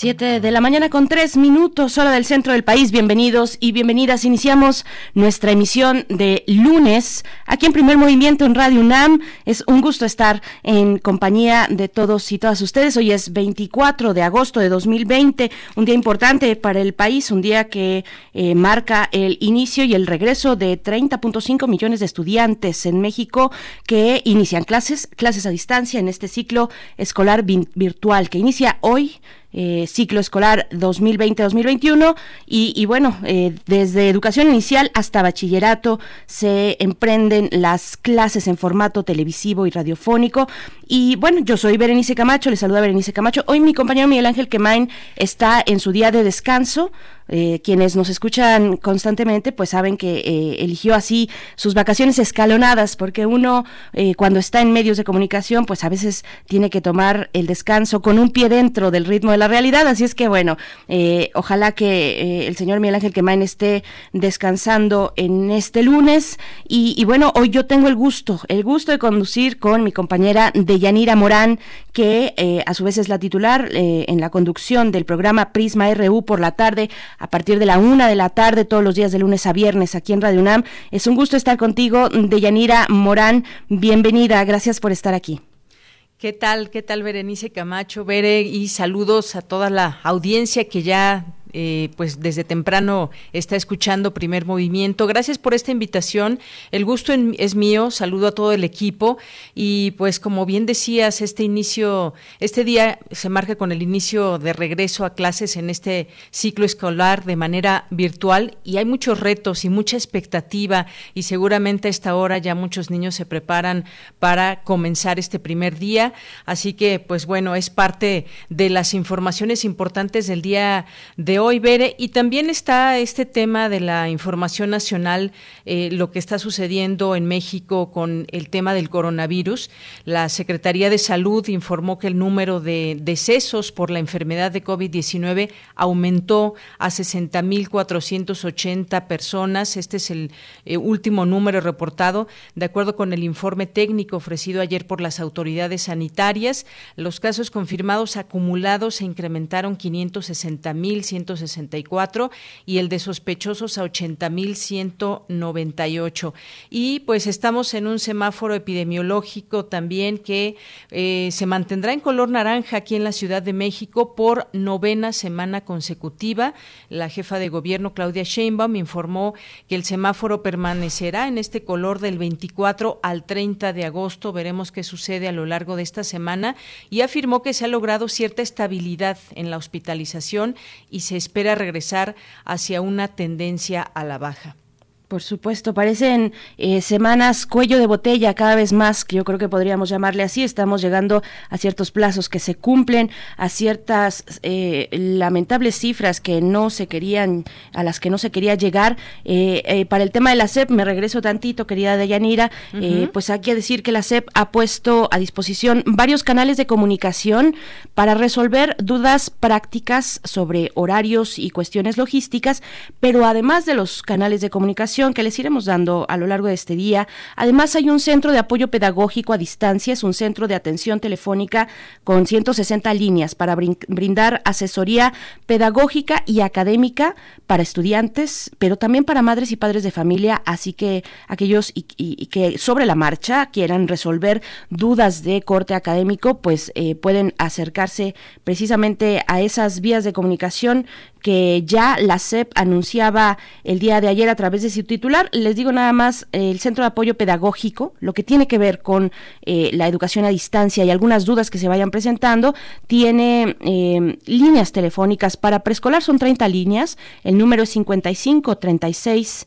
Siete de la mañana con tres minutos, hora del centro del país. Bienvenidos y bienvenidas. Iniciamos nuestra emisión de lunes aquí en Primer Movimiento en Radio UNAM. Es un gusto estar en compañía de todos y todas ustedes. Hoy es 24 de agosto de 2020, un día importante para el país, un día que eh, marca el inicio y el regreso de 30.5 millones de estudiantes en México que inician clases, clases a distancia en este ciclo escolar virtual que inicia hoy eh, ciclo escolar 2020-2021 y, bueno, eh, desde educación inicial hasta bachillerato se emprenden las clases en formato televisivo y radiofónico. Y bueno, yo soy Berenice Camacho, le saluda Berenice Camacho. Hoy mi compañero Miguel Ángel Quemain está en su día de descanso. Eh, quienes nos escuchan constantemente pues saben que eh, eligió así sus vacaciones escalonadas porque uno eh, cuando está en medios de comunicación pues a veces tiene que tomar el descanso con un pie dentro del ritmo de la realidad. Así es que bueno ojalá que el señor Miguel Ángel Quemain esté descansando en este lunes. Y, y, bueno hoy yo tengo el gusto el gusto de conducir con mi compañera Deyanira Morán que a su vez es la titular en la conducción del programa Prisma RU por la tarde a partir de la una de la tarde todos los días de lunes a viernes aquí en Radio UNAM. Es un gusto estar contigo, Deyanira Morán. Bienvenida, gracias por estar aquí. ¿Qué tal? ¿Qué tal, Berenice Camacho? Bere, y saludos a toda la audiencia que ya eh, pues desde temprano está escuchando Primer Movimiento. Gracias por esta invitación. El gusto es mío. Saludo a todo el equipo y pues como bien decías, este inicio, este día se marca con el inicio de regreso a clases en este ciclo escolar de manera virtual y hay muchos retos y mucha expectativa y seguramente a esta hora ya muchos niños se preparan para comenzar este primer día. Así que pues bueno, es parte de las informaciones importantes del día de hoy, Bere. Y también está este tema de la información nacional, eh, lo que está sucediendo en México con el tema del coronavirus. La Secretaría de Salud informó que el número de decesos por la enfermedad de COVID-19 aumentó a 60.480 personas. Este es el eh, último número reportado. De acuerdo con el informe técnico ofrecido ayer por las autoridades sanitarias, los casos confirmados acumulados se incrementaron 560.100 164 y el de sospechosos a 80.198. Y pues estamos en un semáforo epidemiológico también que eh, se mantendrá en color naranja aquí en la Ciudad de México por novena semana consecutiva. La jefa de gobierno, Claudia Sheinbaum, informó que el semáforo permanecerá en este color del 24 al 30 de agosto. Veremos qué sucede a lo largo de esta semana y afirmó que se ha logrado cierta estabilidad en la hospitalización y se espera regresar hacia una tendencia a la baja. Por supuesto, parecen eh, semanas cuello de botella cada vez más, que yo creo que podríamos llamarle así. Estamos llegando a ciertos plazos que se cumplen, a ciertas eh, lamentables cifras que no se querían, a las que no se quería llegar. Eh, para el tema de la SEP, me regreso tantito, querida Deyanira, pues hay que decir que la SEP ha puesto a disposición varios canales de comunicación para resolver dudas prácticas sobre horarios y cuestiones logísticas, pero además de los canales de comunicación, que les iremos dando a lo largo de este día. Además, hay un centro de apoyo pedagógico a distancia, es un centro de atención telefónica con 160 líneas para brindar asesoría pedagógica y académica para estudiantes, pero también para madres y padres de familia, así que aquellos que sobre la marcha quieran resolver dudas de corte académico, pues eh, pueden acercarse precisamente a esas vías de comunicación que ya la SEP anunciaba el día de ayer a través de su titular. Les digo nada más, el Centro de Apoyo Pedagógico, lo que tiene que ver con eh, la educación a distancia y algunas dudas que se vayan presentando, tiene eh, líneas telefónicas para preescolar, son 30 líneas, el número es 55 36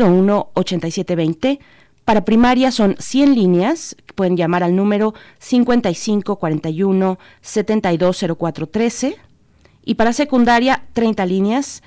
01 87 20. Para primaria son 100 líneas, pueden llamar al número 55 41 72 04 13 y para secundaria 30 líneas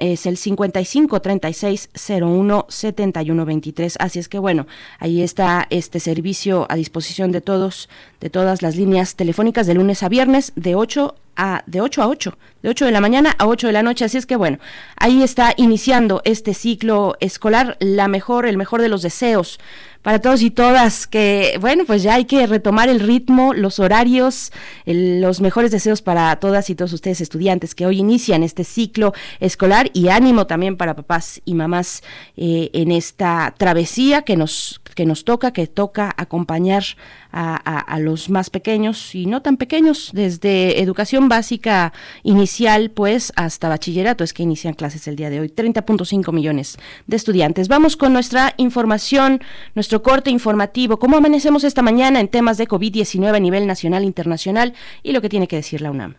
es el 55 36 01 71 23. Así es que bueno, ahí está este servicio a disposición de todos, de todas las líneas telefónicas de lunes a viernes de 8 a, de 8 a 8, de 8 de la mañana a 8 de la noche. Así es que bueno, ahí está iniciando este ciclo escolar, la mejor, el mejor de los deseos para todos y todas, que bueno, pues ya hay que retomar el ritmo, los horarios, los mejores deseos para todas y todos ustedes estudiantes que hoy inician este ciclo escolar y ánimo también para papás y mamás eh, en esta travesía que nos, que nos toca, que toca acompañar a, los más pequeños y no tan pequeños, desde educación básica inicial, pues hasta bachillerato, es que inician clases el día de hoy, 30.5 millones de estudiantes. Vamos con nuestra información, nuestro corte informativo, cómo amanecemos esta mañana en temas de COVID-19 a nivel nacional e internacional y lo que tiene que decir la UNAM.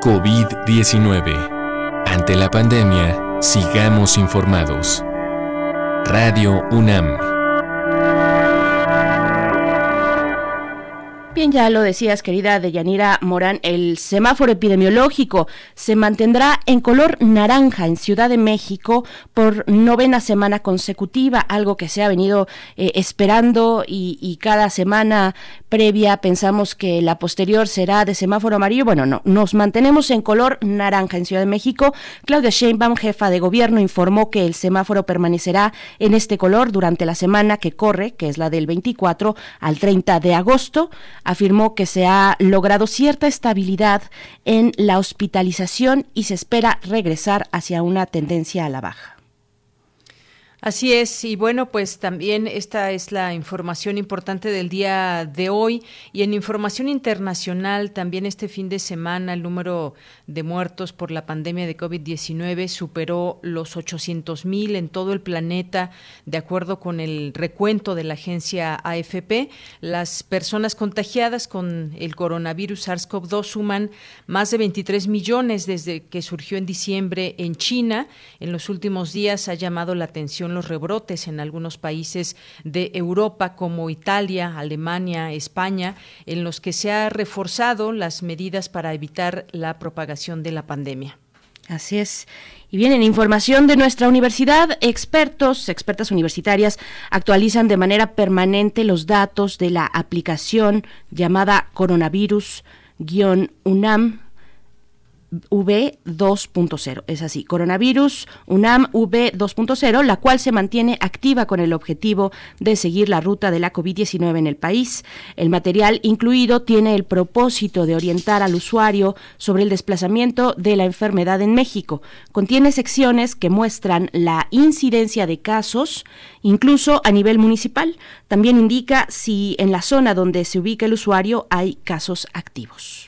COVID-19. Ante la pandemia, sigamos informados. Radio UNAM. Bien, ya lo decías, querida Deyanira Morán, el semáforo epidemiológico se mantendrá en color naranja en Ciudad de México por novena semana consecutiva, algo que se ha venido eh, esperando y, cada semana previa pensamos que la posterior será de semáforo amarillo. Bueno, no, nos mantenemos en color naranja en Ciudad de México. Claudia Sheinbaum, jefa de gobierno, informó que el semáforo permanecerá en este color durante la semana que corre, que es la del 24 al 30 de agosto afirmó que se ha logrado cierta estabilidad en la hospitalización y se espera regresar hacia una tendencia a la baja. Así es, y bueno, pues también esta es la información importante del día de hoy. Y en información internacional, también este fin de semana el número de muertos por la pandemia de COVID-19 superó los 800 mil en todo el planeta, de acuerdo con el recuento de la agencia AFP. Las personas contagiadas con el coronavirus SARS-CoV-2 suman más de 23 millones desde que surgió en diciembre en China. En los últimos días ha llamado la atención los rebrotes en algunos países de Europa como Italia, Alemania, España, en los que se ha reforzado las medidas para evitar la propagación de la pandemia. Así es. Y bien, en información de nuestra universidad, expertos, expertas universitarias actualizan de manera permanente los datos de la aplicación llamada coronavirus-UNAM V2.0. Es así, coronavirus UNAM V2.0, la cual se mantiene activa con el objetivo de seguir la ruta de la COVID-19 en el país. El material incluido tiene el propósito de orientar al usuario sobre el desplazamiento de la enfermedad en México. Contiene secciones que muestran la incidencia de casos, incluso a nivel municipal. También indica si en la zona donde se ubica el usuario hay casos activos.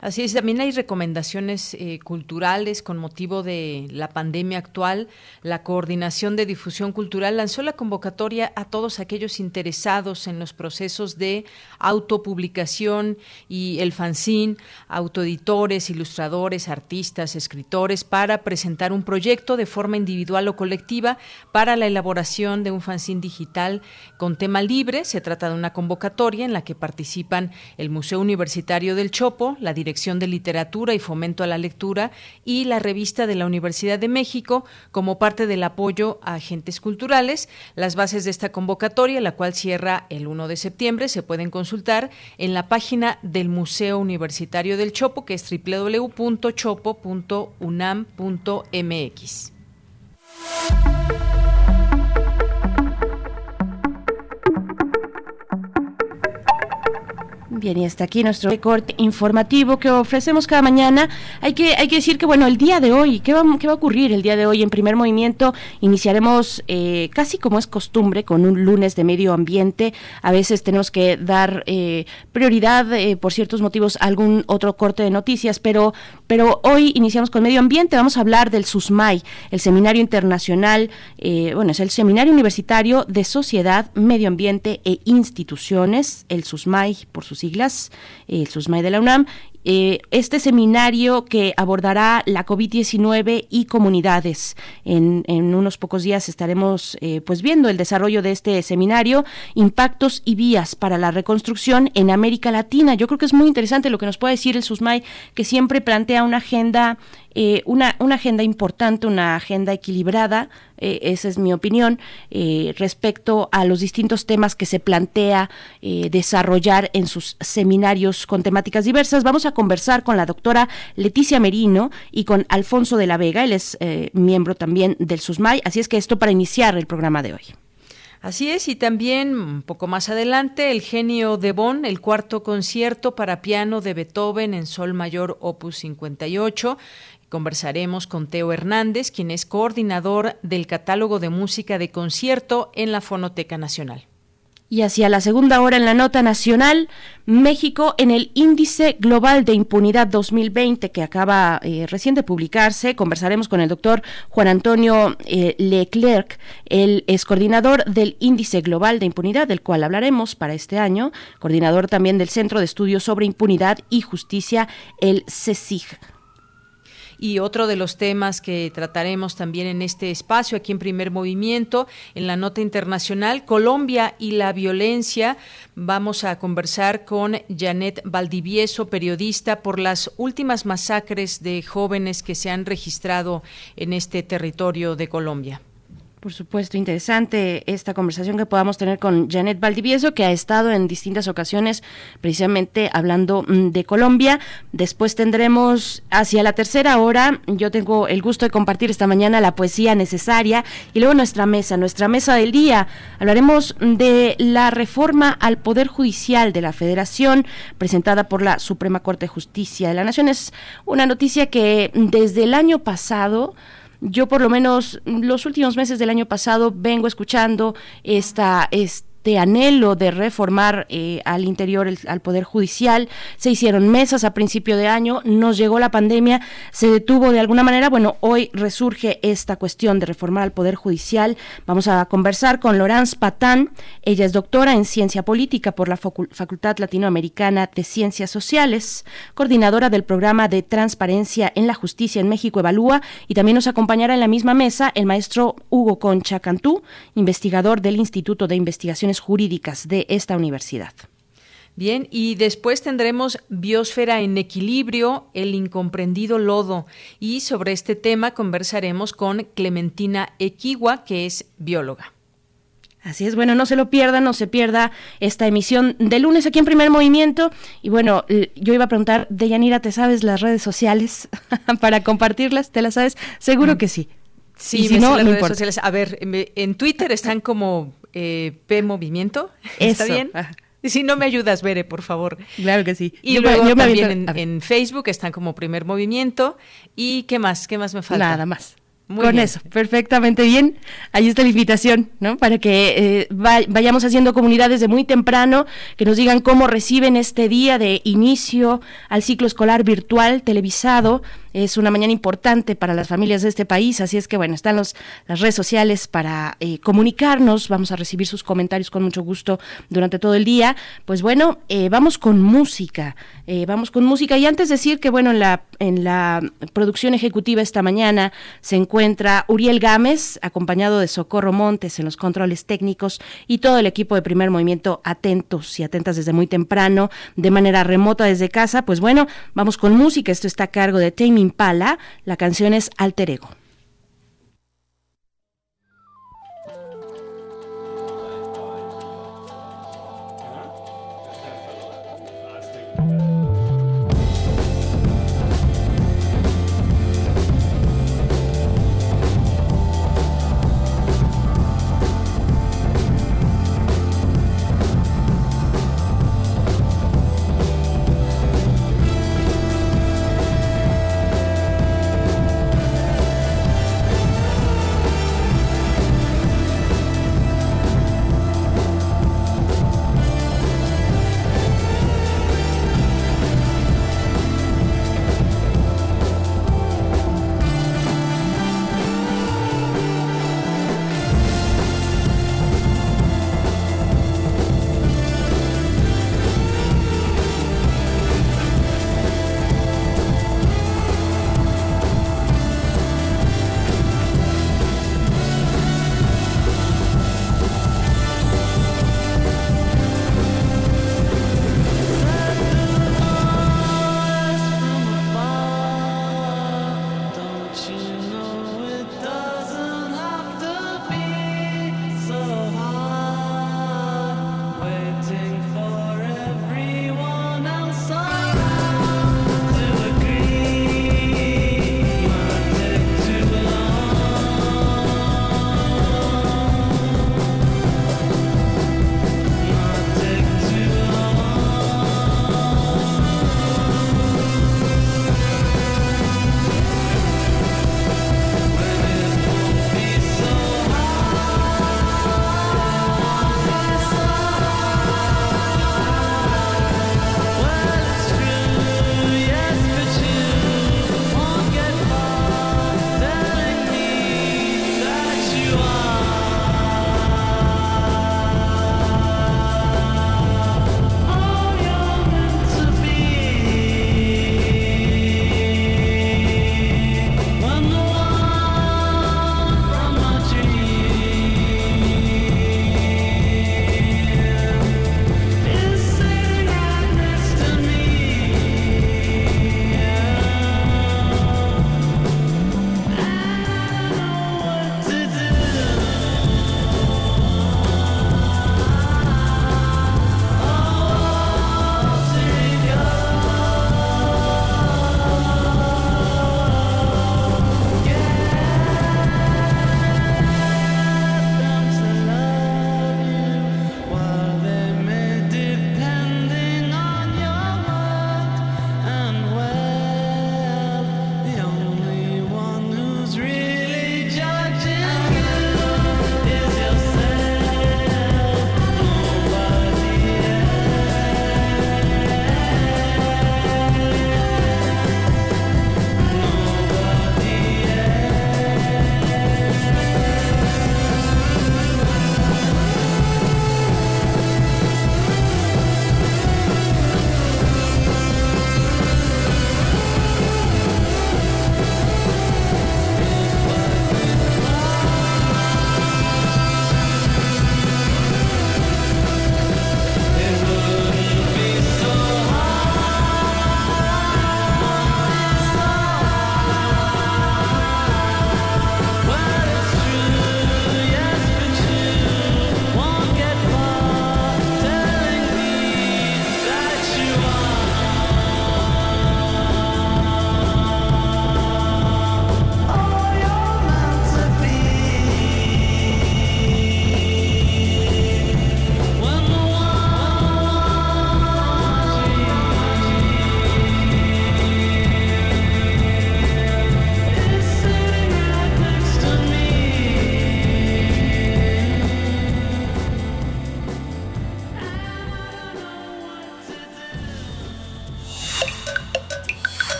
Así es, también hay recomendaciones eh, culturales con motivo de la pandemia actual. La Coordinación de Difusión Cultural lanzó la convocatoria a todos aquellos interesados en los procesos de autopublicación y el fanzine, autoeditores, ilustradores, artistas, escritores, para presentar un proyecto de forma individual o colectiva para la elaboración de un fanzine digital con tema libre. Se trata de una convocatoria en la que participan el Museo Universitario del Chopo, la Dirección Dirección de Literatura y Fomento a la Lectura y la revista de la Universidad de México como parte del apoyo a agentes culturales. Las bases de esta convocatoria, la cual cierra el 1 de septiembre, se pueden consultar en la página del Museo Universitario del Chopo, que es www.chopo.unam.mx. Bien, y hasta aquí nuestro recorte informativo que ofrecemos cada mañana. Hay que, hay que decir que, bueno, el día de hoy, ¿qué va, qué va a ocurrir el día de hoy? En primer movimiento iniciaremos eh, casi como es costumbre con un lunes de medio ambiente. A veces tenemos que dar eh, prioridad eh, por ciertos motivos a algún otro corte de noticias, pero, pero hoy iniciamos con medio ambiente. Vamos a hablar del SUSMAI, el Seminario Internacional, bueno, es el Seminario Universitario de Sociedad, Medio Ambiente e Instituciones, el SUSMAI por sus siglas, el SUSMAI de la UNAM, eh, este seminario que abordará la COVID-19 y comunidades. En, unos pocos días estaremos eh, pues viendo el desarrollo de este seminario, impactos y vías para la reconstrucción en América Latina. Yo creo que es muy interesante lo que nos puede decir el SUSMAI, que siempre plantea una agenda eh, una, una, agenda importante, una agenda equilibrada, eh, esa es mi opinión, respecto a los distintos temas que se plantea desarrollar en sus seminarios con temáticas diversas. Vamos a conversar con la doctora Leticia Merino y con Alfonso de la Vega, él es miembro también del SUSMAI, así es que esto para iniciar el programa de hoy. Así es, y también un poco más adelante, el genio de Bonn, el cuarto concierto para piano de Beethoven en Sol Mayor Opus 58. Conversaremos con Teo Hernández, quien es coordinador del catálogo de música de concierto en la Fonoteca Nacional. Y hacia la segunda hora en la nota nacional, México en el Índice Global de Impunidad 2020 que acaba eh, recién de publicarse. Conversaremos con el doctor Juan Antonio eh, Leclerc, el es coordinador del Índice Global de Impunidad, del cual hablaremos para este año, coordinador también del Centro de Estudios sobre Impunidad y Justicia, el CECIG. Y otro de los temas que trataremos también en este espacio, aquí en primer movimiento, en la nota internacional, Colombia y la violencia. Vamos a conversar con Janet Valdivieso, periodista, por las últimas masacres de jóvenes que se han registrado en este territorio de Colombia. Por supuesto, interesante esta conversación que podamos tener con Janet Valdivieso, que ha estado en distintas ocasiones precisamente hablando mm, de Colombia. Después tendremos hacia la tercera hora, yo tengo el gusto de compartir esta mañana la poesía necesaria y luego nuestra mesa, nuestra mesa del día. Hablaremos de la reforma al Poder Judicial de la Federación presentada por la Suprema Corte de Justicia de la Nación. Es una noticia que desde el año pasado yo por lo menos los últimos meses del año pasado vengo escuchando esta, esta de anhelo de reformar eh, al interior al Poder Judicial. Se hicieron mesas a principio de año, nos llegó la pandemia, se detuvo de alguna manera. Bueno, hoy resurge esta cuestión de reformar al Poder Judicial. Vamos a conversar con Laurence Patán. Ella es doctora en Ciencia Política por la Facultad Latinoamericana de Ciencias Sociales, coordinadora del programa de Transparencia en la Justicia en México Evalúa y también nos acompañará en la misma mesa el maestro Hugo Concha Cantú, investigador del Instituto de Investigación jurídicas de esta universidad. Bien, y después tendremos Biosfera en Equilibrio, el incomprendido lodo. Y sobre este tema conversaremos con Clementina Equigua, que es bióloga. Así es, bueno, no se lo pierda, no se pierda esta emisión de lunes aquí en Primer Movimiento. Y bueno, yo iba a preguntar, Deyanira, ¿te sabes las redes sociales para compartirlas? ¿Te las sabes? Seguro mm. que sí. Sí, si no, las redes sociales. A ver, en Twitter están como eh, P Movimiento. ¿Está bien? Si no me ayudas, Bere, por favor. Claro que sí. Y luego también en, Facebook están como Primer Movimiento. ¿Y qué más? ¿Qué más me falta? Nada más. Con eso, perfectamente bien. Ahí está la invitación, ¿no? Para que eh, vayamos haciendo comunidades de muy temprano, que nos digan cómo reciben este día de inicio al ciclo escolar virtual televisado es una mañana importante para las familias de este país, así es que bueno, están los, las redes sociales para eh, comunicarnos, vamos a recibir sus comentarios con mucho gusto durante todo el día. Pues bueno, eh, vamos con música, eh, vamos con música y antes decir que bueno, en la, en la producción ejecutiva esta mañana se encuentra Uriel Gámez, acompañado de Socorro Montes en los controles técnicos y todo el equipo de primer movimiento atentos y atentas desde muy temprano, de manera remota desde casa. Pues bueno, vamos con música, esto está a cargo de Tame Impala. La canción es Alter Ego.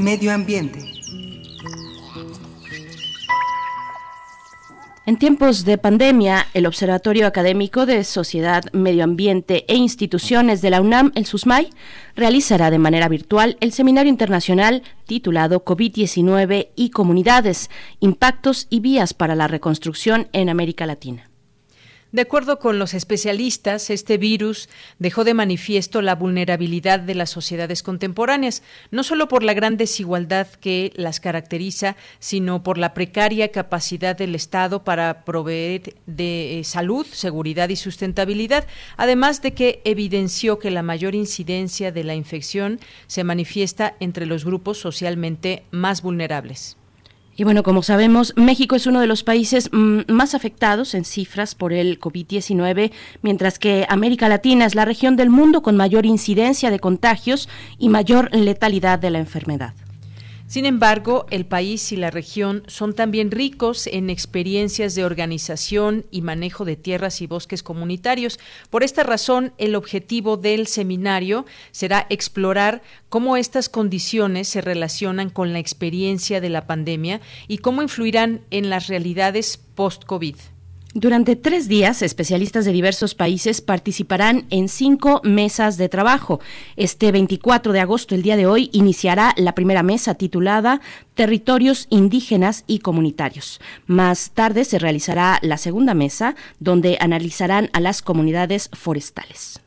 Medio Ambiente. En tiempos de pandemia, el Observatorio Académico de Sociedad, Medio Ambiente e Instituciones de la UNAM, el SUSMAI, realizará de manera virtual el seminario internacional titulado COVID-19 y Comunidades, Impactos y Vías para la Reconstrucción en América Latina. De acuerdo con los especialistas, este virus dejó de manifiesto la vulnerabilidad de las sociedades contemporáneas, no solo por la gran desigualdad que las caracteriza, sino por la precaria capacidad del Estado para proveer de eh, salud, seguridad y sustentabilidad, además de que evidenció que la mayor incidencia de la infección se manifiesta entre los grupos socialmente más vulnerables. Y bueno, como sabemos, México es uno de los países mm, más afectados en cifras por el COVID-19, mientras que América Latina es la región del mundo con mayor incidencia de contagios y mayor letalidad de la enfermedad. Sin embargo, el país y la región son también ricos en experiencias de organización y manejo de tierras y bosques comunitarios. Por esta razón, el objetivo del seminario será explorar cómo estas condiciones se relacionan con la experiencia de la pandemia y cómo influirán en las realidades post-COVID. Durante tres días, especialistas de diversos países participarán en cinco mesas de trabajo. Este 24 de agosto, el día de hoy, iniciará la primera mesa titulada Territorios indígenas y comunitarios. Más tarde se realizará la segunda mesa, donde analizarán a las comunidades forestales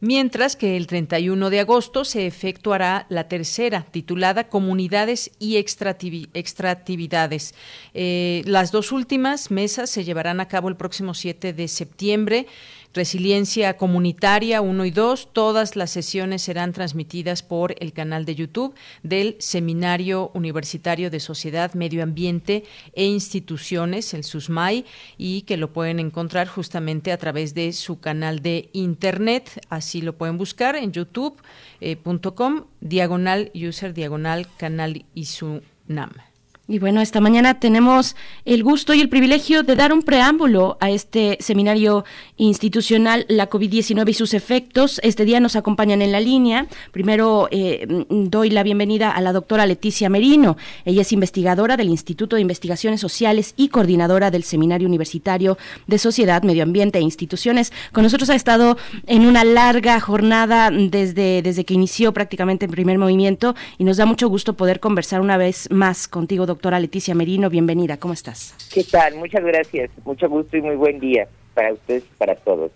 mientras que el 31 de agosto se efectuará la tercera, titulada Comunidades y Extractividades. Eh, las dos últimas mesas se llevarán a cabo el próximo 7 de septiembre. Resiliencia Comunitaria 1 y 2. Todas las sesiones serán transmitidas por el canal de YouTube del Seminario Universitario de Sociedad, Medio Ambiente e Instituciones, el SUSMAI, y que lo pueden encontrar justamente a través de su canal de Internet. Así lo pueden buscar en youtube.com, eh, diagonal user, diagonal canal ISUNAM. Y bueno, esta mañana tenemos el gusto y el privilegio de dar un preámbulo a este seminario institucional, la COVID-19 y sus efectos. Este día nos acompañan en la línea. Primero eh, doy la bienvenida a la doctora Leticia Merino. Ella es investigadora del Instituto de Investigaciones Sociales y coordinadora del Seminario Universitario de Sociedad, Medio Ambiente e Instituciones. Con nosotros ha estado en una larga jornada desde, desde que inició prácticamente en primer movimiento y nos da mucho gusto poder conversar una vez más contigo, doctora doctora Leticia Merino. Bienvenida, ¿cómo estás? ¿Qué tal? Muchas gracias. Mucho gusto y muy buen día para ustedes y para todos.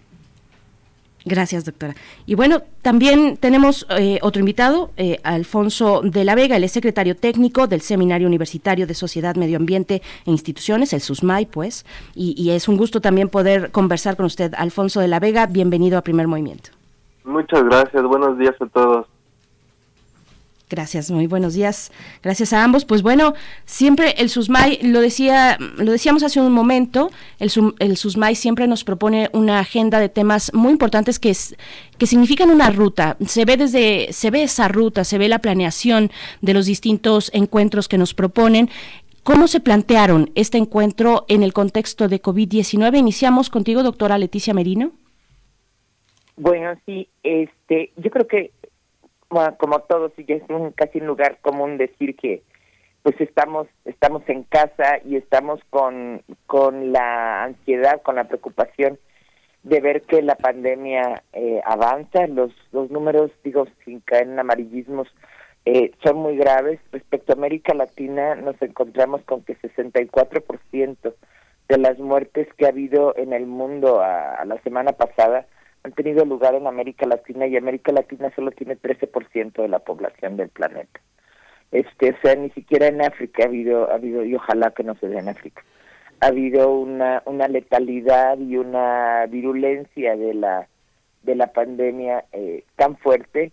Gracias, doctora. Y bueno, también tenemos eh, otro invitado, eh, Alfonso de la Vega, el es secretario técnico del Seminario Universitario de Sociedad, Medio Ambiente e Instituciones, el SUSMAI, pues, y, y, es un gusto también poder conversar con usted. Alfonso de la Vega, bienvenido a Primer Movimiento. Muchas gracias, buenos días a todos. Gracias, muy buenos días. Gracias a ambos. Pues bueno, siempre el SUSMAI, lo decía, lo decíamos hace un momento, el, el SUSMAI siempre nos propone una agenda de temas muy importantes que es, que significan una ruta. Se ve desde, se ve esa ruta, se ve la planeación de los distintos encuentros que nos proponen. ¿Cómo se plantearon este encuentro en el contexto de COVID-19? Iniciamos contigo, doctora Leticia Merino. Bueno, sí, este, yo creo que como todos y ya es un casi un lugar común decir que pues estamos estamos en casa y estamos con con la ansiedad con la preocupación de ver que la pandemia eh, avanza. Los los números digo sin caer en amarillismos eh, son muy graves. Respecto a América Latina nos encontramos con que 64% de las muertes que ha habido en el mundo a la semana pasada han tenido lugar en América Latina y América Latina solo tiene 13% de la población del planeta. Este, o sea, ni siquiera en África ha habido, ha habido y ojalá que no se dé en África, ha habido una, una letalidad y una virulencia de la, de la pandemia eh, tan fuerte.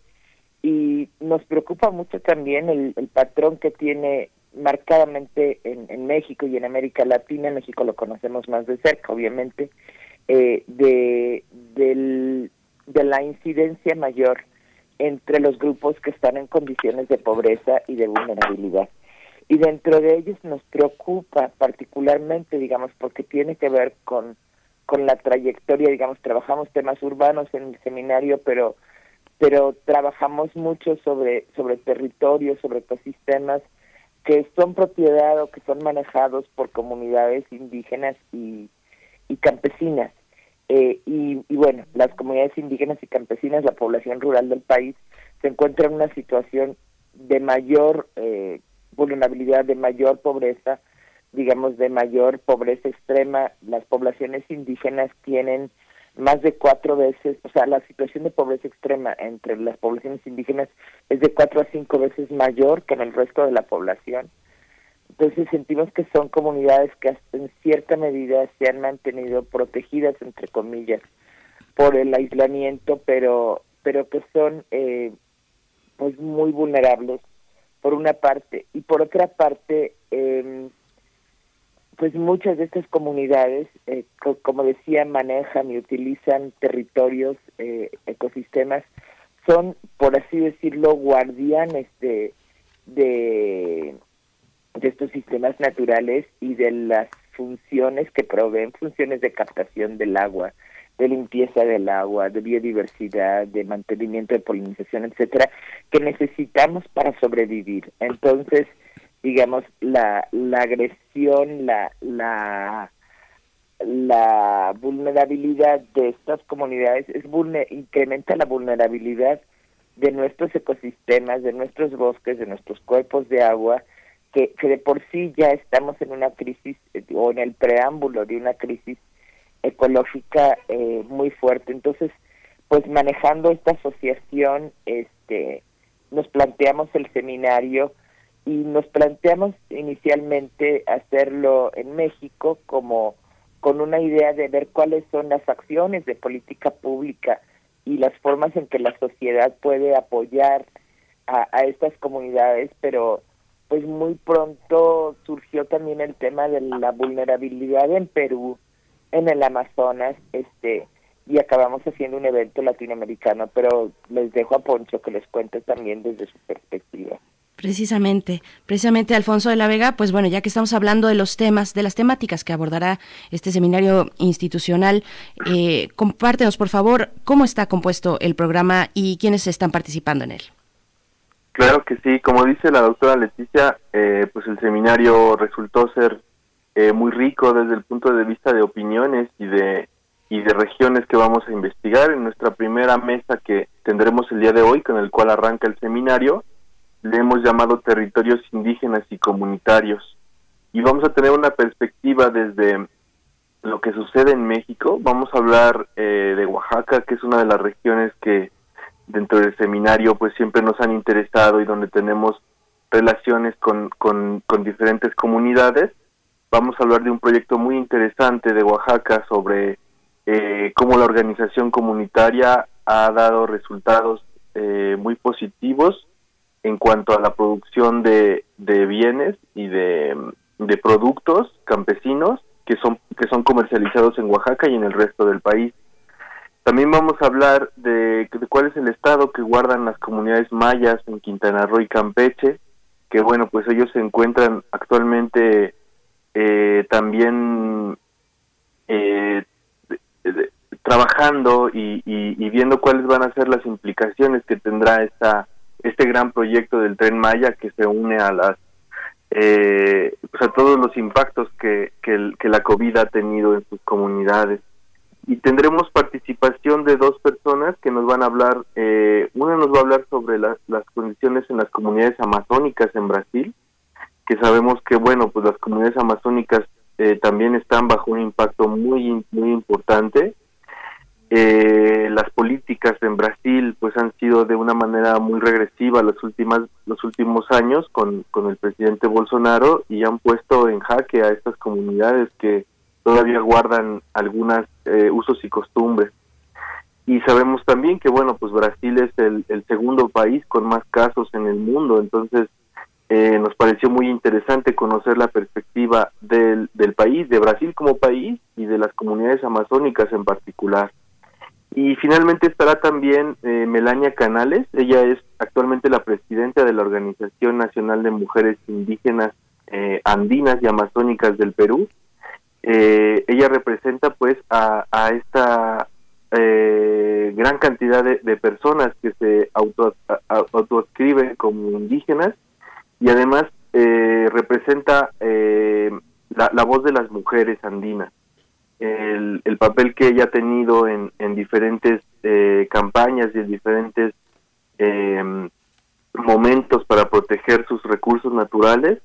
Y nos preocupa mucho también el, patrón que tiene marcadamente en, en México y en América Latina, en México lo conocemos más de cerca, obviamente, eh, de, de la incidencia mayor entre los grupos que están en condiciones de pobreza y de vulnerabilidad. Y dentro de ellos nos preocupa particularmente, digamos, porque tiene que ver con, con la trayectoria, digamos, trabajamos temas urbanos en el seminario, pero pero trabajamos mucho sobre sobre territorios, sobre ecosistemas que son propiedad o que son manejados por comunidades indígenas y, y campesinas. Eh, y, bueno, las comunidades indígenas y campesinas, la población rural del país, se encuentra en una situación de mayor eh, vulnerabilidad, de mayor pobreza, digamos, de mayor pobreza extrema. Las poblaciones indígenas tienen más de cuatro veces, o sea, la situación de pobreza extrema entre las poblaciones indígenas es de cuatro a cinco veces mayor que en el resto de la población. Entonces sentimos que son comunidades que en cierta medida se han mantenido protegidas, entre comillas, por el aislamiento, pero, pero que son eh, pues muy vulnerables, por una parte, y por otra parte, eh, pues muchas de estas comunidades, eh, como decía, manejan y utilizan territorios, eh, ecosistemas, son, por así decirlo, guardianes de, de, de estos sistemas naturales y de las funciones que proveen, funciones de captación del agua, de limpieza del agua, de biodiversidad, de mantenimiento de polinización, etcétera, que necesitamos para sobrevivir. Entonces, digamos, la, la agresión, la, la, vulnerabilidad de estas comunidades es incrementa la vulnerabilidad de nuestros ecosistemas, de nuestros bosques, de nuestros cuerpos de agua, que, que de por sí ya estamos en una crisis eh, o en el preámbulo de una crisis ecológica eh, muy fuerte. Entonces, pues manejando esta asociación, este, nos planteamos el seminario y nos planteamos inicialmente hacerlo en México como con una idea de ver cuáles son las acciones de política pública y las formas en que la sociedad puede apoyar a, a estas comunidades, pero pues muy pronto surgió también el tema de la vulnerabilidad en Perú, en el Amazonas, este y acabamos haciendo un evento latinoamericano, pero les dejo a Poncho que les cuente también desde su perspectiva. Precisamente, precisamente Alfonso de la Vega, pues bueno, ya que estamos hablando de los temas, de las temáticas que abordará este seminario institucional, eh, compártenos por favor cómo está compuesto el programa y quiénes están participando en él. Claro que sí, como dice la doctora Leticia, eh, pues el seminario resultó ser eh, muy rico desde el punto de vista de opiniones y de y de regiones que vamos a investigar en nuestra primera mesa que tendremos el día de hoy, con el cual arranca el seminario le hemos llamado territorios indígenas y comunitarios. Y vamos a tener una perspectiva desde lo que sucede en México. Vamos a hablar eh, de Oaxaca, que es una de las regiones que dentro del seminario pues siempre nos han interesado y donde tenemos relaciones con, con, diferentes comunidades. Vamos a hablar de un proyecto muy interesante de Oaxaca sobre eh, cómo la organización comunitaria ha dado resultados eh, muy positivos en cuanto a la producción de, de bienes y de, de, productos campesinos que son que son comercializados en Oaxaca y en el resto del país. También vamos a hablar de, de cuál es el estado que guardan las comunidades mayas en Quintana Roo y Campeche, que bueno, pues ellos se encuentran actualmente eh, también eh, trabajando y, y, viendo cuáles van a ser las implicaciones que tendrá esta este gran proyecto del tren Maya que se une a las eh, pues a todos los impactos que, que, la COVID ha tenido en sus comunidades. Y tendremos participación de dos personas que nos van a hablar, eh, una nos va a hablar sobre las condiciones en las comunidades amazónicas en Brasil, que sabemos que, bueno, pues las comunidades amazónicas eh, también están bajo un impacto muy, muy importante. Eh, las políticas en Brasil pues han sido de una manera muy regresiva las últimas los últimos años con, con el presidente Bolsonaro y han puesto en jaque a estas comunidades que todavía guardan algunos eh, usos y costumbres. Y sabemos también que bueno pues Brasil es el, el segundo país con más casos en el mundo. Entonces eh, nos pareció muy interesante conocer la perspectiva del, del país de Brasil como país y de las comunidades amazónicas en particular. Y finalmente estará también eh, Melania Canales, ella es actualmente la presidenta de la Organización Nacional de Mujeres Indígenas eh, Andinas y Amazónicas del Perú, eh, ella representa pues a, esta eh, gran cantidad de, personas que se auto, como indígenas y además eh, representa la, voz de las mujeres andinas. El, papel que ella ha tenido en, en diferentes campañas y en diferentes momentos para proteger sus recursos naturales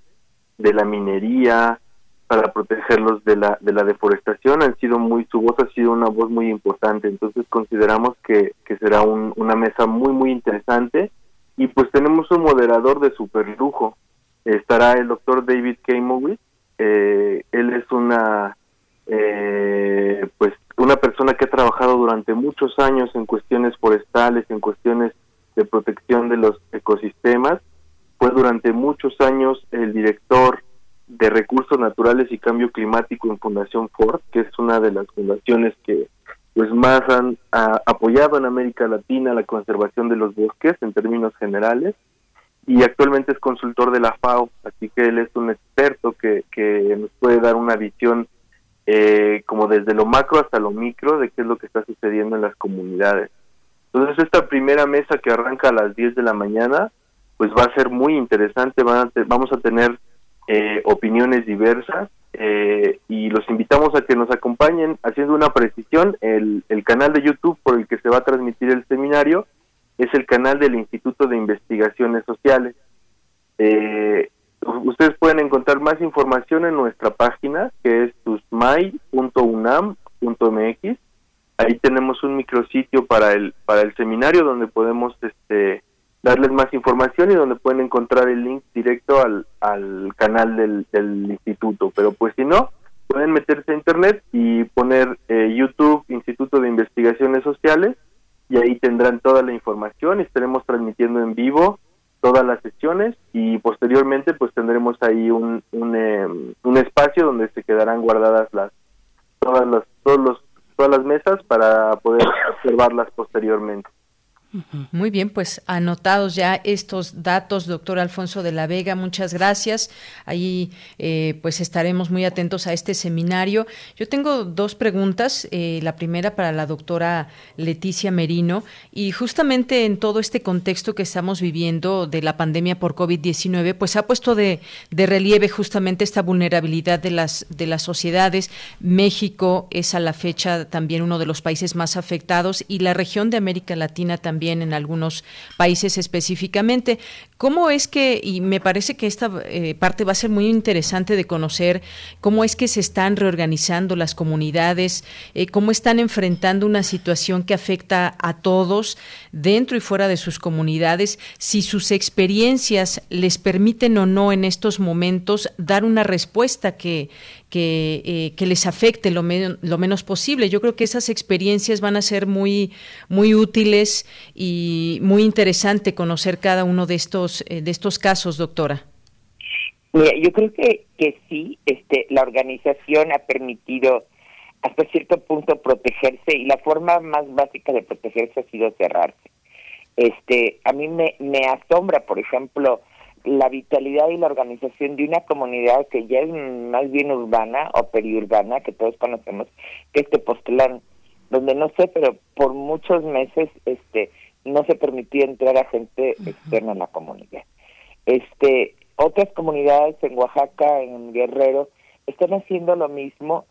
de la minería, para protegerlos de la, de la deforestación, han sido muy, su voz ha sido una voz muy importante, entonces consideramos que, que será una mesa muy, muy interesante y pues tenemos un moderador de super lujo, estará el doctor David Kamowitz, eh, él es una, eh, pues una persona que ha trabajado durante muchos años en cuestiones forestales, en cuestiones de protección de los ecosistemas, fue durante muchos años el director de Recursos Naturales y Cambio Climático en Fundación Ford, que es una de las fundaciones que pues más han apoyado en América Latina la conservación de los bosques en términos generales y actualmente es consultor de la FAO, así que él es un experto que, que nos puede dar una visión eh, como desde lo macro hasta lo micro de qué es lo que está sucediendo en las comunidades. Entonces esta primera mesa que arranca a las 10 de la mañana, pues va a ser muy interesante, vamos a tener eh, opiniones diversas eh, y los invitamos a que nos acompañen haciendo una precisión. El, canal de YouTube por el que se va a transmitir el seminario es el canal del Instituto de Investigaciones Sociales. Eh, ustedes pueden encontrar más información en nuestra página que es tusmay.unam.mx. Ahí tenemos un micrositio para el para el seminario donde podemos este darles más información y donde pueden encontrar el link directo al, al canal del, del instituto. Pero pues si no, pueden meterse a internet y poner eh, YouTube Instituto de Investigaciones Sociales y ahí tendrán toda la información. Estaremos transmitiendo en vivo todas las sesiones y posteriormente pues tendremos ahí un, un, em, un espacio donde se quedarán guardadas las todas las todos los, todas las mesas para poder observarlas posteriormente. Muy bien, pues anotados ya estos datos, doctor Alfonso de la Vega, muchas gracias. Ahí eh, pues estaremos muy atentos a este seminario. Yo tengo dos preguntas. Eh, la primera para la doctora Leticia Merino y justamente en todo este contexto que estamos viviendo de la pandemia por COVID-19, pues ha puesto de, de, relieve justamente esta vulnerabilidad de las, de las sociedades. México es a la fecha también uno de los países más afectados y la región de América Latina también en algunos países específicamente. ¿Cómo es que, y me parece que esta eh, parte va a ser muy interesante de conocer, cómo es que se están reorganizando las comunidades, eh, cómo están enfrentando una situación que afecta a todos dentro y fuera de sus comunidades, si sus experiencias les permiten o no en estos momentos dar una respuesta que, que, eh, les afecte lo, lo, menos posible. Yo creo que esas experiencias van a ser muy, muy útiles y muy interesante conocer cada uno de estos, eh, de estos casos, doctora. Yo creo que, que sí, este, la organización ha permitido hasta cierto punto protegerse y la forma más básica de protegerse ha sido cerrarse. Este, a mí me, me asombra, por ejemplo, la vitalidad y la organización de una comunidad que ya es más bien urbana o periurbana, que todos conocemos, que este Tepoztlán, donde no sé, pero por muchos meses este no se permitía entrar a gente externa en la comunidad. Este, otras comunidades en Oaxaca, en Guerrero, están haciendo lo mismo,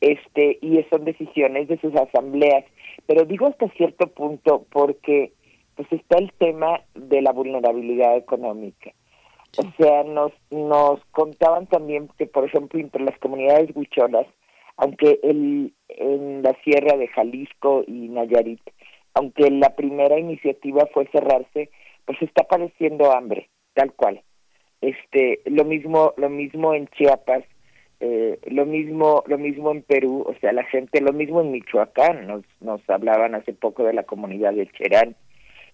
este, y son decisiones de sus asambleas. Pero digo hasta cierto punto porque pues está el tema de la vulnerabilidad económica. O sea, nos, nos contaban también que, por ejemplo, entre las comunidades huicholas, aunque el, en la sierra de Jalisco y Nayarit, aunque la primera iniciativa fue cerrarse, pues está padeciendo hambre, tal cual. Este, lo mismo, lo mismo en Chiapas, eh, lo mismo, lo mismo en Perú, o sea, la gente, lo mismo en Michoacán, nos, nos hablaban hace poco de la comunidad de Cherán,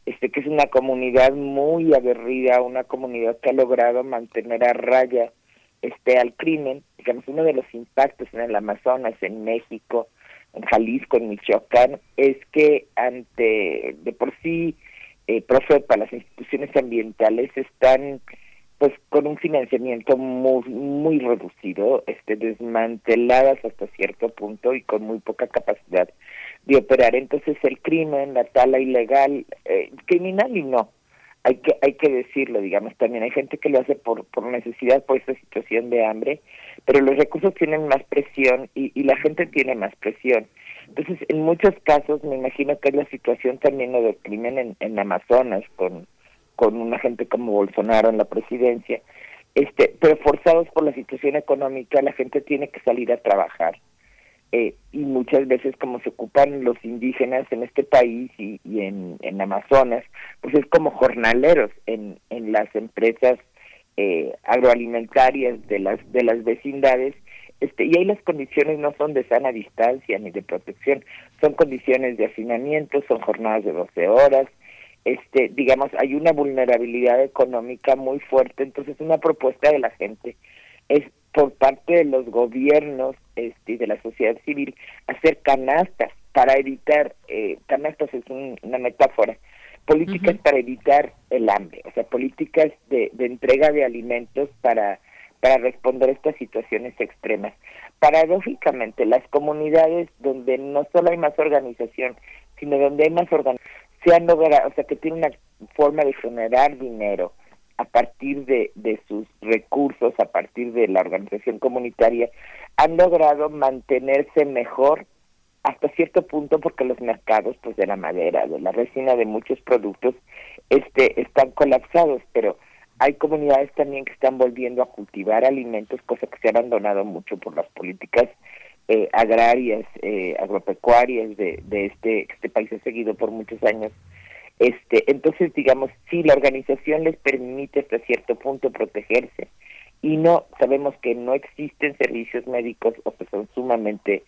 este que es una comunidad muy aguerrida, una comunidad que ha logrado mantener a raya este al crimen, digamos uno de los impactos en el Amazonas, en México, en Jalisco, en Michoacán, es que ante de por sí eh, Profepa, las instituciones ambientales están pues con un financiamiento muy muy reducido, este desmanteladas hasta cierto punto y con muy poca capacidad de operar. Entonces el crimen, la tala ilegal, eh, criminal y no, hay que hay que decirlo, digamos también hay gente que lo hace por por necesidad, por esta situación de hambre, pero los recursos tienen más presión y, y la gente tiene más presión. Entonces en muchos casos me imagino que es la situación también lo del crimen en, en Amazonas con con una gente como Bolsonaro en la presidencia, este, pero forzados por la situación económica, la gente tiene que salir a trabajar. Eh, y muchas veces como se ocupan los indígenas en este país y, en, en Amazonas, pues es como jornaleros en, en las empresas eh, agroalimentarias de las de las vecindades este y ahí las condiciones no son de sana distancia ni de protección son condiciones de hacinamiento son jornadas de 12 horas este digamos hay una vulnerabilidad económica muy fuerte entonces una propuesta de la gente es por parte de los gobiernos este, y de la sociedad civil hacer canastas para evitar eh, canastas es una metáfora políticas para evitar el hambre o sea políticas de, de entrega de alimentos para para responder a estas situaciones extremas. Paradójicamente, las comunidades donde no solo hay más organización, sino donde hay más organización, se han logrado, o sea, que tiene una forma de generar dinero a partir de, de sus recursos, a partir de la organización comunitaria, han logrado mantenerse mejor hasta cierto punto porque los mercados pues de la madera, de la resina, de muchos productos este están colapsados, pero hay comunidades también que están volviendo a cultivar alimentos, cosa que se ha abandonado mucho por las políticas eh, agrarias, eh, agropecuarias de, de este, este país ha seguido por muchos años. Este, entonces, digamos, sí, la organización les permite hasta cierto punto protegerse y no sabemos que no existen servicios médicos o que son sumamente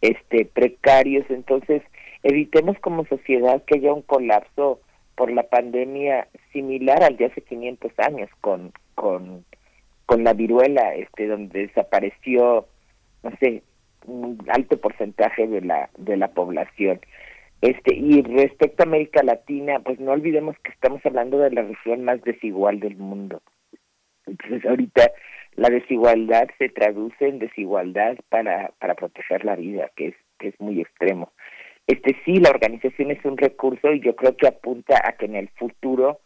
este precarios, entonces evitemos como sociedad que haya un colapso por la pandemia similar al de hace 500 años con con con la viruela este donde desapareció no sé un alto porcentaje de la de la población. Este y respecto a América Latina, pues no olvidemos que estamos hablando de la región más desigual del mundo. Entonces ahorita la desigualdad se traduce en desigualdad para para proteger la vida, que es que es muy extremo. Este sí, la organización es un recurso y yo creo que apunta a que en el futuro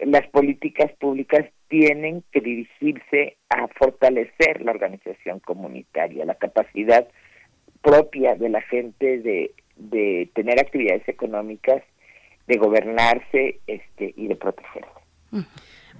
las políticas públicas tienen que dirigirse a fortalecer la organización comunitaria, la capacidad propia de la gente de, de tener actividades económicas, de gobernarse este, y de protegerse.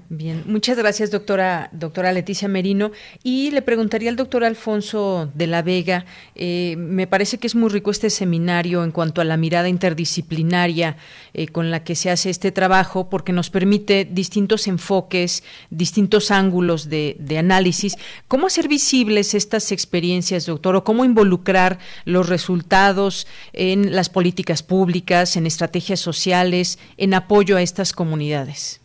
Bien, muchas gracias, doctora, doctora Leticia Merino. Y le preguntaría al doctor Alfonso de la Vega, eh, me parece que es muy rico este seminario en cuanto a la mirada interdisciplinaria eh, con la que se hace este trabajo, porque nos permite distintos enfoques, distintos ángulos de, de análisis. ¿Cómo hacer visibles estas experiencias, doctor, o cómo involucrar los resultados en las políticas públicas, en estrategias sociales, en apoyo a estas comunidades?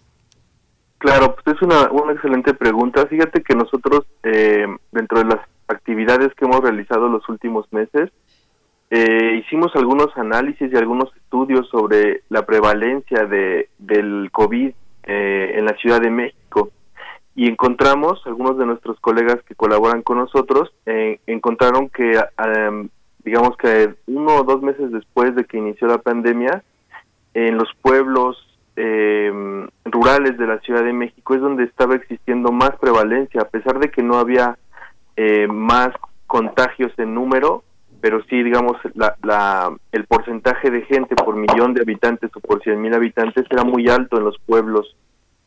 Claro, pues es una, una excelente pregunta. Fíjate que nosotros, eh, dentro de las actividades que hemos realizado los últimos meses, eh, hicimos algunos análisis y algunos estudios sobre la prevalencia de, del COVID eh, en la Ciudad de México y encontramos, algunos de nuestros colegas que colaboran con nosotros, encontraron que, digamos que uno o dos meses después de que inició la pandemia, en los pueblos eh, rurales de la Ciudad de México es donde estaba existiendo más prevalencia, a pesar de que no había eh, más contagios en número, pero sí, digamos, la, el porcentaje de gente por millón de habitantes o por cien mil habitantes era muy alto en los pueblos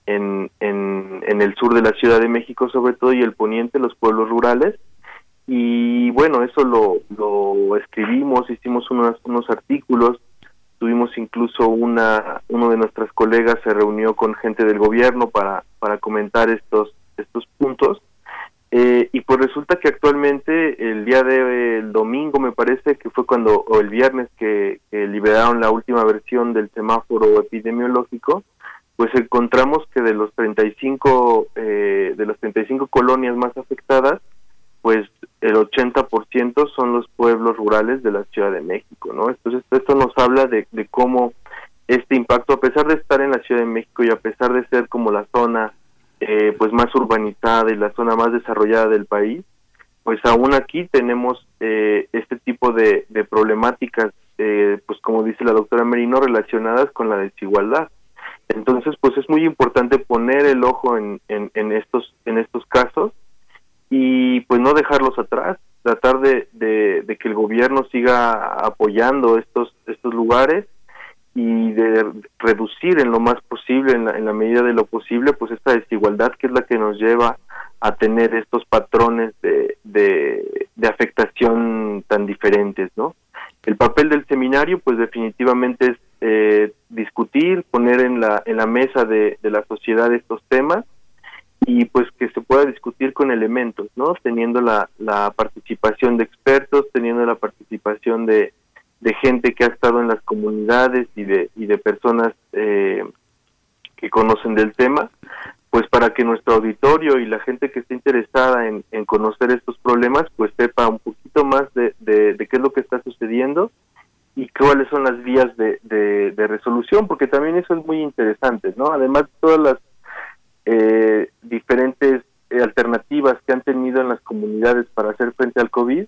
en, en, en el sur de la Ciudad de México, sobre todo, y el poniente, los pueblos rurales. Y bueno, eso lo, lo escribimos, hicimos unos, unos artículos, tuvimos incluso una uno de nuestras colegas se reunió con gente del gobierno para para comentar estos estos puntos. Eh, y pues resulta que actualmente el día de el domingo me parece que fue cuando o el viernes que, liberaron la última versión del semáforo epidemiológico pues encontramos que de los 35 eh, de las 35 colonias más afectadas pues el 80% son los pueblos rurales de la Ciudad de México, ¿no? Entonces esto nos habla de, cómo este impacto, a pesar de estar en la Ciudad de México y a pesar de ser como la zona eh, pues más urbanizada y la zona más desarrollada del país, pues aún aquí tenemos eh, este tipo de, problemáticas, eh, pues como dice la doctora Merino, relacionadas con la desigualdad. Entonces, pues es muy importante poner el ojo en, en, estos en estos casos y pues no dejarlos atrás, tratar de, de, que el gobierno siga apoyando estos estos lugares y de reducir en lo más posible, en la, en la medida de lo posible, pues esta desigualdad que es la que nos lleva a tener estos patrones de, de, afectación tan diferentes, ¿no? El papel del seminario, pues definitivamente es eh, discutir, poner en la, en la mesa de, de la sociedad estos temas y pues que se pueda discutir con elementos, ¿no? Teniendo la, la participación de expertos, teniendo la participación de, de gente que ha estado en las comunidades y de, y de personas eh, que conocen del tema, pues para que nuestro auditorio y la gente que esté interesada en, conocer estos problemas, pues sepa un poquito más de, de, qué es lo que está sucediendo y cuáles son las vías de, de, resolución, porque también eso es muy interesante, ¿no? Además, todas las eh, diferentes alternativas que han tenido en las comunidades para hacer frente al COVID,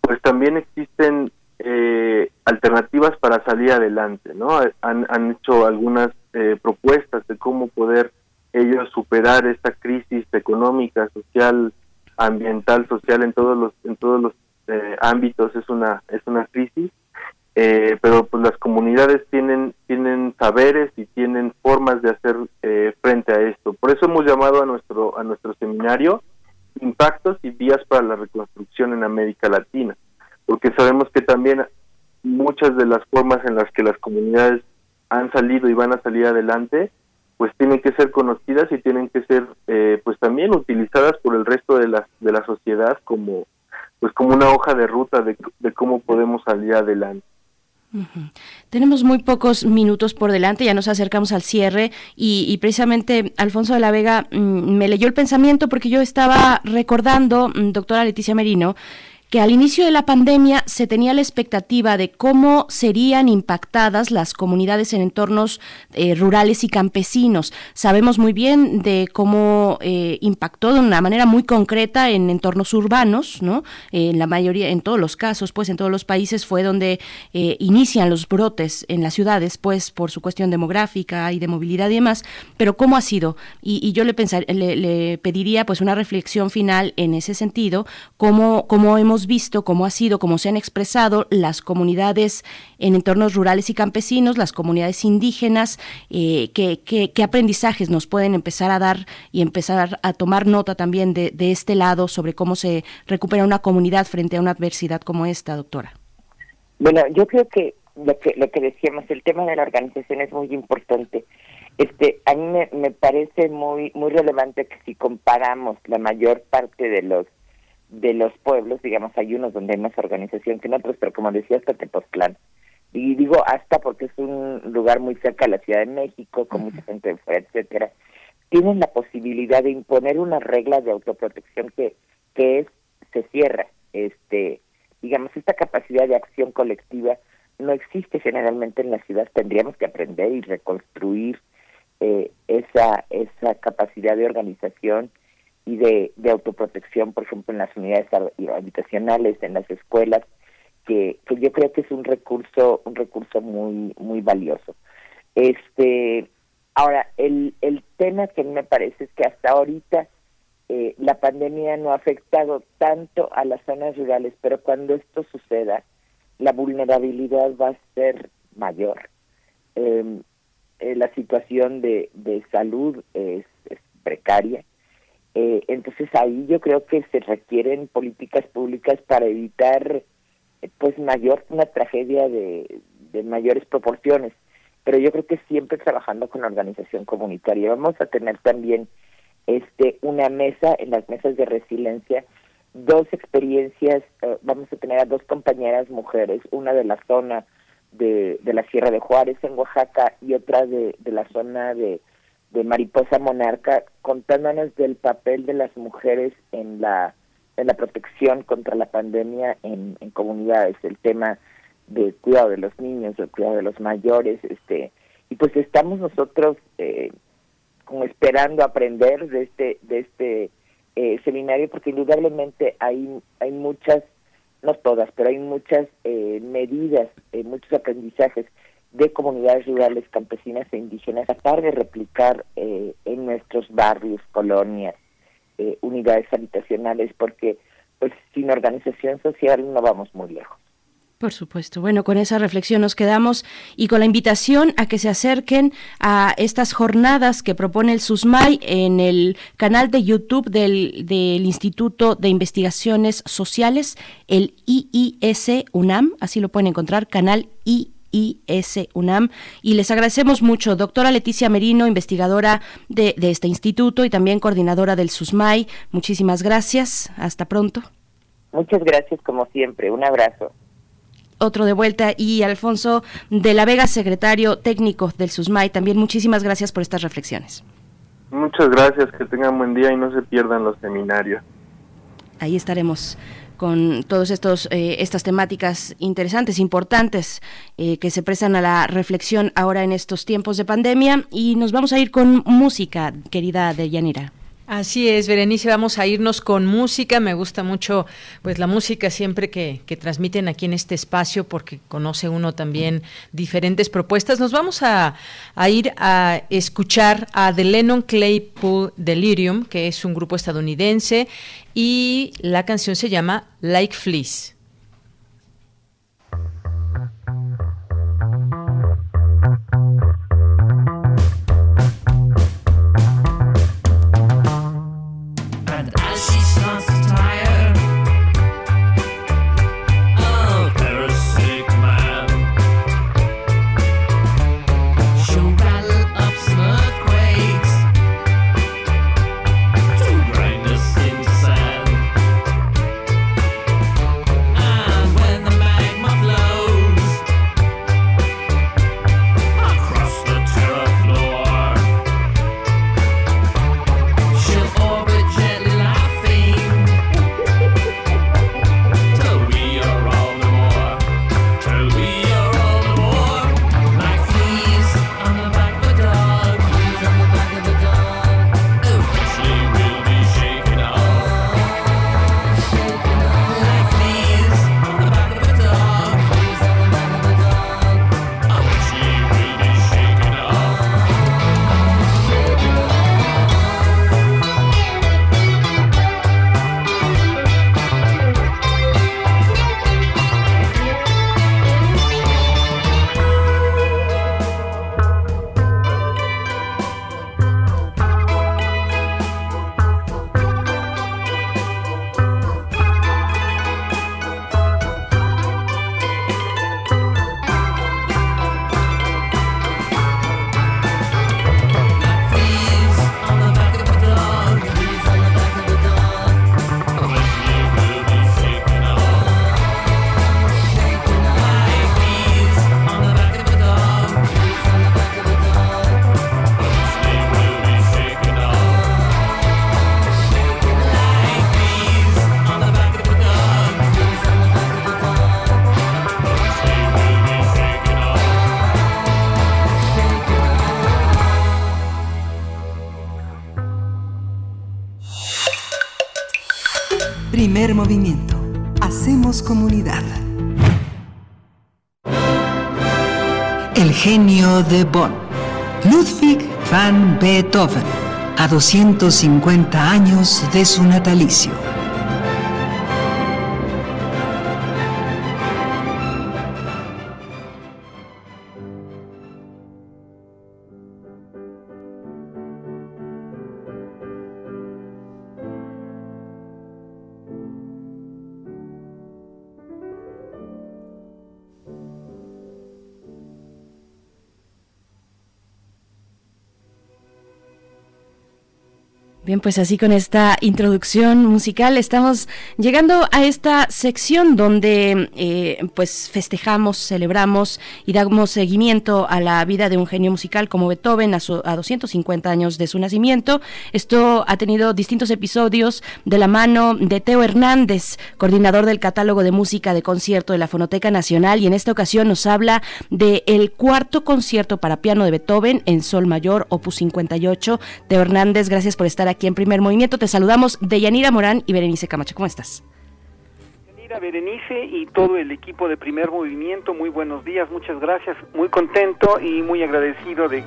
pues también existen eh, alternativas para salir adelante, ¿no? Han, han hecho algunas eh, propuestas de cómo poder ellos superar esta crisis económica, social, ambiental, social en todos los en todos los eh, ámbitos es una es una crisis, eh, pero pues las comunidades tienen tienen saberes y tienen formas de hacer frente a esto. Por eso hemos llamado a nuestro a nuestro seminario impactos y vías para la reconstrucción en América Latina porque sabemos que también muchas de las formas en las que las comunidades han salido y van a salir adelante, pues tienen que ser conocidas y tienen que ser, eh, pues también utilizadas por el resto de la, de la sociedad como, pues como una hoja de ruta de, cómo podemos salir adelante. Tenemos muy pocos minutos por delante, ya nos acercamos al cierre y, precisamente Alfonso de la Vega mm, me leyó el pensamiento porque yo estaba recordando, mm, doctora Leticia Merino, que al inicio de la pandemia se tenía la expectativa de cómo serían impactadas las comunidades en entornos eh, rurales y campesinos. Sabemos muy bien de cómo eh, impactó de una manera muy concreta en entornos urbanos, ¿no? en la mayoría, en todos los casos, pues en todos los países fue donde eh, inician los brotes en las ciudades, pues por su cuestión demográfica y de movilidad y demás. Pero cómo ha sido y, yo le, pensar, le, pediría pues una reflexión final en ese sentido, cómo, cómo hemos visto cómo ha sido, cómo se han expresado las comunidades en entornos rurales y campesinos, las comunidades indígenas, eh, qué, aprendizajes nos pueden empezar a dar y empezar a tomar nota también de, este lado sobre cómo se recupera una comunidad frente a una adversidad como esta, doctora. Bueno, yo creo que lo que lo que decíamos, el tema de la organización es muy importante. Este, a mí me, me parece muy muy relevante que si comparamos la mayor parte de los de los pueblos, digamos, hay unos donde hay más organización que en otros, pero como decía, hasta Tepoztlán. Y digo hasta porque es un lugar muy cerca de la Ciudad de México, con mucha gente de fuera, etcétera. Tienen la posibilidad de imponer una regla de autoprotección que, que es, se cierra. Este, digamos, esta capacidad de acción colectiva no existe generalmente en la ciudad. Tendríamos que aprender y reconstruir eh, esa, esa capacidad de organización y de, de autoprotección, por ejemplo, en las unidades habitacionales, en las escuelas, que, que yo creo que es un recurso, un recurso muy, muy valioso. Este, ahora, el, el tema que me parece es que hasta ahorita eh, la pandemia no ha afectado tanto a las zonas rurales, pero cuando esto suceda, la vulnerabilidad va a ser mayor. Em, eh, la situación de, de salud es, es precaria eh, entonces ahí yo creo que se requieren políticas públicas para evitar eh, pues mayor una tragedia de, de mayores proporciones. Pero yo creo que siempre trabajando con la organización comunitaria. Vamos a tener también este una mesa en las mesas de resiliencia dos experiencias eh, vamos a tener a dos compañeras mujeres una de la zona de, de la Sierra de Juárez en Oaxaca y otra de, de la zona de de Mariposa Monarca, contándonos del papel de las mujeres en la en la protección contra la pandemia en, en comunidades, el tema del cuidado de los niños, el cuidado de los mayores, este y pues estamos nosotros eh, como esperando aprender de este de este eh, seminario porque indudablemente hay hay muchas no todas pero hay muchas eh, medidas muchos aprendizajes de comunidades rurales campesinas e indígenas tratar de replicar en nuestros barrios colonias unidades habitacionales porque pues sin organización social no vamos muy lejos. Por supuesto. Bueno, con esa reflexión nos quedamos y con la invitación a que se acerquen a estas jornadas que propone el SUSMAI en el canal de YouTube del, Instituto de Investigaciones Sociales, el IIS UNAM, así lo pueden encontrar, canal IIS UNAM. Y les agradecemos mucho, doctora Leticia Merino, investigadora de, de este instituto y también coordinadora del SUSMAI. Muchísimas gracias. Hasta pronto. Muchas gracias, como siempre. Un abrazo otro de vuelta y Alfonso de la Vega, secretario técnico del SUSMAI. También muchísimas gracias por estas reflexiones. Muchas gracias, que tengan buen día y no se pierdan los seminarios. Ahí estaremos con todas eh, estas temáticas interesantes, importantes, eh, que se prestan a la reflexión ahora en estos tiempos de pandemia. Y nos vamos a ir con música, querida Deyanira. Así es, Berenice, vamos a irnos con música. Me gusta mucho pues la música siempre que, transmiten aquí en este espacio porque conoce uno también diferentes propuestas. Nos vamos a, a, ir a escuchar a The Lennon Claypool Delirium, que es un grupo estadounidense, y la canción se llama Like Fleece. De Bonn. Ludwig van Beethoven. A 250 años de su natalicio. Pues así con esta introducción musical estamos llegando a esta sección donde eh, pues festejamos, celebramos y damos seguimiento a la vida de un genio musical como Beethoven a, a 250 años de su nacimiento. Esto ha tenido distintos episodios de la mano de Teo Hernández, coordinador del catálogo de música de concierto de la Fonoteca Nacional y en esta ocasión nos habla de el cuarto concierto para piano de Beethoven en Sol Mayor, opus 58. Teo Hernández, gracias por estar aquí en Primer Movimiento. Te saludamos de Yanira Morán y Berenice Camacho. ¿Cómo estás? Berenice y todo el equipo de Primer Movimiento, muy buenos días, muchas gracias. Muy contento y muy agradecido de,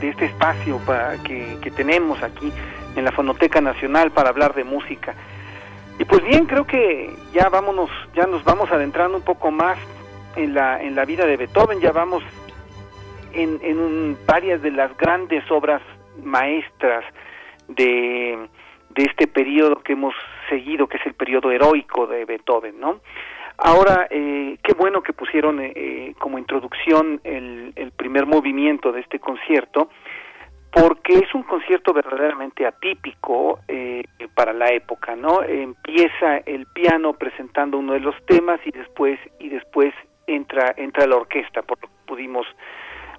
de este espacio para que, que tenemos aquí en la Fonoteca Nacional para hablar de música. Y pues bien, creo que ya vámonos, ya nos vamos adentrando un poco más en la, en la vida de Beethoven, ya vamos en, en un, varias de las grandes obras maestras de, de este periodo que hemos seguido, que es el periodo heroico de Beethoven, ¿no? Ahora, eh, qué bueno que pusieron eh, como introducción el, el, primer movimiento de este concierto, porque es un concierto verdaderamente atípico eh, para la época, ¿no? Empieza el piano presentando uno de los temas y después y después entra entra la orquesta, por lo que pudimos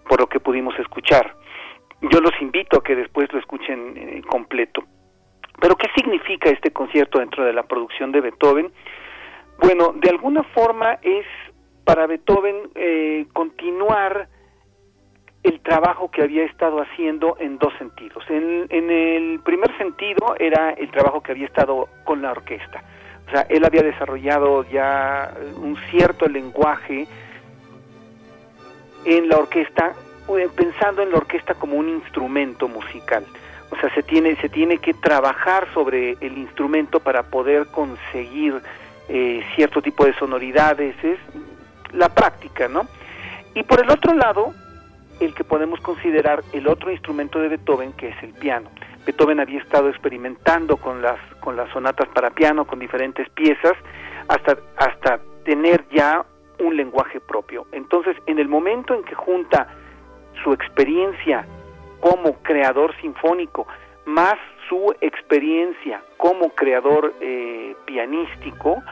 por lo que pudimos escuchar. Yo los invito a que después lo escuchen eh, completo. Pero ¿qué significa este concierto dentro de la producción de Beethoven? Bueno, de alguna forma es para Beethoven eh, continuar el trabajo que había estado haciendo en dos sentidos. En, en, el primer sentido era el trabajo que había estado con la orquesta. O sea, él había desarrollado ya un cierto lenguaje en la orquesta pensando en la orquesta como un instrumento musical. O sea, se tiene, se tiene que trabajar sobre el instrumento para poder conseguir eh, cierto tipo de sonoridades, es la práctica, ¿no? Y por el otro lado, el que podemos considerar el otro instrumento de Beethoven, que es el piano. Beethoven había estado experimentando con las, con las sonatas para piano, con diferentes piezas, hasta, hasta tener ya un lenguaje propio. Entonces, en el momento en que junta su experiencia como creador sinfónico, más su experiencia como creador eh, pianístico,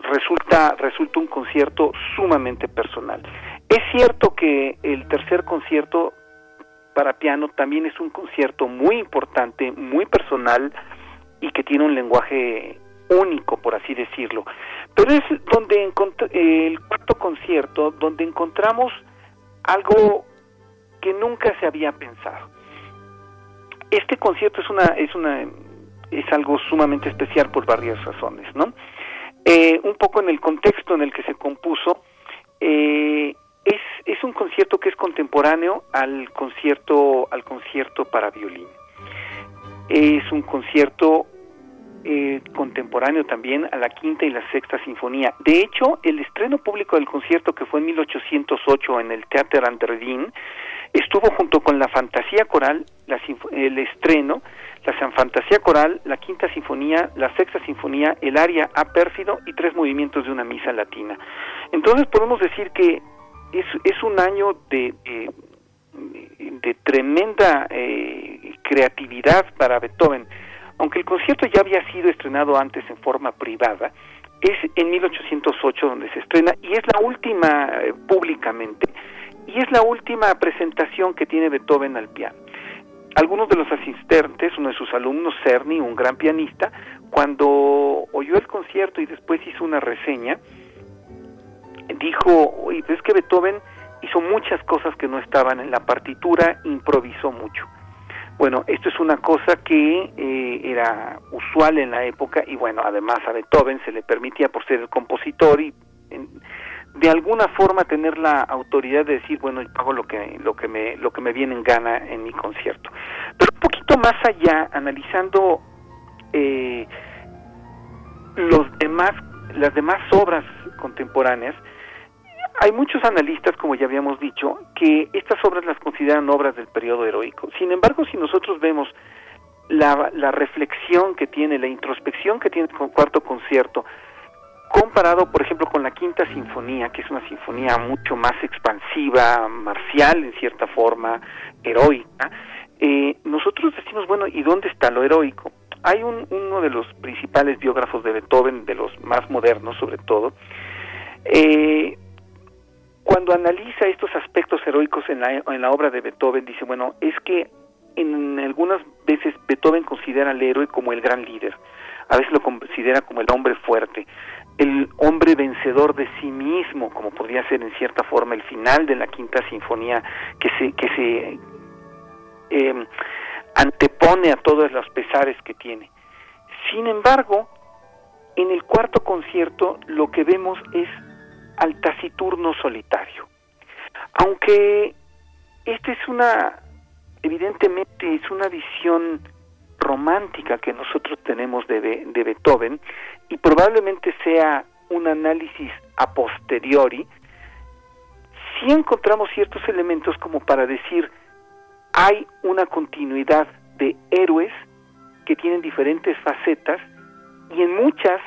resulta, resulta un concierto sumamente personal. Es cierto que el tercer concierto para piano también es un concierto muy importante, muy personal y que tiene un lenguaje único, por así decirlo. Pero es donde el cuarto concierto, donde encontramos algo que nunca se había pensado. Este concierto es una es una es algo sumamente especial por varias razones, ¿no? Eh, un poco en el contexto en el que se compuso, eh, es, es un concierto que es contemporáneo al concierto al concierto para violín. Es un concierto eh, contemporáneo también a la quinta y la sexta sinfonía. De hecho, el estreno público del concierto que fue en 1808 en el Theater Andredin estuvo junto con la fantasía coral, la, el estreno, la San Fantasía Coral, la Quinta Sinfonía, la Sexta Sinfonía, el aria A Pérfido y tres movimientos de una misa latina. Entonces podemos decir que es, es un año de, de tremenda eh, creatividad para Beethoven. Aunque el concierto ya había sido estrenado antes en forma privada, es en 1808 donde se estrena y es la última eh, públicamente y es la última presentación que tiene Beethoven al piano. Algunos de los asistentes, uno de sus alumnos, Cerny, un gran pianista, cuando oyó el concierto y después hizo una reseña, dijo, oye, es que Beethoven hizo muchas cosas que no estaban en la partitura, improvisó mucho. Bueno, esto es una cosa que eh, era usual en la época y bueno, además a Beethoven se le permitía por ser el compositor y en, de alguna forma tener la autoridad de decir bueno yo hago lo que lo que me lo que me viene en gana en mi concierto pero un poquito más allá analizando eh, los demás las demás obras contemporáneas hay muchos analistas como ya habíamos dicho que estas obras las consideran obras del periodo heroico sin embargo si nosotros vemos la, la reflexión que tiene la introspección que tiene el cuarto concierto comparado, por ejemplo, con la Quinta Sinfonía, que es una sinfonía mucho más expansiva, marcial en cierta forma, heroica, eh, nosotros decimos, bueno, ¿y dónde está lo heroico? Hay un, uno de los principales biógrafos de Beethoven, de los más modernos sobre todo, eh, cuando analiza estos aspectos heroicos en la, en la obra de Beethoven, dice, bueno, es que en algunas veces Beethoven considera al héroe como el gran líder, a veces lo considera como el hombre fuerte, el hombre vencedor de sí mismo, como podría ser en cierta forma el final de la quinta sinfonía que se que se eh, antepone a todos los pesares que tiene. Sin embargo, en el cuarto concierto lo que vemos es al taciturno solitario. Aunque esta es una, evidentemente es una visión romántica que nosotros tenemos de, de Beethoven y probablemente sea un análisis a posteriori, si encontramos ciertos elementos como para decir, hay una continuidad de héroes que tienen diferentes facetas y en muchas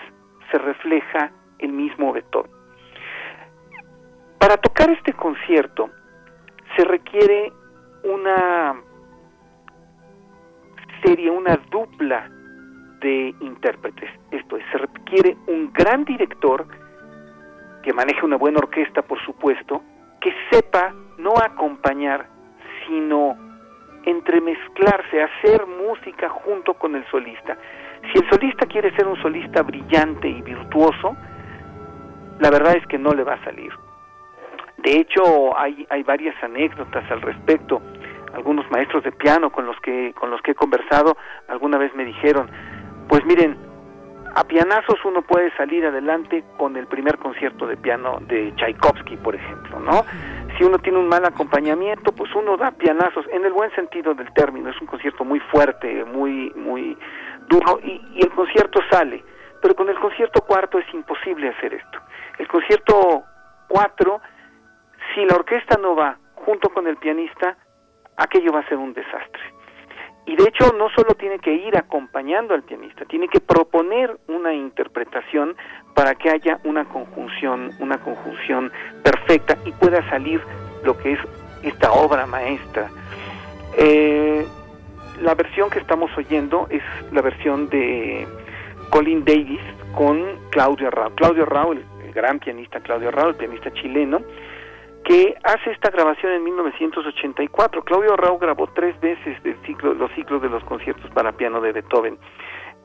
se refleja el mismo Beethoven. Para tocar este concierto se requiere una serie, una dupla de intérpretes. Esto es, se requiere un gran director que maneje una buena orquesta, por supuesto, que sepa no acompañar, sino entremezclarse, hacer música junto con el solista. Si el solista quiere ser un solista brillante y virtuoso, la verdad es que no le va a salir. De hecho, hay, hay varias anécdotas al respecto. Algunos maestros de piano con los que con los que he conversado alguna vez me dijeron, pues miren, a pianazos uno puede salir adelante con el primer concierto de piano de Tchaikovsky, por ejemplo, ¿no? si uno tiene un mal acompañamiento, pues uno da pianazos, en el buen sentido del término, es un concierto muy fuerte, muy, muy duro, y, el concierto sale. Pero con el concierto cuarto es imposible hacer esto. El concierto cuatro, si la orquesta no va junto con el pianista, aquello va a ser un desastre. Y de hecho no solo tiene que ir acompañando al pianista, tiene que proponer una interpretación para que haya una conjunción, una conjunción perfecta y pueda salir lo que es esta obra maestra. Eh, la versión que estamos oyendo es la versión de Colin Davis con Claudio Rao. Claudio Rao, el, gran pianista Claudio Rao, el pianista chileno, que hace esta grabación en 1984. Claudio Rau grabó tres veces ciclo, los ciclos de los conciertos para piano de Beethoven.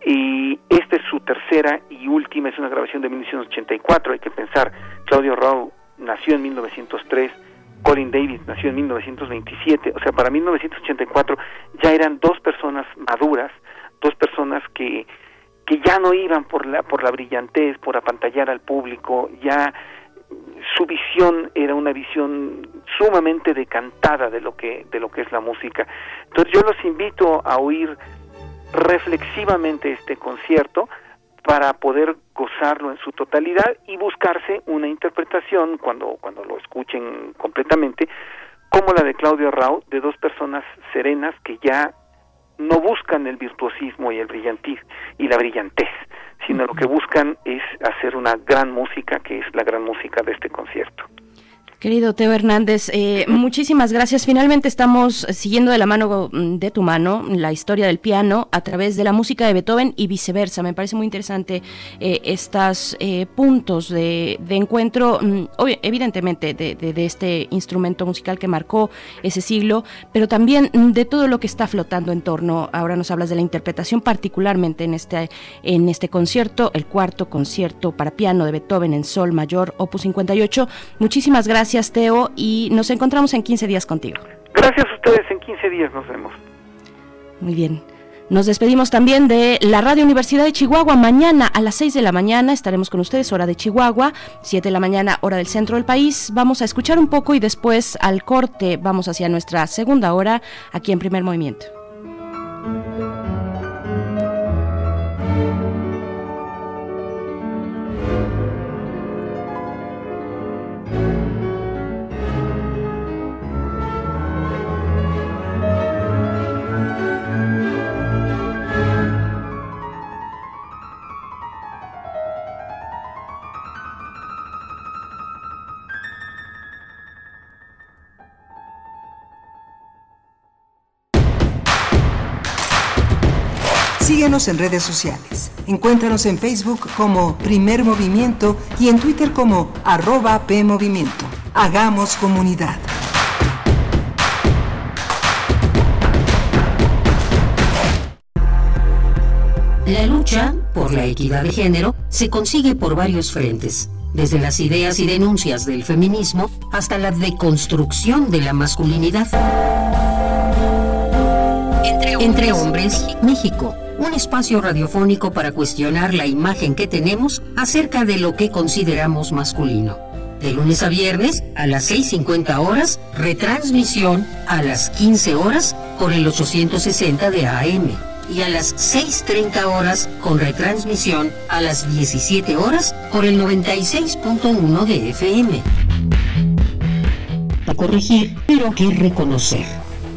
Y esta es su tercera y última, es una grabación de 1984. Hay que pensar, Claudio Rau nació en 1903, Colin Davis nació en 1927. O sea, para 1984 ya eran dos personas maduras, dos personas que que ya no iban por la por la brillantez, por apantallar al público, ya su visión era una visión sumamente decantada de lo que de lo que es la música. Entonces yo los invito a oír reflexivamente este concierto para poder gozarlo en su totalidad y buscarse una interpretación cuando cuando lo escuchen completamente como la de Claudio Rau de dos personas serenas que ya no buscan el virtuosismo y el brillantiz y la brillantez, sino lo que buscan es hacer una gran música, que es la gran música de este concierto. Querido Teo Hernández, eh, muchísimas gracias. Finalmente estamos siguiendo de la mano mm, de tu mano la historia del piano a través de la música de Beethoven y viceversa. Me parece muy interesante eh, estos eh, puntos de, encuentro, mm, evidentemente de, de, este instrumento musical que marcó ese siglo, pero también mm, de todo lo que está flotando en torno. Ahora nos hablas de la interpretación, particularmente en este, en este concierto, el cuarto concierto para piano de Beethoven en Sol Mayor, Opus 58. Muchísimas gracias Gracias, Teo, y nos encontramos en 15 días contigo. Gracias a ustedes, en 15 días nos vemos. Muy bien. Nos despedimos también de la Radio Universidad de Chihuahua. Mañana a las 6 de la mañana estaremos con ustedes, hora de Chihuahua, 7 de la mañana, hora del centro del país. Vamos a escuchar un poco y después al corte vamos hacia nuestra segunda hora aquí en primer movimiento. Síguenos en redes sociales. Encuéntranos en Facebook como Primer Movimiento y en Twitter como arroba PMovimiento. Hagamos comunidad. La lucha por la equidad de género se consigue por varios frentes, desde las ideas y denuncias del feminismo hasta la deconstrucción de la masculinidad. Entre hombres, México, un espacio radiofónico para cuestionar la imagen que tenemos acerca de lo que consideramos masculino. De lunes a viernes a las 6.50 horas, retransmisión a las 15 horas por el 860 de AM y a las 6.30 horas con retransmisión a las 17 horas por el 96.1 de FM. A corregir, pero que reconocer.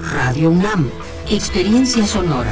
Radio UNAM, experiencia sonora.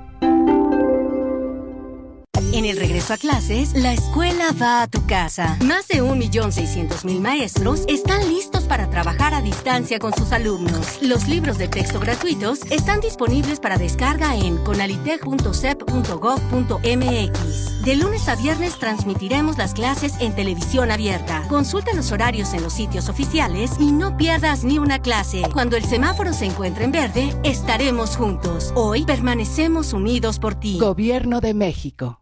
En el regreso a clases, la escuela va a tu casa. Más de 1.600.000 maestros están listos para trabajar a distancia con sus alumnos. Los libros de texto gratuitos están disponibles para descarga en conalitech.sep.gov.mx. De lunes a viernes transmitiremos las clases en televisión abierta. Consulta los horarios en los sitios oficiales y no pierdas ni una clase. Cuando el semáforo se encuentre en verde, estaremos juntos. Hoy permanecemos unidos por ti. Gobierno de México.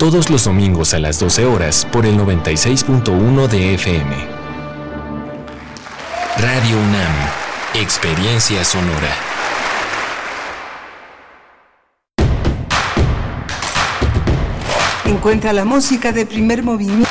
todos los domingos a las 12 horas por el 96.1 de FM. Radio UNAM, Experiencia Sonora. Encuentra la música de primer movimiento.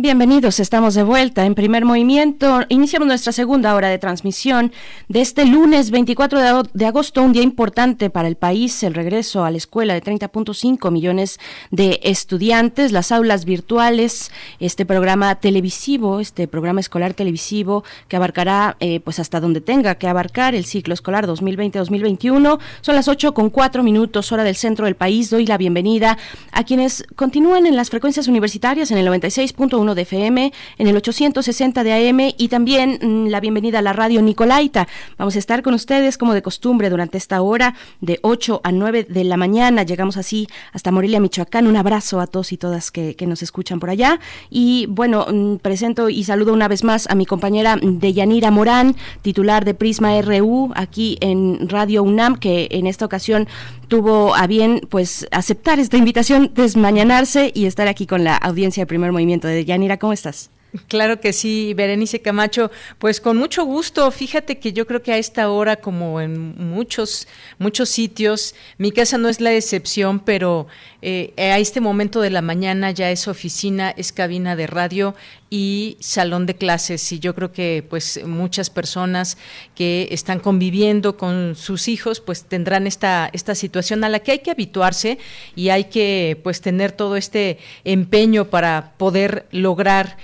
Bienvenidos, estamos de vuelta en primer movimiento. Iniciamos nuestra segunda hora de transmisión de este lunes 24 de agosto, un día importante para el país, el regreso a la escuela de 30.5 millones de estudiantes, las aulas virtuales, este programa televisivo, este programa escolar televisivo que abarcará eh, pues hasta donde tenga que abarcar el ciclo escolar 2020-2021. Son las 8 con 4 minutos, hora del centro del país. Doy la bienvenida a quienes continúan en las frecuencias universitarias en el 96.1 de FM, en el 860 de AM y también mm, la bienvenida a la radio Nicolaita. Vamos a estar con ustedes como de costumbre durante esta hora de 8 a 9 de la mañana. Llegamos así hasta Morelia, Michoacán. Un abrazo a todos y todas que, que nos escuchan por allá. Y bueno, mm, presento y saludo una vez más a mi compañera Deyanira Morán, titular de Prisma RU aquí en Radio UNAM, que en esta ocasión tuvo a bien pues aceptar esta invitación, desmañanarse y estar aquí con la audiencia de primer movimiento de Yanira, ¿cómo estás? Claro que sí, Berenice Camacho, pues con mucho gusto. Fíjate que yo creo que a esta hora, como en muchos, muchos sitios, mi casa no es la excepción, pero eh, a este momento de la mañana ya es oficina, es cabina de radio y salón de clases y yo creo que pues muchas personas que están conviviendo con sus hijos pues tendrán esta esta situación a la que hay que habituarse y hay que pues tener todo este empeño para poder lograr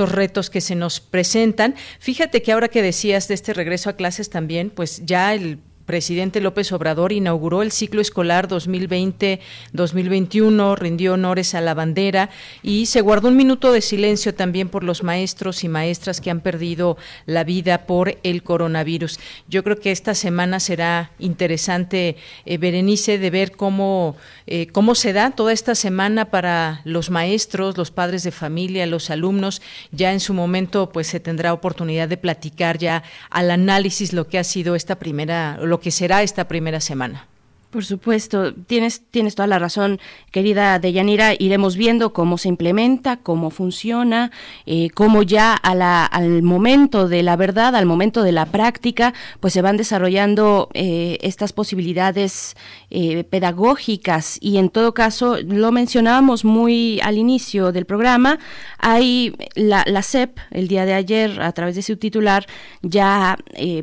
estos retos que se nos presentan. Fíjate que ahora que decías de este regreso a clases también pues ya el presidente López Obrador inauguró el ciclo escolar 2020-2021, rindió honores a la bandera y se guardó un minuto de silencio también por los maestros y maestras que han perdido la vida por el coronavirus. Yo creo que esta semana será interesante, eh, Berenice, de ver cómo, eh, cómo se da toda esta semana para los maestros, los padres de familia, los alumnos. Ya en su momento, pues se tendrá oportunidad de platicar ya al análisis lo que ha sido esta primera, que será esta primera semana. Por supuesto, tienes, tienes toda la razón, querida Deyanira. Iremos viendo cómo se implementa, cómo funciona, eh, cómo ya a la, al momento de la verdad, al momento de la práctica, pues se van desarrollando eh, estas posibilidades eh, pedagógicas. Y en todo caso, lo mencionábamos muy al inicio del programa, hay la, la CEP, el día de ayer, a través de su titular, ya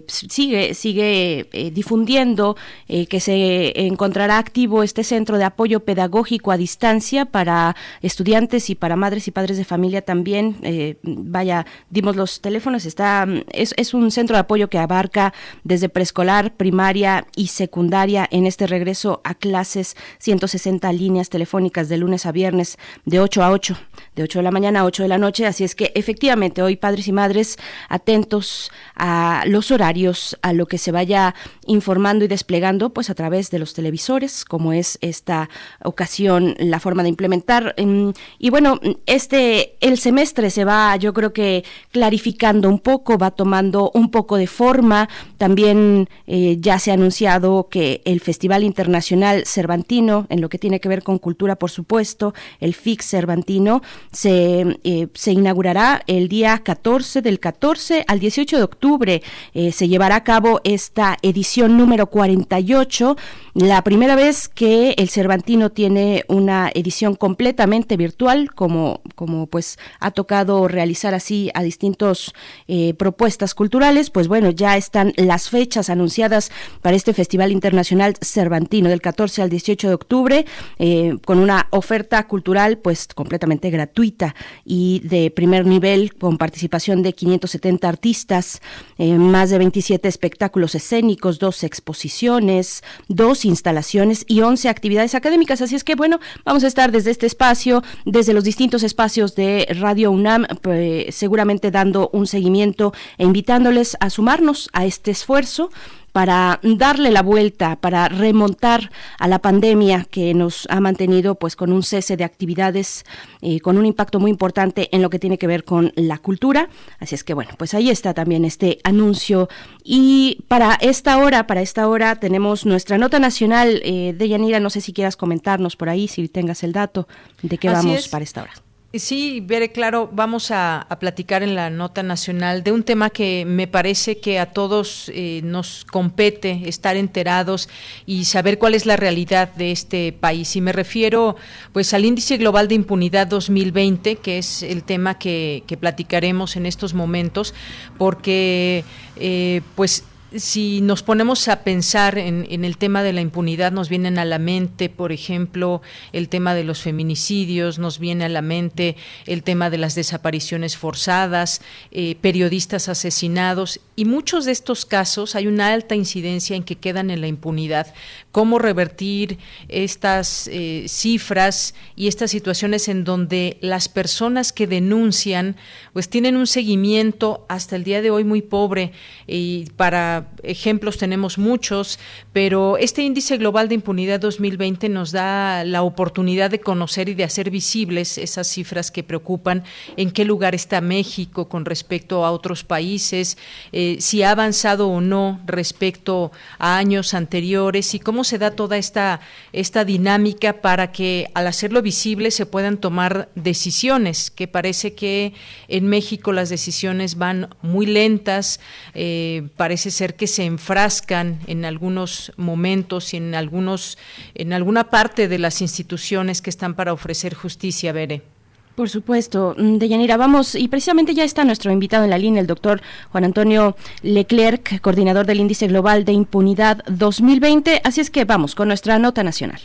sigue, sigue difundiendo que se encontrará activo este centro de apoyo pedagógico a distancia para estudiantes y para madres y padres de familia también. Eh, vaya, dimos los teléfonos, está, es, es un centro de apoyo que abarca desde preescolar, primaria y secundaria en este regreso a clases, 160 líneas telefónicas de lunes a viernes de 8 a 8, de 8 de la mañana a 8 de la noche. Así es que efectivamente hoy padres y madres atentos a los horarios, a lo que se vaya informando y desplegando pues a través de los televisores, como es esta ocasión la forma de implementar. Em, y bueno, este, el semestre se va, yo creo que clarificando un poco, va tomando un poco de forma. También eh, ya se ha anunciado que el Festival Internacional Cervantino, en lo que tiene que ver con cultura, por supuesto, el FIX Cervantino, se, eh, se inaugurará el día 14, del 14 al 18 de octubre. Eh, se llevará a cabo esta edición número 48 la primera vez que el Cervantino tiene una edición completamente virtual, como, como pues ha tocado realizar así a distintos eh, propuestas culturales, pues bueno, ya están las fechas anunciadas para este Festival Internacional Cervantino del 14 al 18 de octubre, eh, con una oferta cultural pues completamente gratuita y de primer nivel, con participación de 570 artistas, eh, más de 27 espectáculos escénicos, dos exposiciones, dos instalaciones y 11 actividades académicas. Así es que, bueno, vamos a estar desde este espacio, desde los distintos espacios de Radio UNAM, pues, seguramente dando un seguimiento e invitándoles a sumarnos a este esfuerzo para darle la vuelta, para remontar a la pandemia que nos ha mantenido pues con un cese de actividades, eh, con un impacto muy importante en lo que tiene que ver con la cultura. Así es que bueno, pues ahí está también este anuncio. Y para esta hora, para esta hora tenemos nuestra nota nacional eh, de Yanira, no sé si quieras comentarnos por ahí, si tengas el dato de qué vamos para esta hora. Sí, Bere, claro, vamos a, platicar en la nota nacional de un tema que me parece que a todos eh, nos compete estar enterados y saber cuál es la realidad de este país. Y me refiero pues al índice global de impunidad 2020, que es el tema que, que platicaremos en estos momentos, porque eh, pues si nos ponemos a pensar en, el tema de la impunidad, nos vienen a la mente, por ejemplo, el tema de los feminicidios, nos viene a la mente el tema de las desapariciones forzadas, eh, periodistas asesinados, y muchos de estos casos hay una alta incidencia en que quedan en la impunidad. ¿Cómo revertir estas eh, cifras y estas situaciones en donde las personas que denuncian, pues tienen un seguimiento hasta el día de hoy muy pobre. Y para ejemplos tenemos muchos, pero este índice global de impunidad 2020 nos da la oportunidad de conocer y de hacer visibles esas cifras que preocupan, en qué lugar está México con respecto a otros países, eh, si ha avanzado o no respecto a años anteriores y cómo se da toda esta, esta dinámica para que al hacerlo visible se puedan tomar decisiones, que parece que en México las decisiones van muy lentas, eh, parece ser que se enfrascan en algunos momentos y en algunos en alguna parte de las instituciones que están para ofrecer justicia, Bere. Por supuesto, mm, Deyanira, vamos, y precisamente ya está nuestro invitado en la línea, el doctor Juan Antonio Leclerc, coordinador del Índice Global de Impunidad 2020. Así es que vamos con nuestra nota nacional.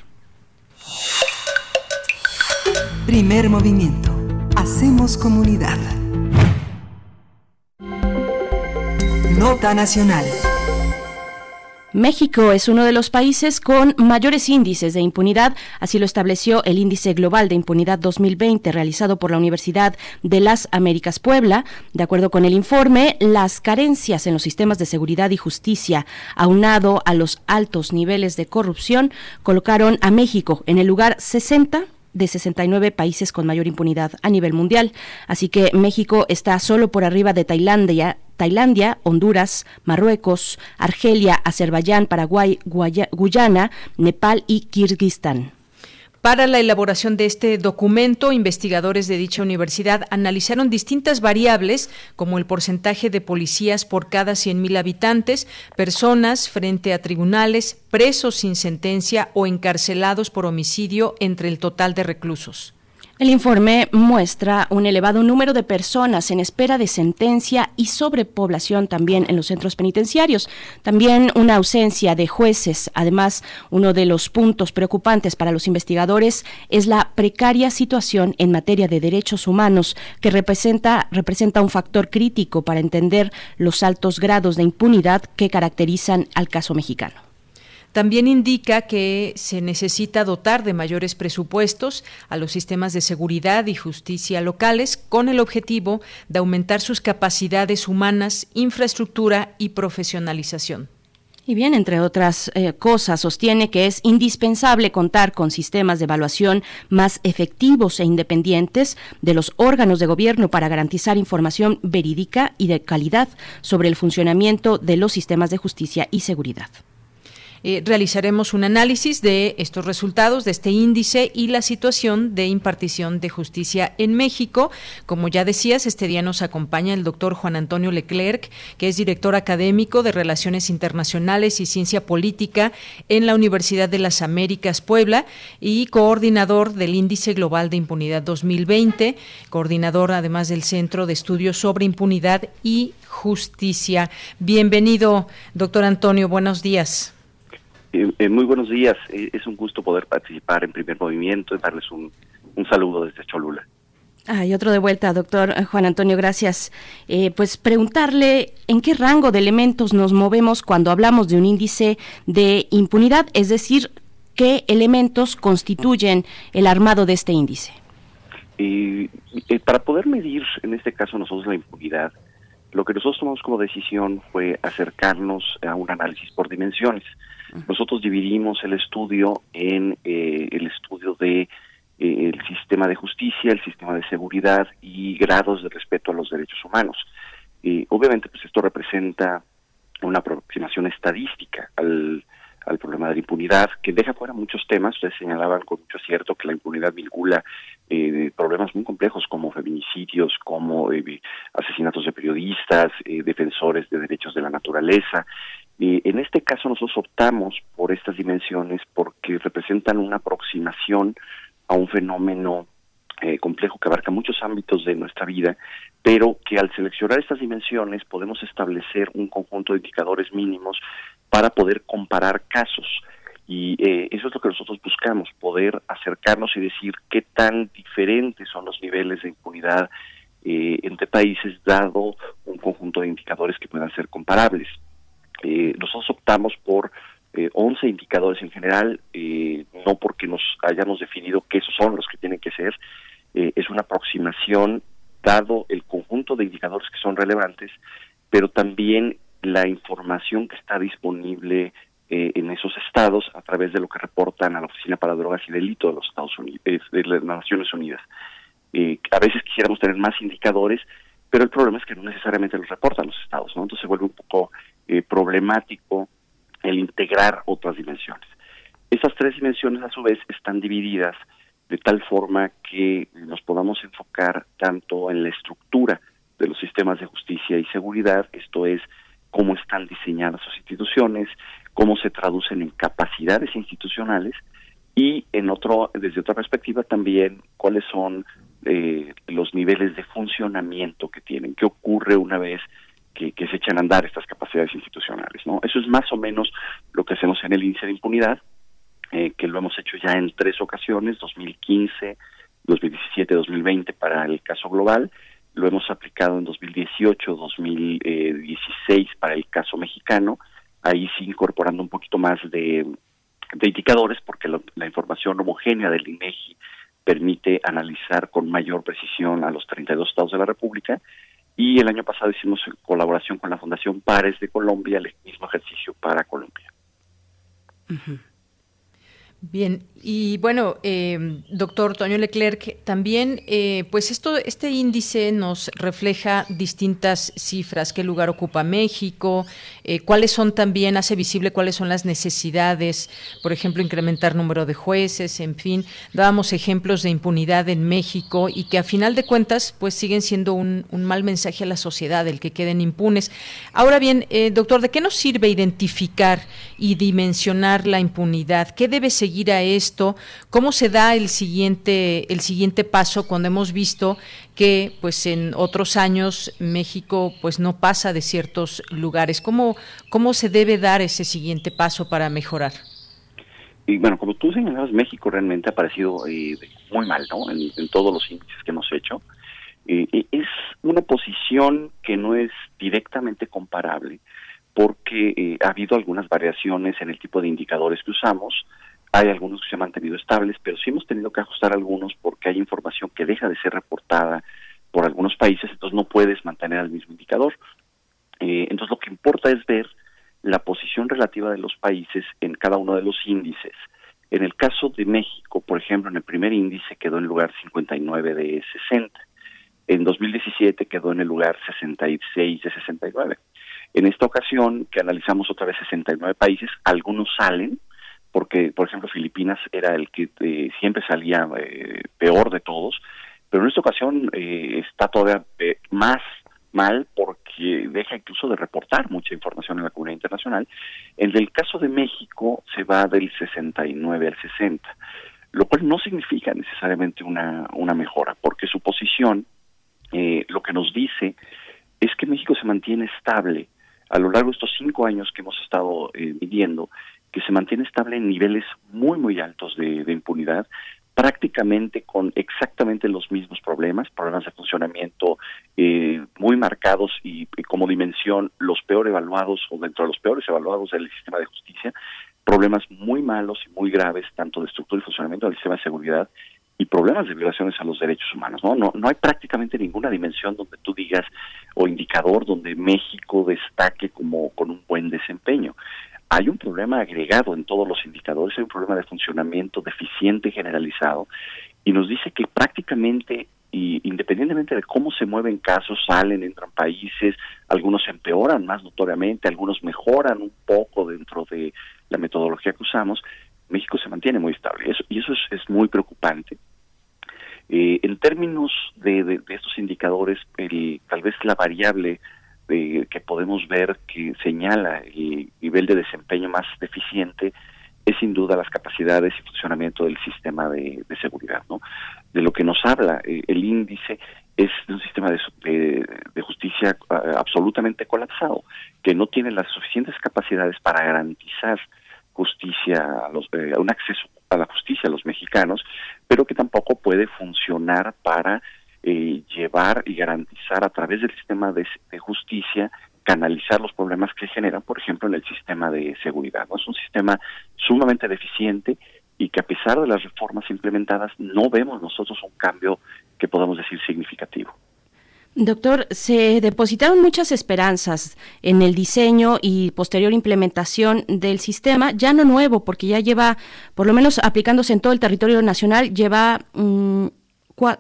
Primer movimiento. Hacemos comunidad. Nota nacional. México es uno de los países con mayores índices de impunidad, así lo estableció el Índice Global de Impunidad 2020 realizado por la Universidad de las Américas Puebla. De acuerdo con el informe, las carencias en los sistemas de seguridad y justicia, aunado a los altos niveles de corrupción, colocaron a México en el lugar 60 de 69 países con mayor impunidad a nivel mundial. Así que México está solo por arriba de Tailandia, Tailandia, Honduras, Marruecos, Argelia, Azerbaiyán, Paraguay, Guyana, Nepal y Kirguistán. Para la elaboración de este documento, investigadores de dicha universidad analizaron distintas variables como el porcentaje de policías por cada 100.000 habitantes, personas frente a tribunales, presos sin sentencia o encarcelados por homicidio entre el total de reclusos. El informe muestra un elevado número de personas en espera de sentencia y sobrepoblación también en los centros penitenciarios. También una ausencia de jueces. Además, uno de los puntos preocupantes para los investigadores es la precaria situación en materia de derechos humanos, que representa, representa un factor crítico para entender los altos grados de impunidad que caracterizan al caso mexicano. También indica que se necesita dotar de mayores presupuestos a los sistemas de seguridad y justicia locales con el objetivo de aumentar sus capacidades humanas, infraestructura y profesionalización. Y bien, entre otras eh, cosas, sostiene que es indispensable contar con sistemas de evaluación más efectivos e independientes de los órganos de gobierno para garantizar información verídica y de calidad sobre el funcionamiento de los sistemas de justicia y seguridad. Eh, realizaremos un análisis de estos resultados, de este índice y la situación de impartición de justicia en México. Como ya decías, este día nos acompaña el doctor Juan Antonio Leclerc, que es director académico de Relaciones Internacionales y Ciencia Política en la Universidad de las Américas Puebla y coordinador del Índice Global de Impunidad 2020, coordinador además del Centro de Estudios sobre Impunidad y Justicia. Bienvenido, doctor Antonio, buenos días. Eh, eh, muy buenos días. Eh, es un gusto poder participar en primer movimiento y darles un, saludo desde Cholula. Ah, y otro de vuelta, doctor Juan Antonio, gracias. pues preguntarle en qué rango de elementos nos movemos cuando hablamos de un índice de impunidad, es decir, qué elementos constituyen el armado de este índice. para poder medir, en este caso nosotros, la impunidad, lo que nosotros tomamos como decisión fue acercarnos a un análisis por dimensiones. Nosotros dividimos el estudio en eh, el estudio de eh, el sistema de justicia, el sistema de seguridad y grados de respeto a los derechos humanos. Eh, obviamente, pues esto representa una aproximación estadística al, problema de la impunidad, que deja fuera muchos temas. Ustedes señalaban con mucho acierto que la impunidad vincula eh, problemas muy complejos como feminicidios, como asesinatos de periodistas, defensores de derechos de la naturaleza, en este caso nosotros optamos por estas dimensiones porque representan una aproximación a un fenómeno eh, complejo que abarca muchos ámbitos de nuestra vida, pero que al seleccionar estas dimensiones podemos establecer un conjunto de indicadores mínimos para poder comparar casos. Y eh, eso es lo que nosotros buscamos, poder acercarnos y decir qué tan diferentes son los niveles de impunidad eh, entre países, dado un conjunto de indicadores que puedan ser comparables. Eh, nosotros optamos por eh, 11 indicadores en general, eh, no porque nos hayamos definido que esos son los que tienen que ser, eh, es una aproximación dado el conjunto de indicadores que son relevantes, pero también la información que está disponible en esos estados a través de lo que reportan a la Oficina para Drogas y Delito de los Estados Unidos, de las Naciones Unidas. a veces quisiéramos tener más indicadores, pero el problema es que no necesariamente los reportan los estados, ¿no? Entonces se vuelve un poco eh, problemático el integrar otras dimensiones. Esas tres dimensiones a su vez están divididas de tal forma que nos podamos enfocar tanto en la estructura de los sistemas de justicia y seguridad, esto es cómo están diseñadas sus instituciones, cómo se traducen en capacidades institucionales y en otro desde otra perspectiva también cuáles son eh, los niveles de funcionamiento que tienen, qué ocurre una vez que, se echan a andar estas capacidades institucionales. ¿no? Eso es más o menos lo que hacemos en el índice de impunidad, eh, que lo hemos hecho ya en tres ocasiones, 2015, 2017, 2020 para el caso global, lo hemos aplicado en 2018, 2016 para el caso mexicano ahí sí incorporando un poquito más de, indicadores, porque la información homogénea del INEGI permite analizar con mayor precisión a los 32 estados de la República. Y el año pasado hicimos colaboración con la Fundación Pares de Colombia el mismo ejercicio para Colombia. Bien, y bueno, eh, doctor Toño Leclerc, también, eh, pues esto, este índice nos refleja distintas cifras, qué lugar ocupa México, eh, cuáles son también, hace visible cuáles son las necesidades, por ejemplo, incrementar número de jueces, en fin, dábamos ejemplos de impunidad en México y que a final de cuentas, pues siguen siendo un, un mal mensaje a la sociedad el que queden impunes. Ahora bien, doctor, ¿de qué nos sirve identificar y dimensionar la impunidad? ¿Qué debe seguir? A esto? ¿Cómo se da el siguiente, el siguiente paso cuando hemos visto que pues en otros años México pues no pasa de ciertos lugares? ¿Cómo, cómo se debe dar ese siguiente paso para mejorar? Y bueno, como tú señalabas, México realmente ha parecido eh, muy mal, ¿no? En, todos los índices que hemos hecho. Es una posición que no es directamente comparable porque eh, ha habido algunas variaciones en el tipo de indicadores que usamos, hay algunos que se han mantenido estables, pero sí hemos tenido que ajustar algunos porque hay información que deja de ser reportada por algunos países, entonces no puedes mantener el mismo indicador. Eh, entonces lo que importa es ver la posición relativa de los países en cada uno de los índices. En el caso de México, por ejemplo, en el primer índice quedó en el lugar 59 de 60. En 2017 quedó en el lugar 66 de 69. En esta ocasión, que analizamos otra vez 69 países, algunos salen, porque, por ejemplo, Filipinas era el que eh, siempre salía eh, peor de todos, pero en esta ocasión eh, está todavía más mal porque deja incluso de reportar mucha información en la comunidad internacional. En el caso de México se va del 69 al 60, lo cual no significa necesariamente una, una mejora, porque su posición lo que nos dice es que México se mantiene estable a lo largo de estos cinco años que hemos estado midiendo que se mantiene estable en niveles muy, muy altos de, impunidad, prácticamente con exactamente los mismos problemas, problemas de funcionamiento eh, muy marcados y, como dimensión los peor evaluados o dentro de los peores evaluados del sistema de justicia, problemas muy malos y muy graves tanto de estructura y funcionamiento del sistema de seguridad y problemas de violaciones a los derechos humanos. ¿no? No, no hay prácticamente ninguna dimensión donde tú digas o indicador donde México destaque como con un buen desempeño hay un problema agregado en todos los indicadores, hay un problema de funcionamiento deficiente generalizado y nos dice que prácticamente y independientemente de cómo se mueven casos, salen, entran países, algunos empeoran más notoriamente, algunos mejoran un poco dentro de la metodología que usamos, México se mantiene muy estable eso, y eso es, muy preocupante. Eh, en términos de, estos indicadores, tal vez la variable que podemos ver que señala el nivel de desempeño más deficiente es sin duda las capacidades y funcionamiento del sistema de, seguridad. ¿no? De lo que nos habla eh, el índice es de un sistema de, justicia ah, absolutamente colapsado, que no tiene las suficientes capacidades para garantizar justicia, a los, eh, un acceso a la justicia a los mexicanos, pero que tampoco puede funcionar para eh, llevar y garantizar a través del sistema de, justicia canalizar los problemas que generan, por ejemplo, en el sistema de seguridad. Es un sistema sumamente deficiente y que a pesar de las reformas implementadas no vemos nosotros un cambio que podamos decir significativo. Doctor, se depositaron muchas esperanzas en el diseño y posterior implementación del sistema, ya no nuevo, porque ya lleva, por lo menos aplicándose en todo el territorio nacional, lleva mm,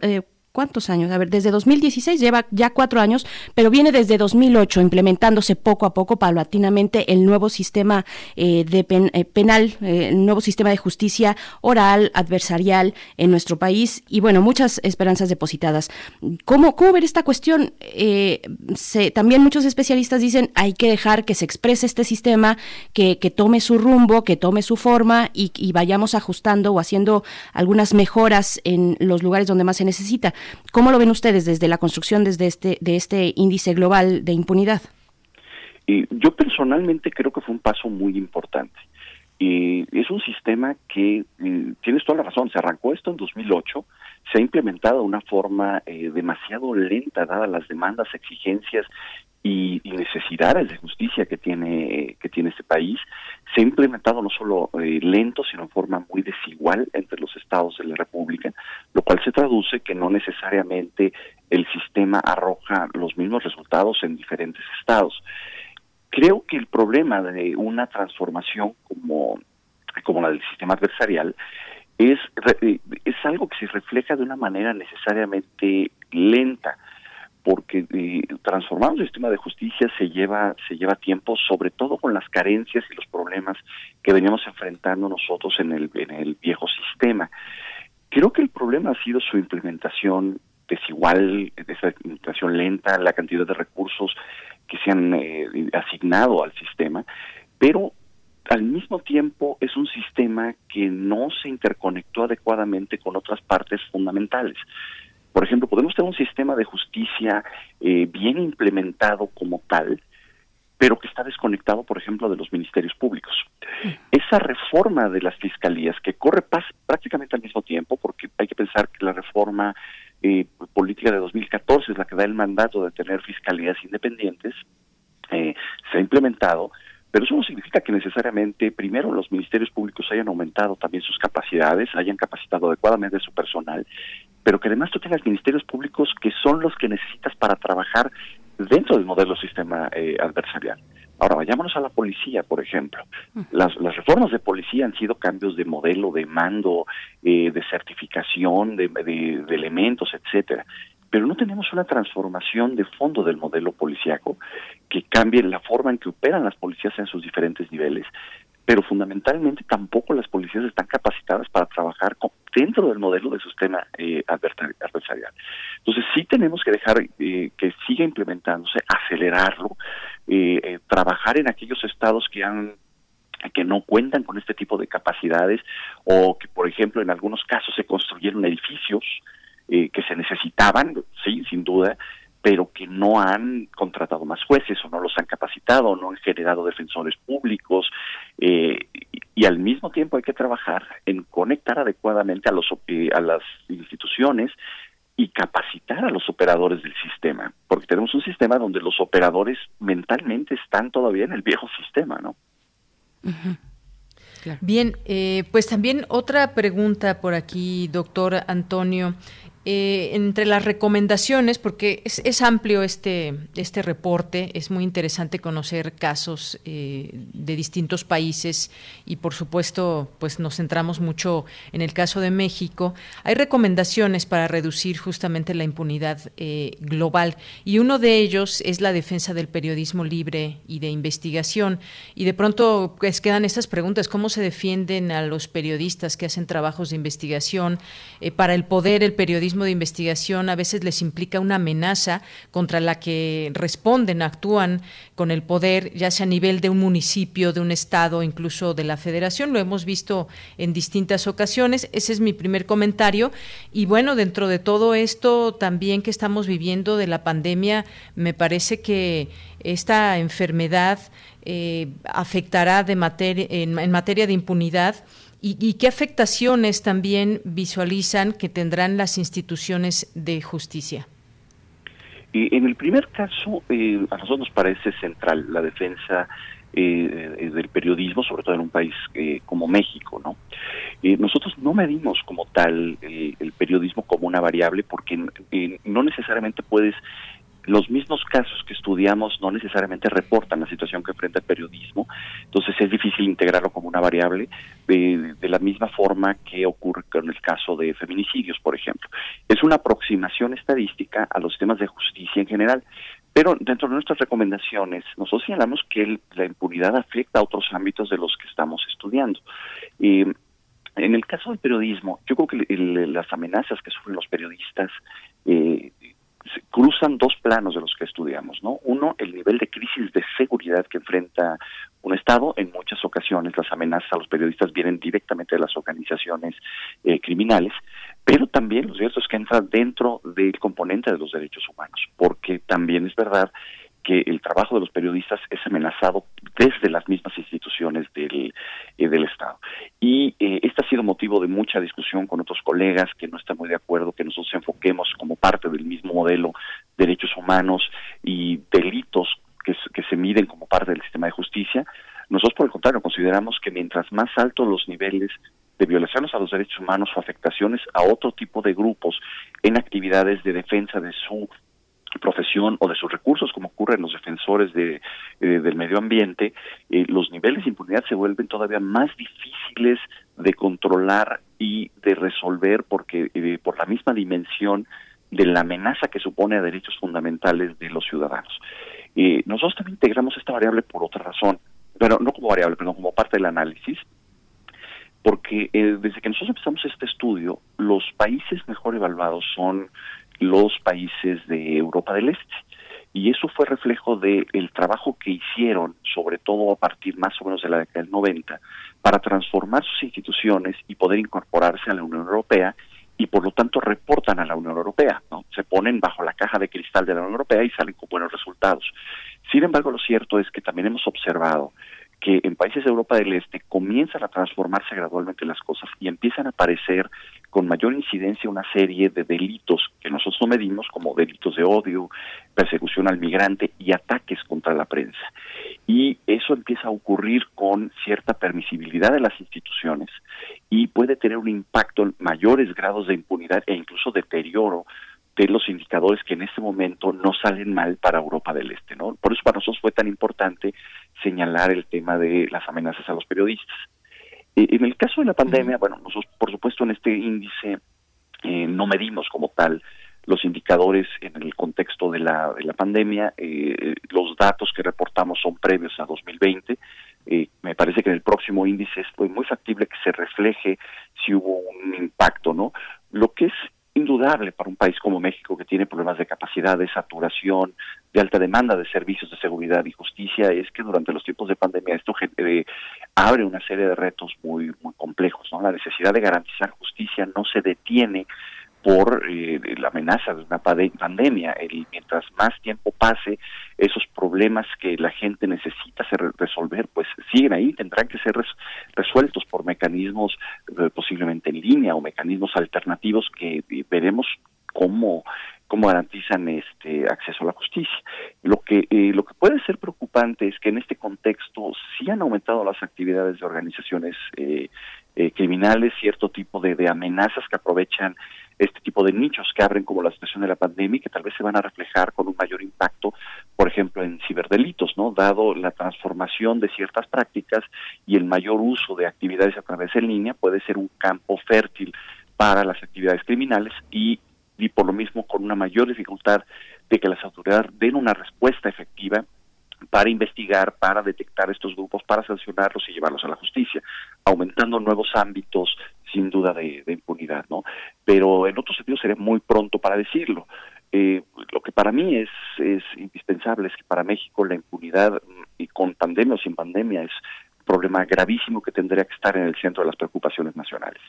eh, ¿cuántos años? A ver, desde 2016 lleva ya cuatro años, pero viene desde 2008 implementándose poco a poco, paulatinamente, el nuevo sistema eh, de eh, penal, eh, el nuevo sistema de justicia oral, adversarial en nuestro país y bueno, muchas esperanzas depositadas. ¿Cómo, cómo ver esta cuestión? Se, también muchos especialistas dicen hay que dejar que se exprese este sistema, que, que tome su rumbo, que tome su forma y vayamos ajustando o haciendo algunas mejoras en los lugares donde más se necesita. ¿Cómo lo ven ustedes desde la construcción desde este, de este índice global de impunidad? yo personalmente creo que fue un paso muy importante. es un sistema que, eh, tienes toda la razón, se arrancó esto en 2008, se ha implementado de una forma eh, demasiado lenta, dadas las demandas, exigencias y, necesidades de justicia que tiene que tiene este país. Se ha implementado no solo eh, lento sino en forma muy desigual entre los estados de la República lo cual se traduce que no necesariamente el sistema arroja los mismos resultados en diferentes estados. Creo que el problema de una transformación como como la del sistema adversarial es eh, es algo que se refleja de una manera necesariamente lenta porque eh, transformar un sistema de justicia se lleva se lleva tiempo sobre todo con las carencias y los problemas que veníamos enfrentando nosotros en el en el viejo sistema. Creo que el problema ha sido su implementación desigual esa implementación lenta la cantidad de recursos que se han eh, asignado al sistema pero al mismo tiempo es un sistema que no se interconectó adecuadamente con otras partes fundamentales por ejemplo, podemos tener un sistema de justicia eh, bien implementado como tal, pero que está desconectado, por ejemplo, de los ministerios públicos. Esa reforma de las fiscalías, que corre prácticamente al mismo tiempo, porque hay que pensar que la reforma eh, política de 2014 es la que da el mandato de tener fiscalías independientes, eh, se ha implementado, pero eso no significa que necesariamente, primero, los ministerios públicos hayan aumentado también sus capacidades, hayan capacitado adecuadamente su personal, pero que además tú tengas ministerios públicos que son los que necesitas para trabajar dentro del modelo sistema eh, adversarial. Ahora, vayámonos a la policía, por ejemplo. Las, las reformas de policía han sido cambios de modelo, de mando, eh, de certificación, de, de, de, elementos, etcétera. Pero no tenemos una transformación de fondo del modelo policiaco que cambie la forma en que operan las policías en sus diferentes niveles, pero fundamentalmente tampoco las policías están capacitadas para trabajar dentro del modelo de sistema eh, adversarial. Entonces sí tenemos que dejar eh, que siga implementándose, acelerarlo, eh, eh, trabajar en aquellos estados que han que no cuentan con este tipo de capacidades o que, por ejemplo, en algunos casos se construyeron edificios eh, que se necesitaban, sí, sin duda, pero que no han contratado más jueces o no los han capacitado, no han generado defensores públicos eh, y al mismo tiempo hay que trabajar en conectar adecuadamente a los eh, a las instituciones y capacitar a los operadores del sistema, porque tenemos un sistema donde los operadores mentalmente están todavía en el viejo sistema, ¿no? Bien, eh, pues también otra pregunta por aquí, doctor Antonio. Eh, entre las recomendaciones, porque es, amplio este, este reporte, es muy interesante conocer casos eh, de distintos países y por supuesto pues nos centramos mucho en el caso de México. Hay recomendaciones para reducir justamente la impunidad eh, global y uno de ellos es la defensa del periodismo libre y de investigación. Y de pronto pues, quedan estas preguntas, ¿cómo se defienden a los periodistas que hacen trabajos de investigación? para el poder, el periodismo de investigación a veces les implica una amenaza contra la que responden, actúan con el poder, ya sea a nivel de un municipio, de un estado, incluso de la federación. Lo hemos visto en distintas ocasiones. Ese es mi primer comentario. Y bueno, dentro de todo esto también que estamos viviendo de la pandemia, me parece que esta enfermedad eh, afectará de materia, en materia de impunidad ¿Y, qué afectaciones también visualizan que tendrán las instituciones de justicia? en el primer caso, eh, a nosotros nos parece central la defensa eh, del periodismo, sobre todo en un país eh, como México, ¿no? nosotros no medimos como tal el periodismo como una variable porque no necesariamente puedes los mismos casos que estudiamos no necesariamente reportan la situación que enfrenta el periodismo, entonces es difícil integrarlo como una variable de, la misma forma que ocurre con el caso de feminicidios, por ejemplo. Es una aproximación estadística a los temas de justicia en general, pero dentro de nuestras recomendaciones, nosotros señalamos que la impunidad afecta a otros ámbitos de los que estamos estudiando. en el caso del periodismo, yo creo que las amenazas que sufren los periodistas eh, cruzan dos planos de los que estudiamos, ¿no? Uno, el nivel de crisis de seguridad que enfrenta un Estado. En muchas ocasiones las amenazas a los periodistas vienen directamente de las organizaciones eh, criminales, pero también los cierto que entra dentro del componente de los derechos humanos, porque también es verdad que el trabajo de los periodistas es amenazado desde las mismas instituciones del, eh, del Estado. Y eh, este ha sido motivo de mucha discusión con otros colegas que no están muy de acuerdo que nosotros enfoquemos como parte del mismo modelo derechos humanos y delitos que, que se miden como parte del sistema de justicia, nosotros por el contrario consideramos que mientras más altos los niveles de violaciones a los derechos humanos o afectaciones a otro tipo de grupos en actividades de defensa de su profesión o de sus recursos, como ocurre en los defensores de, eh, del medio ambiente, eh, los niveles de impunidad se vuelven todavía más difíciles de controlar y de resolver porque eh, por la misma dimensión de la amenaza que supone a derechos fundamentales de los ciudadanos. nosotros también integramos esta variable por otra razón, pero no como variable, pero como parte del análisis, porque desde que nosotros empezamos este estudio, los países mejor evaluados son los países de Europa del Este. Y eso fue reflejo del trabajo que hicieron, sobre todo a partir más o menos de la década del 90, para transformar sus instituciones y poder incorporarse a la Unión Europea y por lo tanto reportan a la Unión Europea, ¿no? Se ponen bajo la caja de cristal de la Unión Europea y salen con buenos resultados. Sin embargo, lo cierto es que también hemos observado que en países de Europa del Este comienzan a transformarse gradualmente las cosas y empiezan a aparecer con mayor incidencia una serie de delitos que nosotros no medimos como delitos de odio, persecución al migrante y ataques contra la prensa. Y eso empieza a ocurrir con cierta permisibilidad de las instituciones y puede tener un impacto en mayores grados de impunidad e incluso deterioro de los indicadores que en este momento no salen mal para Europa del Este, ¿no? Por eso para nosotros fue tan importante señalar el tema de las amenazas a los periodistas. Eh, en el caso de la pandemia, bueno, nosotros por supuesto en este índice eh, no medimos como tal los indicadores en el contexto de la, de la pandemia. Eh, los datos que reportamos son previos a 2020. me parece que en el próximo índice es muy factible que se refleje si hubo un impacto, ¿no? Lo que es indudable para un país como México que tiene problemas de capacidad, de saturación, de alta demanda de servicios de seguridad y justicia es que durante los tiempos de pandemia esto eh, abre una serie de retos muy muy complejos. ¿no? La necesidad de garantizar justicia no se detiene por eh, la amenaza de una pandemia. y mientras más tiempo pase, esos problemas que la gente necesita resolver, pues siguen ahí, tendrán que ser resueltos por mecanismos eh, posiblemente en línea o mecanismos alternativos que veremos cómo cómo garantizan este acceso a la justicia. Lo que eh, lo que puede ser preocupante es que en este contexto sí han aumentado las actividades de organizaciones eh, eh, criminales, cierto tipo de, de, amenazas que aprovechan este tipo de nichos que abren como la situación de la pandemia y que tal vez se van a reflejar con un mayor impacto, por ejemplo, en ciberdelitos, ¿no? Dado la transformación de ciertas prácticas y el mayor uso de actividades a través en línea puede ser un campo fértil para las actividades criminales y y por lo mismo con una mayor dificultad de que las autoridades den una respuesta efectiva para investigar, para detectar estos grupos, para sancionarlos y llevarlos a la justicia, aumentando nuevos ámbitos sin duda de, impunidad, ¿no? Pero en otro sentido sería muy pronto para decirlo. Eh, lo que para mí es, es indispensable es que para México la impunidad, y con pandemia o sin pandemia, es un problema gravísimo que tendría que estar en el centro de las preocupaciones nacionales.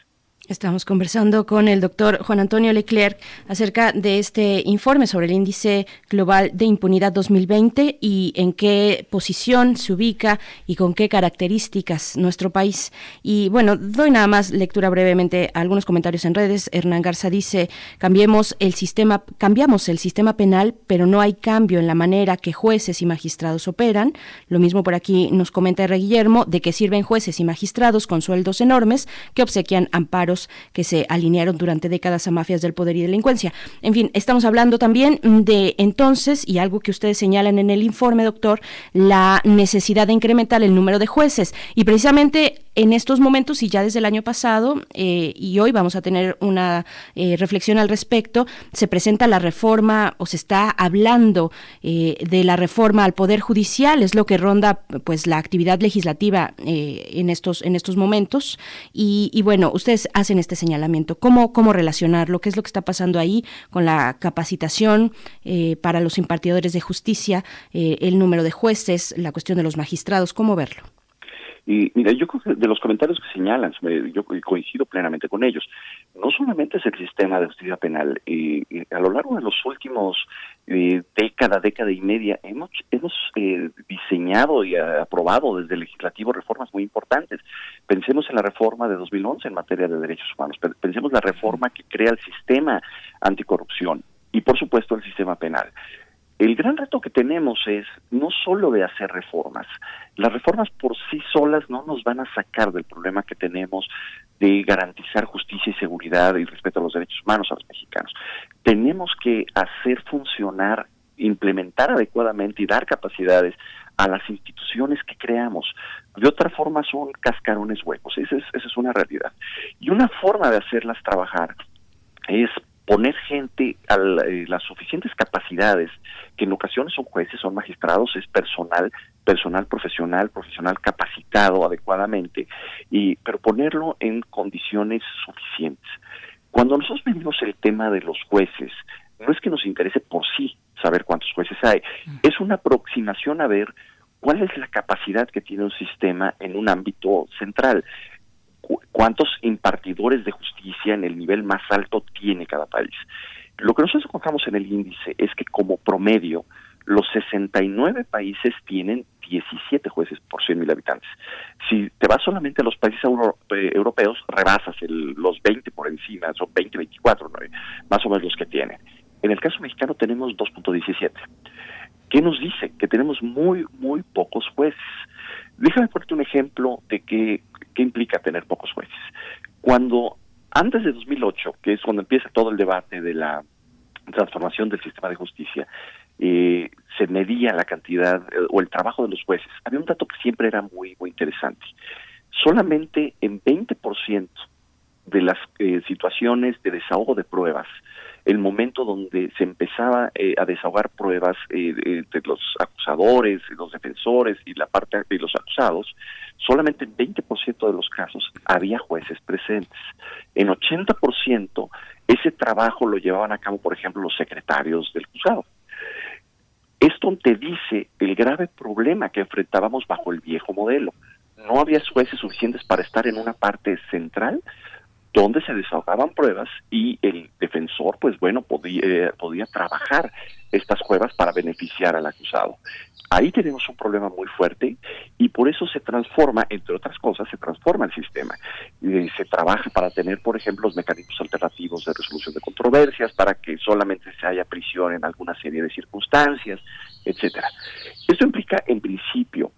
Estamos conversando con el doctor Juan Antonio Leclerc acerca de este informe sobre el índice global de impunidad 2020 y en qué posición se ubica y con qué características nuestro país. Y bueno, doy nada más lectura brevemente a algunos comentarios en redes. Hernán Garza dice, cambiemos el sistema, cambiamos el sistema penal, pero no hay cambio en la manera que jueces y magistrados operan. Lo mismo por aquí nos comenta R. Guillermo, de que sirven jueces y magistrados con sueldos enormes que obsequian que se alinearon durante décadas a mafias del poder y delincuencia. En fin, estamos hablando también de entonces, y algo que ustedes señalan en el informe, doctor, la necesidad de incrementar el número de jueces. Y precisamente en estos momentos y ya desde el año pasado, eh, y hoy vamos a tener una eh, reflexión al respecto, se presenta la reforma o se está hablando eh, de la reforma al Poder Judicial, es lo que ronda pues la actividad legislativa en, estos, en estos momentos. Y, y, bueno, ustedes hacen este señalamiento, ¿Cómo, cómo relacionarlo, qué es lo que está pasando ahí con la capacitación para los impartidores de justicia, el número de jueces, la cuestión de los magistrados, ¿cómo verlo? Y mira, yo creo que de los comentarios que señalan, yo coincido plenamente con ellos. No solamente es el sistema de justicia penal, eh, a lo largo de los últimos eh, década, década y media, hemos, hemos eh, diseñado y aprobado desde el legislativo reformas muy importantes. Pensemos en la reforma de 2011 en materia de derechos humanos, pensemos en la reforma que crea el sistema anticorrupción y por supuesto el sistema penal El gran reto que tenemos es no solo de hacer reformas. Las reformas por sí solas no nos van a sacar del problema que tenemos de garantizar justicia y seguridad y respeto a los derechos humanos a los mexicanos. Tenemos que hacer funcionar, implementar adecuadamente y dar capacidades a las instituciones que creamos. De otra forma son cascarones huecos, esa es, esa es una realidad. Y una forma de hacerlas trabajar es poner gente a eh, las suficientes capacidades, que en ocasiones son jueces, son magistrados, es personal, personal profesional, profesional capacitado adecuadamente, y, pero ponerlo en condiciones suficientes. Cuando nosotros medimos el tema de los jueces, no es que nos interese por sí saber cuántos jueces hay, es una aproximación a ver cuál es la capacidad que tiene un sistema en un ámbito central cuántos impartidores de justicia en el nivel más alto tiene cada país. Lo que nosotros encontramos en el índice es que como promedio los 69 países tienen 17 jueces por 100.000 habitantes. Si te vas solamente a los países eh, europeos, rebasas los 20 por encima, son 20, 24, más o menos los que tienen. En el caso mexicano tenemos 2.17. ¿Qué nos dice? Que tenemos muy, muy pocos jueces. Déjame ponerte un ejemplo de qué, qué implica tener pocos jueces. Cuando antes de 2008, que es cuando empieza todo el debate de la transformación del sistema de justicia, eh, se medía la cantidad eh, o el trabajo de los jueces. Había un dato que siempre era muy, muy interesante. Solamente en 20% de las eh, situaciones de desahogo de pruebas el momento donde se empezaba eh, a desahogar pruebas eh, de los acusadores, los defensores y la parte de los acusados, solamente en 20% de los casos había jueces presentes. En 80% ese trabajo lo llevaban a cabo, por ejemplo, los secretarios del acusado. Esto te dice el grave problema que enfrentábamos bajo el viejo modelo. No había jueces suficientes para estar en una parte central donde se desahogaban pruebas y el defensor, pues bueno, podía, eh, podía trabajar estas pruebas para beneficiar al acusado. Ahí tenemos un problema muy fuerte y por eso se transforma, entre otras cosas, se transforma el sistema. y se trabaja para tener, por ejemplo, los mecanismos alternativos de resolución de controversias, para que solamente se haya prisión en alguna serie de circunstancias, etcétera. Esto implica, en principio,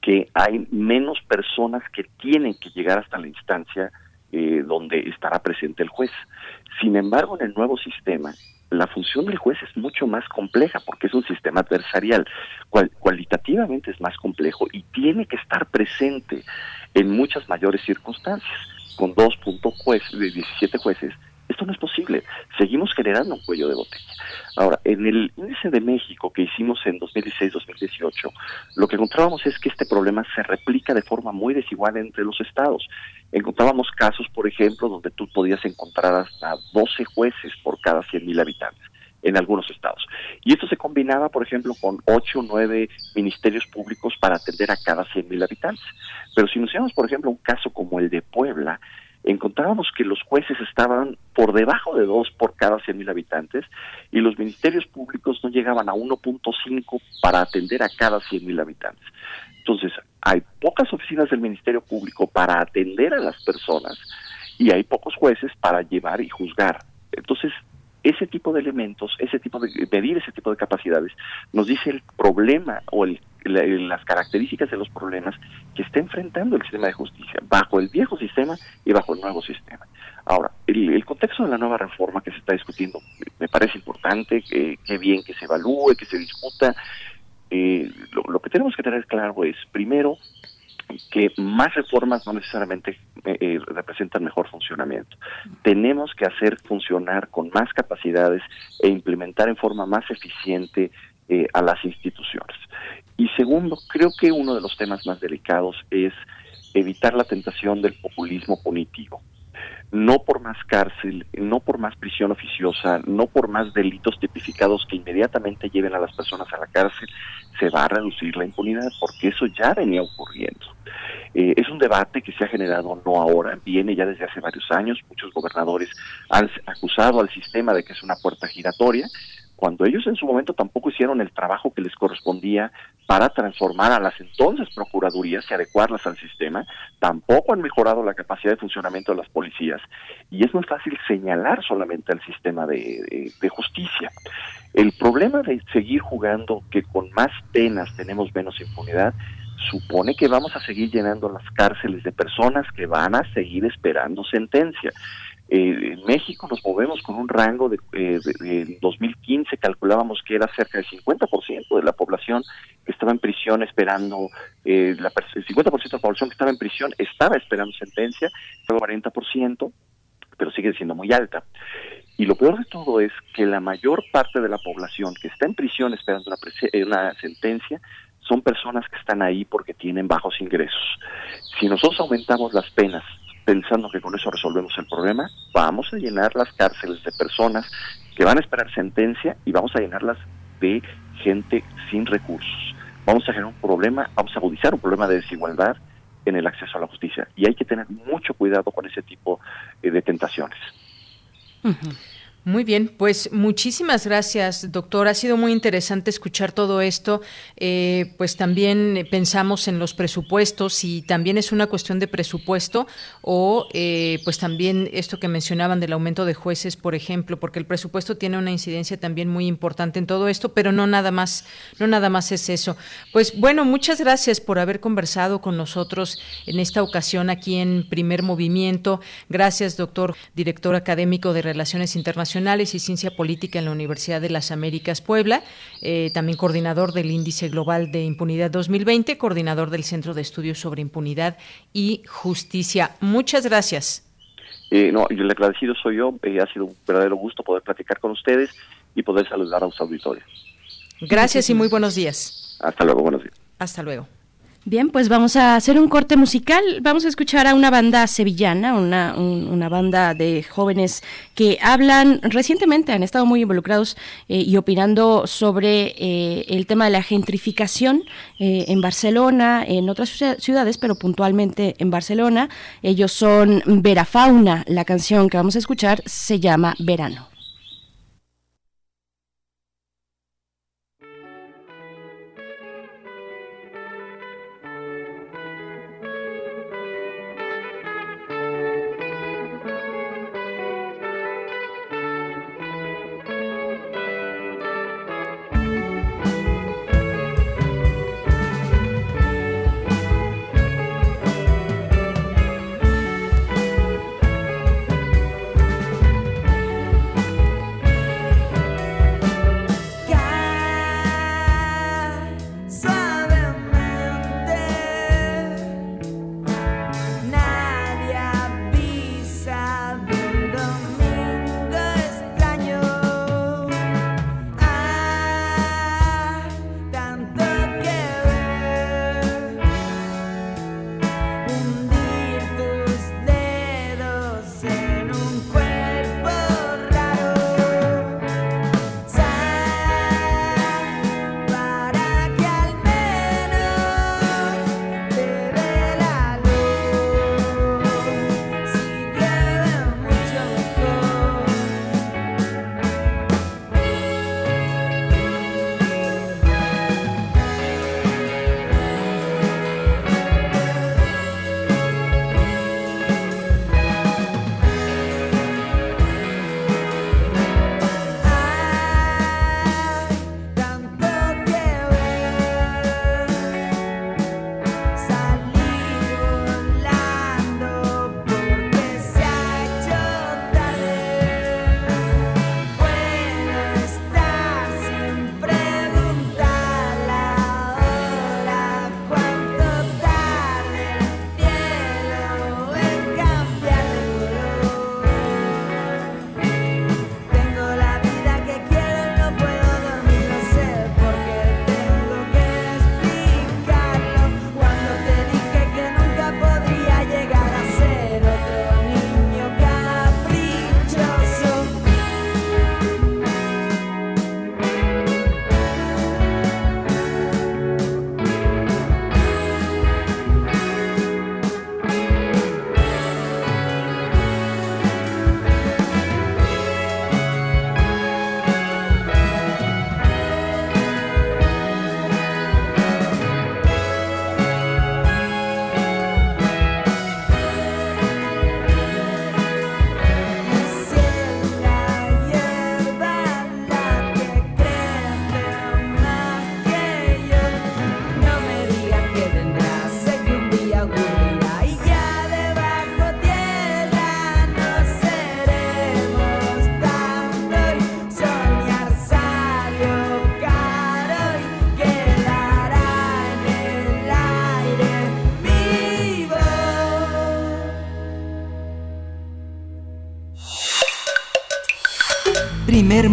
que hay menos personas que tienen que llegar hasta la instancia eh, donde estará presente el juez. Sin embargo, en el nuevo sistema, la función del juez es mucho más compleja porque es un sistema adversarial. cualitativamente es más complejo y tiene que estar presente en muchas mayores circunstancias. Con dos jueces, de 17 jueces, esto no es posible. Seguimos generando un cuello de botella. Ahora, en el índice de México que hicimos en 2016-2018, lo que encontrábamos es que este problema se replica de forma muy desigual entre los estados. Encontrábamos casos, por ejemplo, donde tú podías encontrar hasta 12 jueces por cada 100.000 habitantes en algunos estados. Y esto se combinaba, por ejemplo, con 8 o 9 ministerios públicos para atender a cada 100.000 habitantes. Pero si nos llevamos, por ejemplo, un caso como el de Puebla, encontrábamos que los jueces estaban por debajo de dos por cada 100.000 habitantes y los ministerios públicos no llegaban a 1.5 para atender a cada 100.000 habitantes. Entonces, hay pocas oficinas del Ministerio Público para atender a las personas y hay pocos jueces para llevar y juzgar. Entonces, ese tipo de elementos, ese tipo de medir ese tipo de capacidades, nos dice el problema o el, las características de los problemas que está enfrentando el sistema de justicia bajo el viejo sistema y bajo el nuevo sistema. Ahora, el, contexto de la nueva reforma que se está discutiendo me parece importante, que, bien que se evalúe, que se discuta. Eh, lo que tenemos que tener claro es, primero, que más reformas no necesariamente eh, eh, representan mejor funcionamiento. Tenemos que hacer funcionar con más capacidades e implementar en forma más eficiente eh, a las instituciones. Y segundo, creo que uno de los temas más delicados es evitar la tentación del populismo punitivo no por más cárcel, no por más prisión oficiosa, no por más delitos tipificados que inmediatamente lleven a las personas a la cárcel, se va a reducir la impunidad, porque eso ya venía ocurriendo. Eh, es un debate que se ha generado no ahora, viene ya desde hace varios años, muchos gobernadores han acusado al sistema de que es una puerta giratoria, cuando ellos en su momento tampoco hicieron el trabajo que les correspondía para transformar a las entonces procuradurías y adecuarlas al sistema, tampoco han mejorado la capacidad de funcionamiento de las policías y es muy fácil señalar solamente al sistema de, de justicia. El problema de seguir jugando que con más penas tenemos menos impunidad supone que vamos a seguir llenando las cárceles de personas que van a seguir esperando sentencia. Eh, en México nos movemos con un rango de, eh, en 2015 calculábamos que era cerca del 50% de la población que estaba en prisión esperando, eh, la, el 50% de la población que estaba en prisión estaba esperando sentencia, el 40%, pero sigue siendo muy alta. Y lo peor de todo es que la mayor parte de la población que está en prisión esperando una, una sentencia son personas que están ahí porque tienen bajos ingresos. Si nosotros aumentamos las penas pensando que con eso resolvemos el problema, vamos a llenar las cárceles de personas que van a esperar sentencia y vamos a llenarlas de gente sin recursos. Vamos a generar un problema, vamos a agudizar un problema de desigualdad en el acceso a la justicia y hay que tener mucho cuidado con ese tipo eh, de tentaciones. Muy bien, pues muchísimas gracias, doctor. Ha sido muy interesante escuchar todo esto. Eh, pues también pensamos en los presupuestos y también es una cuestión de presupuesto o eh, pues también esto que mencionaban del aumento de jueces, por ejemplo, porque el presupuesto tiene una incidencia también muy importante en todo esto, pero no nada más, no nada más es eso. Pues bueno, muchas gracias por haber conversado con nosotros en esta ocasión aquí en Primer Movimiento. Gracias, doctor, director académico de Relaciones Internacionales y Ciencia Política en la Universidad de las Américas Puebla, eh, también coordinador del Índice Global de Impunidad 2020, coordinador del Centro de Estudios sobre Impunidad y Justicia. Muchas gracias. Eh, no, el agradecido soy yo. Eh, ha sido un verdadero gusto poder platicar con ustedes y poder saludar a los auditores. Gracias y muy buenos días. Hasta luego, buenos días. Hasta luego. Bien, pues vamos a hacer un corte musical. Vamos a escuchar a una banda sevillana, una, una banda de jóvenes que hablan recientemente, han estado muy involucrados eh, y opinando sobre eh, el tema de la gentrificación eh, en Barcelona, en otras ciudades, pero puntualmente en Barcelona. Ellos son Verafauna. La canción que vamos a escuchar se llama Verano.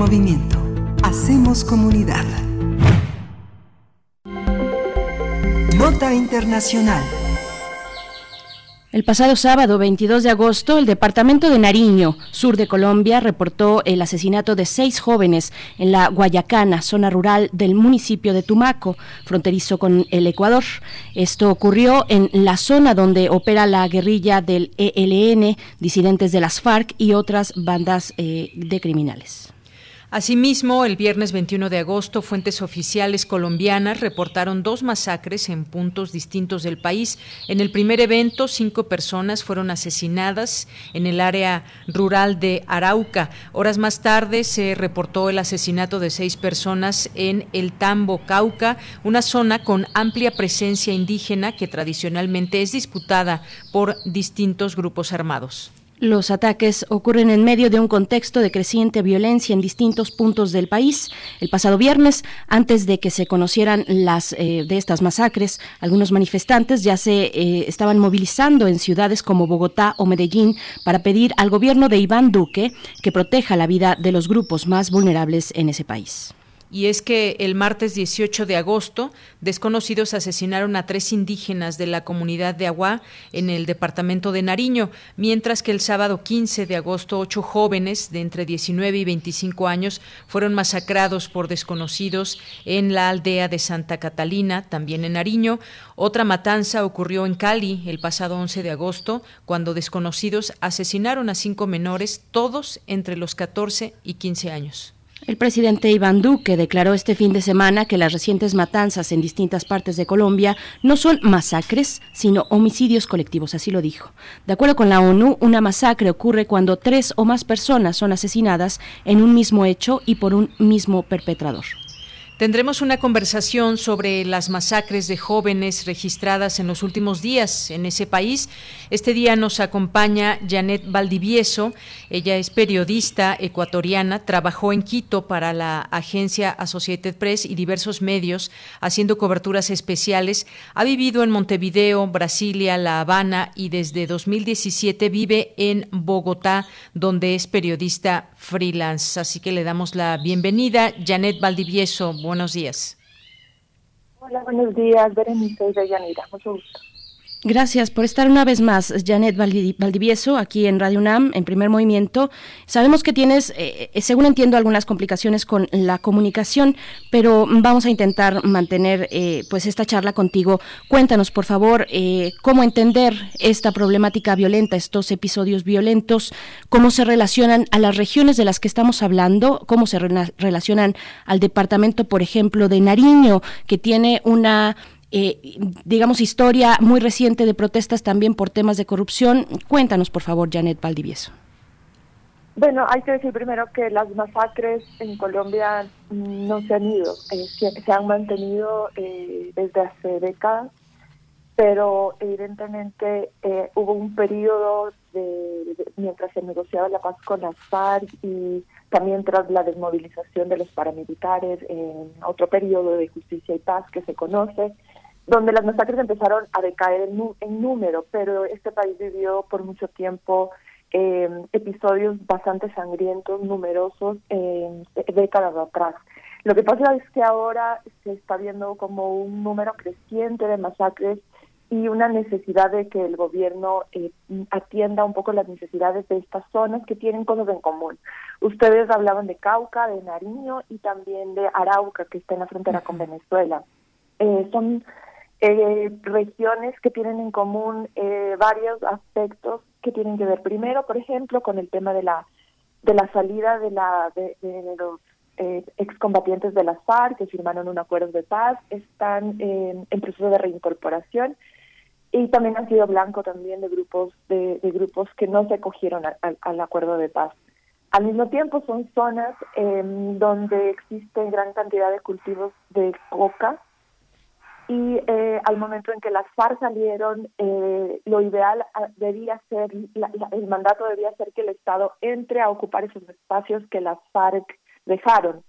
Movimiento. Hacemos comunidad. Nota Internacional. El pasado sábado 22 de agosto, el departamento de Nariño, sur de Colombia, reportó el asesinato de seis jóvenes en la Guayacana, zona rural del municipio de Tumaco, fronterizo con el Ecuador. Esto ocurrió en la zona donde opera la guerrilla del ELN, disidentes de las FARC y otras bandas eh, de criminales. Asimismo, el viernes 21 de agosto, fuentes oficiales colombianas reportaron dos masacres en puntos distintos del país. En el primer evento, cinco personas fueron asesinadas en el área rural de Arauca. Horas más tarde se reportó el asesinato de seis personas en el Tambo, Cauca, una zona con amplia presencia indígena que tradicionalmente es disputada por distintos grupos armados. Los ataques ocurren en medio de un contexto de creciente violencia en distintos puntos del país. El pasado viernes, antes de que se conocieran las eh, de estas masacres, algunos manifestantes ya se eh, estaban movilizando en ciudades como Bogotá o Medellín para pedir al gobierno de Iván Duque que proteja la vida de los grupos más vulnerables en ese país y es que el martes 18 de agosto desconocidos asesinaron a tres indígenas de la comunidad de Agua en el departamento de Nariño, mientras que el sábado 15 de agosto ocho jóvenes de entre 19 y 25 años fueron masacrados por desconocidos en la aldea de Santa Catalina, también en Nariño. Otra matanza ocurrió en Cali el pasado 11 de agosto, cuando desconocidos asesinaron a cinco menores, todos entre los 14 y 15 años. El presidente Iván Duque declaró este fin de semana que las recientes matanzas en distintas partes de Colombia no son masacres, sino homicidios colectivos, así lo dijo. De acuerdo con la ONU, una masacre ocurre cuando tres o más personas son asesinadas en un mismo hecho y por un mismo perpetrador. Tendremos una conversación sobre las masacres de jóvenes registradas en los últimos días en ese país. Este día nos acompaña Janet Valdivieso. Ella es periodista ecuatoriana, trabajó en Quito para la agencia Associated Press y diversos medios haciendo coberturas especiales. Ha vivido en Montevideo, Brasilia, La Habana y desde 2017 vive en Bogotá, donde es periodista freelance. Así que le damos la bienvenida. Janet Valdivieso, buenos días. Hola, buenos días, Berenice y Deyanira. Mucho gusto. Gracias por estar una vez más, Janet Valdivieso, aquí en Radio UNAM, en primer movimiento. Sabemos que tienes, eh, eh, según entiendo, algunas complicaciones con la comunicación, pero vamos a intentar mantener eh, pues esta charla contigo. Cuéntanos, por favor, cómo entender esta problemática violenta, estos episodios violentos, cómo se relacionan a las regiones de las que estamos hablando, cómo se relacionan al departamento, por ejemplo, de Nariño, que tiene una eh, digamos, historia muy reciente de protestas también por temas de corrupción. Cuéntanos, por favor, Janet Valdivieso. Bueno, hay que decir primero que las masacres en Colombia no se han ido, eh, se, han mantenido eh, desde hace décadas, pero evidentemente hubo un periodo de, mientras se negociaba la paz con las FARC y también tras la desmovilización de los paramilitares, en otro periodo de justicia y paz que se conoce, donde las masacres empezaron a decaer en, número, pero este país vivió por mucho tiempo eh, episodios bastante sangrientos, numerosos, eh, décadas atrás. Lo que pasa es que ahora se está viendo como un número creciente de masacres y una necesidad de que el gobierno eh, atienda un poco las necesidades de estas zonas que tienen cosas en común. Ustedes hablaban de Cauca, de Nariño y también de Arauca, que está en la frontera con Venezuela. Eh, son eh, regiones que tienen en común eh, varios aspectos que tienen que ver primero, por ejemplo, con el tema de la de la salida de la de, los eh, excombatientes de las FARC que firmaron un acuerdo de paz, están en proceso de reincorporación y también han sido blanco también de grupos de, grupos que no se acogieron al acuerdo de paz. Al mismo tiempo son zonas donde existe gran cantidad de cultivos de coca y eh, al momento en que las FARC salieron, eh, lo ideal ah, debía ser, el mandato debía ser que el Estado entre a ocupar esos espacios que las FARC dejaron.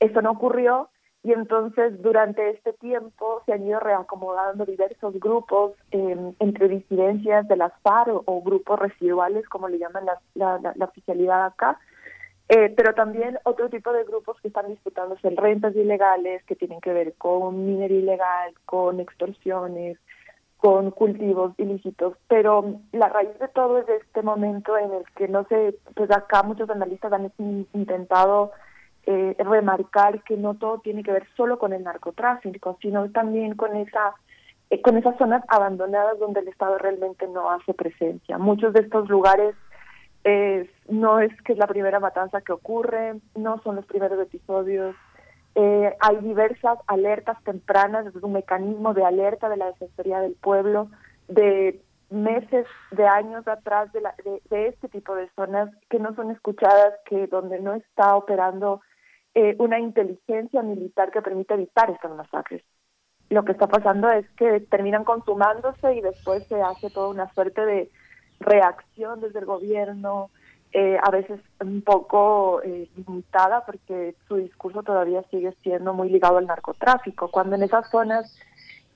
Eso no ocurrió y entonces durante este tiempo se han ido reacomodando diversos grupos em, entre disidencias de las FARC o, grupos residuales, como le llaman la, la, la oficialidad acá, eh, pero también otro tipo de grupos que están disputándose rentas ilegales, que tienen que ver con minería ilegal, con extorsiones, con cultivos ilícitos. Pero la raíz de todo es este momento en el que, no sé, pues acá muchos analistas han intentado eh, remarcar que no todo tiene que ver solo con el narcotráfico, sino también con esa eh, con esas zonas abandonadas donde el Estado realmente no hace presencia. Muchos de estos lugares eh, no es que es la primera matanza que ocurre, no son los primeros episodios. Eh, hay diversas alertas tempranas, es un mecanismo de alerta de la Defensoría del Pueblo de meses, de años atrás de, la, de, este tipo de zonas que no son escuchadas, que donde no está operando una inteligencia militar que permite evitar estas masacres lo que está pasando es que terminan consumándose y después se hace toda una suerte de reacción desde el gobierno, eh, a veces un poco eh, limitada porque su discurso todavía sigue siendo muy ligado al narcotráfico, cuando en esas zonas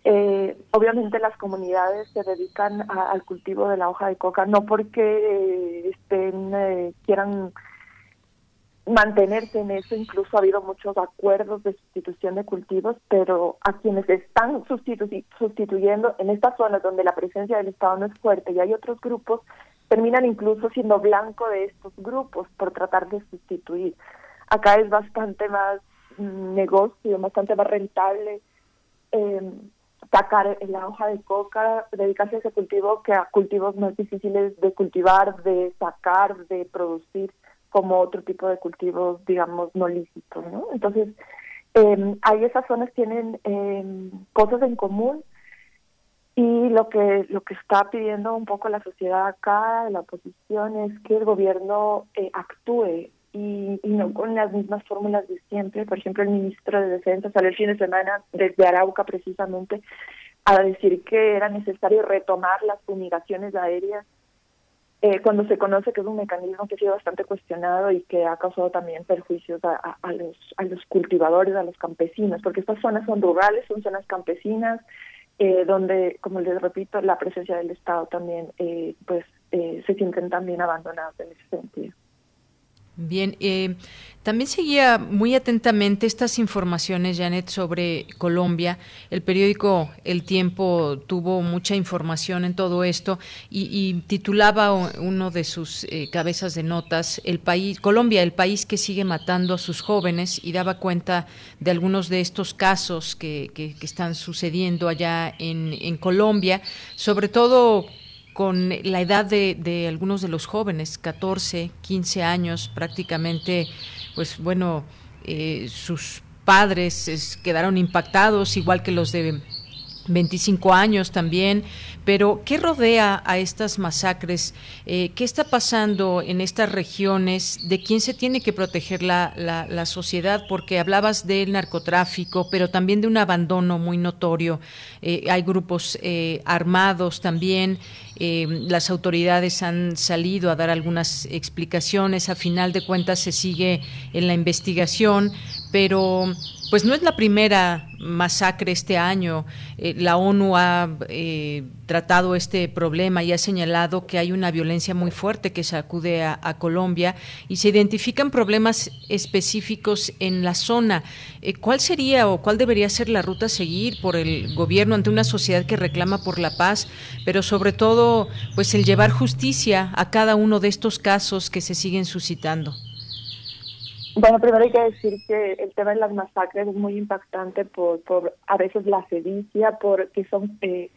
eh, obviamente las comunidades se dedican al cultivo de la hoja de coca no porque estén quieran mantenerse en eso. Incluso ha habido muchos acuerdos de sustitución de cultivos, pero a quienes están sustituyendo en estas zonas donde la presencia del Estado no es fuerte y hay otros grupos, terminan incluso siendo blanco de estos grupos por tratar de sustituir. Acá es bastante más mm, negocio, bastante más rentable eh, sacar la hoja de coca, dedicarse a ese cultivo que a cultivos más difíciles de cultivar, de sacar, de producir como otro tipo de cultivos, digamos, no lícitos, ¿no? Entonces, eh, ahí esas zonas tienen eh, cosas en común y lo que lo que está pidiendo un poco la sociedad acá, la oposición, es que el gobierno eh, actúe y, y, no con las mismas fórmulas de siempre. Por ejemplo, el ministro de Defensa salió el fin de semana desde Arauca precisamente a decir que era necesario retomar las fumigaciones aéreas eh, cuando se conoce que es un mecanismo que ha sido bastante cuestionado y que ha causado también perjuicios a, los, a los cultivadores, a los campesinos, porque estas zonas son rurales, son zonas campesinas, eh, donde, como les repito, la presencia del Estado también eh, pues se sienten también abandonados en ese sentido. Bien, eh, también seguía muy atentamente estas informaciones, Janet, sobre Colombia. El periódico El Tiempo tuvo mucha información en todo esto y, titulaba uno de sus eh, cabezas de notas, el país, Colombia, el país que sigue matando a sus jóvenes, y daba cuenta de algunos de estos casos que, que, están sucediendo allá en, en Colombia, sobre todo con la edad de, algunos de los jóvenes, 14, 15 años prácticamente, pues bueno, eh, sus padres quedaron impactados, igual que los de 25 años también, pero ¿qué rodea a estas masacres? Eh, ¿Qué está pasando en estas regiones? ¿De quién se tiene que proteger la, la, sociedad? Porque hablabas del narcotráfico, pero también de un abandono muy notorio. Eh, hay grupos eh, armados también. Las autoridades han salido a dar algunas explicaciones. A final de cuentas se sigue en la investigación, pero pues no es la primera masacre este año. Eh, la ONU ha eh, tratado este problema y ha señalado que hay una violencia muy fuerte que sacude a, a Colombia y se identifican problemas específicos en la zona. Eh, ¿Cuál sería o cuál debería ser la ruta a seguir por el gobierno ante una sociedad que reclama por la paz, pero sobre todo, pues el llevar justicia a cada uno de estos casos que se siguen suscitando? Bueno, primero hay que decir que el tema de las masacres es muy impactante por, por a veces la sedicia, porque son eh,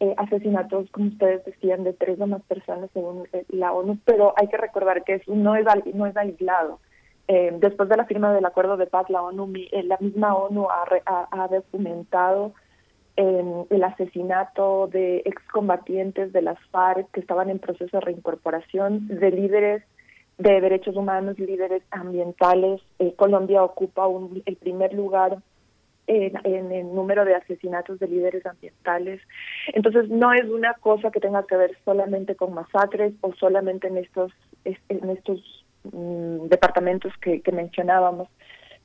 eh, asesinatos, como ustedes decían, de tres o más personas según eh, la ONU, pero hay que recordar que eso no es, no es aislado. después de la firma del acuerdo de paz, la ONU, la misma ONU ha, ha, documentado el asesinato de excombatientes de las FARC que estaban en proceso de reincorporación, de líderes de derechos humanos, líderes ambientales. Eh, Colombia ocupa un, el primer lugar en, el número de asesinatos de líderes ambientales. Entonces, no es una cosa que tenga que ver solamente con masacres o solamente en estos, en estos mm, departamentos que, mencionábamos,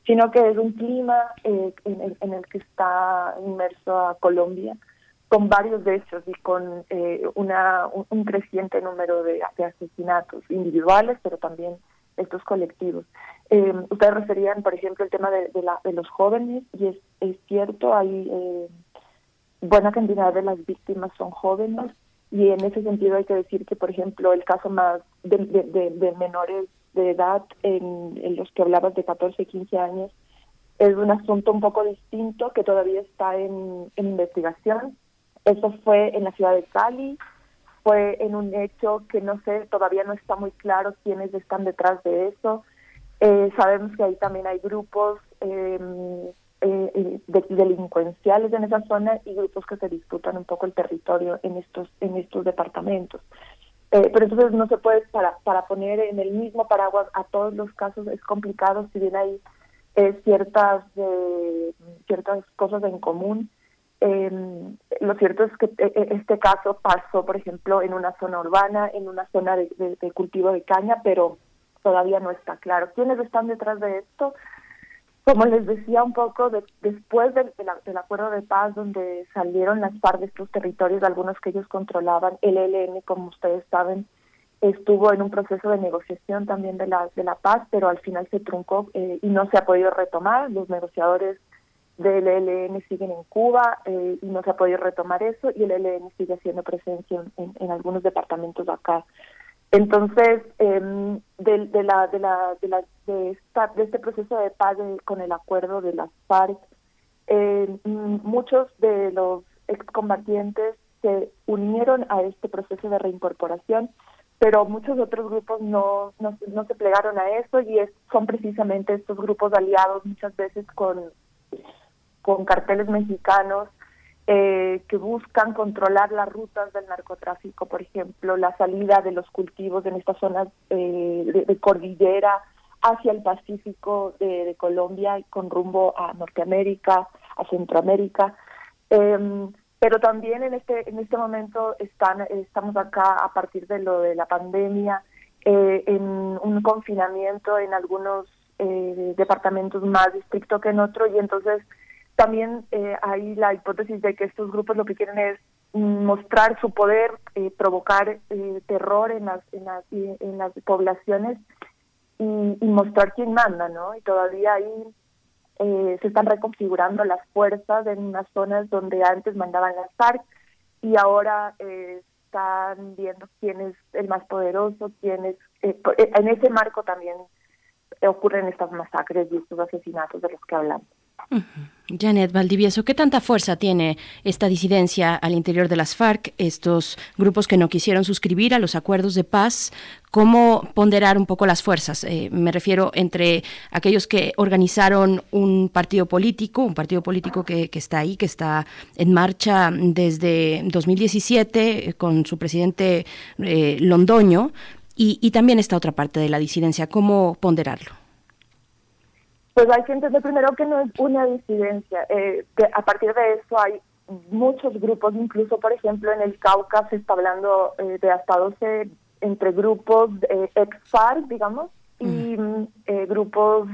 sino que es un clima eh, en, en, el que está inmerso a Colombia con varios de estos y con eh, una, un, creciente número de, asesinatos individuales, pero también estos colectivos. Eh, ustedes referían, por ejemplo, el tema de, de, los jóvenes, y es, cierto, hay eh, buena cantidad de las víctimas son jóvenes, y en ese sentido hay que decir que, por ejemplo, el caso más de, menores de edad, en, en, los que hablabas de 14, 15 años, es un asunto un poco distinto que todavía está en, en investigación. Eso fue en la ciudad de Cali, fue en un hecho que no sé, todavía no está muy claro quiénes están detrás de eso. Eh, sabemos que ahí también hay grupos em, eh, eh, de, delincuenciales en esa zona y grupos que se disputan un poco el territorio en estos en estos departamentos. pero entonces no se puede para para poner en el mismo paraguas a todos los casos es complicado si bien hay ciertas ciertas cosas en común eh, lo cierto es que eh, eh, este caso pasó, por ejemplo, en una zona urbana, en una zona de, cultivo de caña, pero todavía no está claro. ¿Quiénes están detrás de esto? Como les decía un poco, después del, del, acuerdo de paz donde salieron las FARC de estos territorios, algunos que ellos controlaban, el ELN, como ustedes saben, estuvo en un proceso de negociación también de la, de la paz, pero al final se truncó eh, y no se ha podido retomar. Los negociadores del ELN siguen en Cuba eh, y no se ha podido retomar eso y el ELN sigue haciendo presencia en, algunos departamentos acá. Entonces, eh, de, la, de, la, de, la, de, esta, de este proceso de paz con el acuerdo de las FARC, eh, muchos de los excombatientes se unieron a este proceso de reincorporación, pero muchos otros grupos no, no, no se plegaron a eso y es, son precisamente estos grupos aliados muchas veces con con carteles mexicanos eh, que buscan controlar las rutas del narcotráfico, por ejemplo, la salida de los cultivos en estas zonas eh, de, cordillera hacia el Pacífico de, Colombia con rumbo a Norteamérica, a Centroamérica. Em, pero también en este en este momento están estamos acá a partir de lo de la pandemia eh, en un confinamiento en algunos departamentos más estricto que en otro y entonces también eh, hay la hipótesis de que estos grupos lo que quieren es mostrar su poder, eh, provocar eh, terror en las, en las, en las poblaciones y, mostrar quién manda, ¿no? Y todavía ahí eh, se están reconfigurando las fuerzas en unas zonas donde antes mandaban las FARC y ahora están viendo quién es el más poderoso, quién es... en ese marco también ocurren estas masacres y estos asesinatos de los que hablamos. Janet Valdivieso, ¿qué tanta fuerza tiene esta disidencia al interior de las FARC, estos grupos que no quisieron suscribir a los acuerdos de paz? ¿Cómo ponderar un poco las fuerzas? Eh, me refiero entre aquellos que organizaron un partido político, un partido político que, está ahí, que está en marcha desde 2017 eh, con su presidente eh, Londoño, y, y también esta otra parte de la disidencia. ¿Cómo ponderarlo? Pues hay que entender primero que no es una disidencia. Eh, a partir de eso hay muchos grupos, incluso por ejemplo en el Cauca se está hablando eh, de hasta 12 entre grupos eh, ex-FARC, digamos, y eh, grupos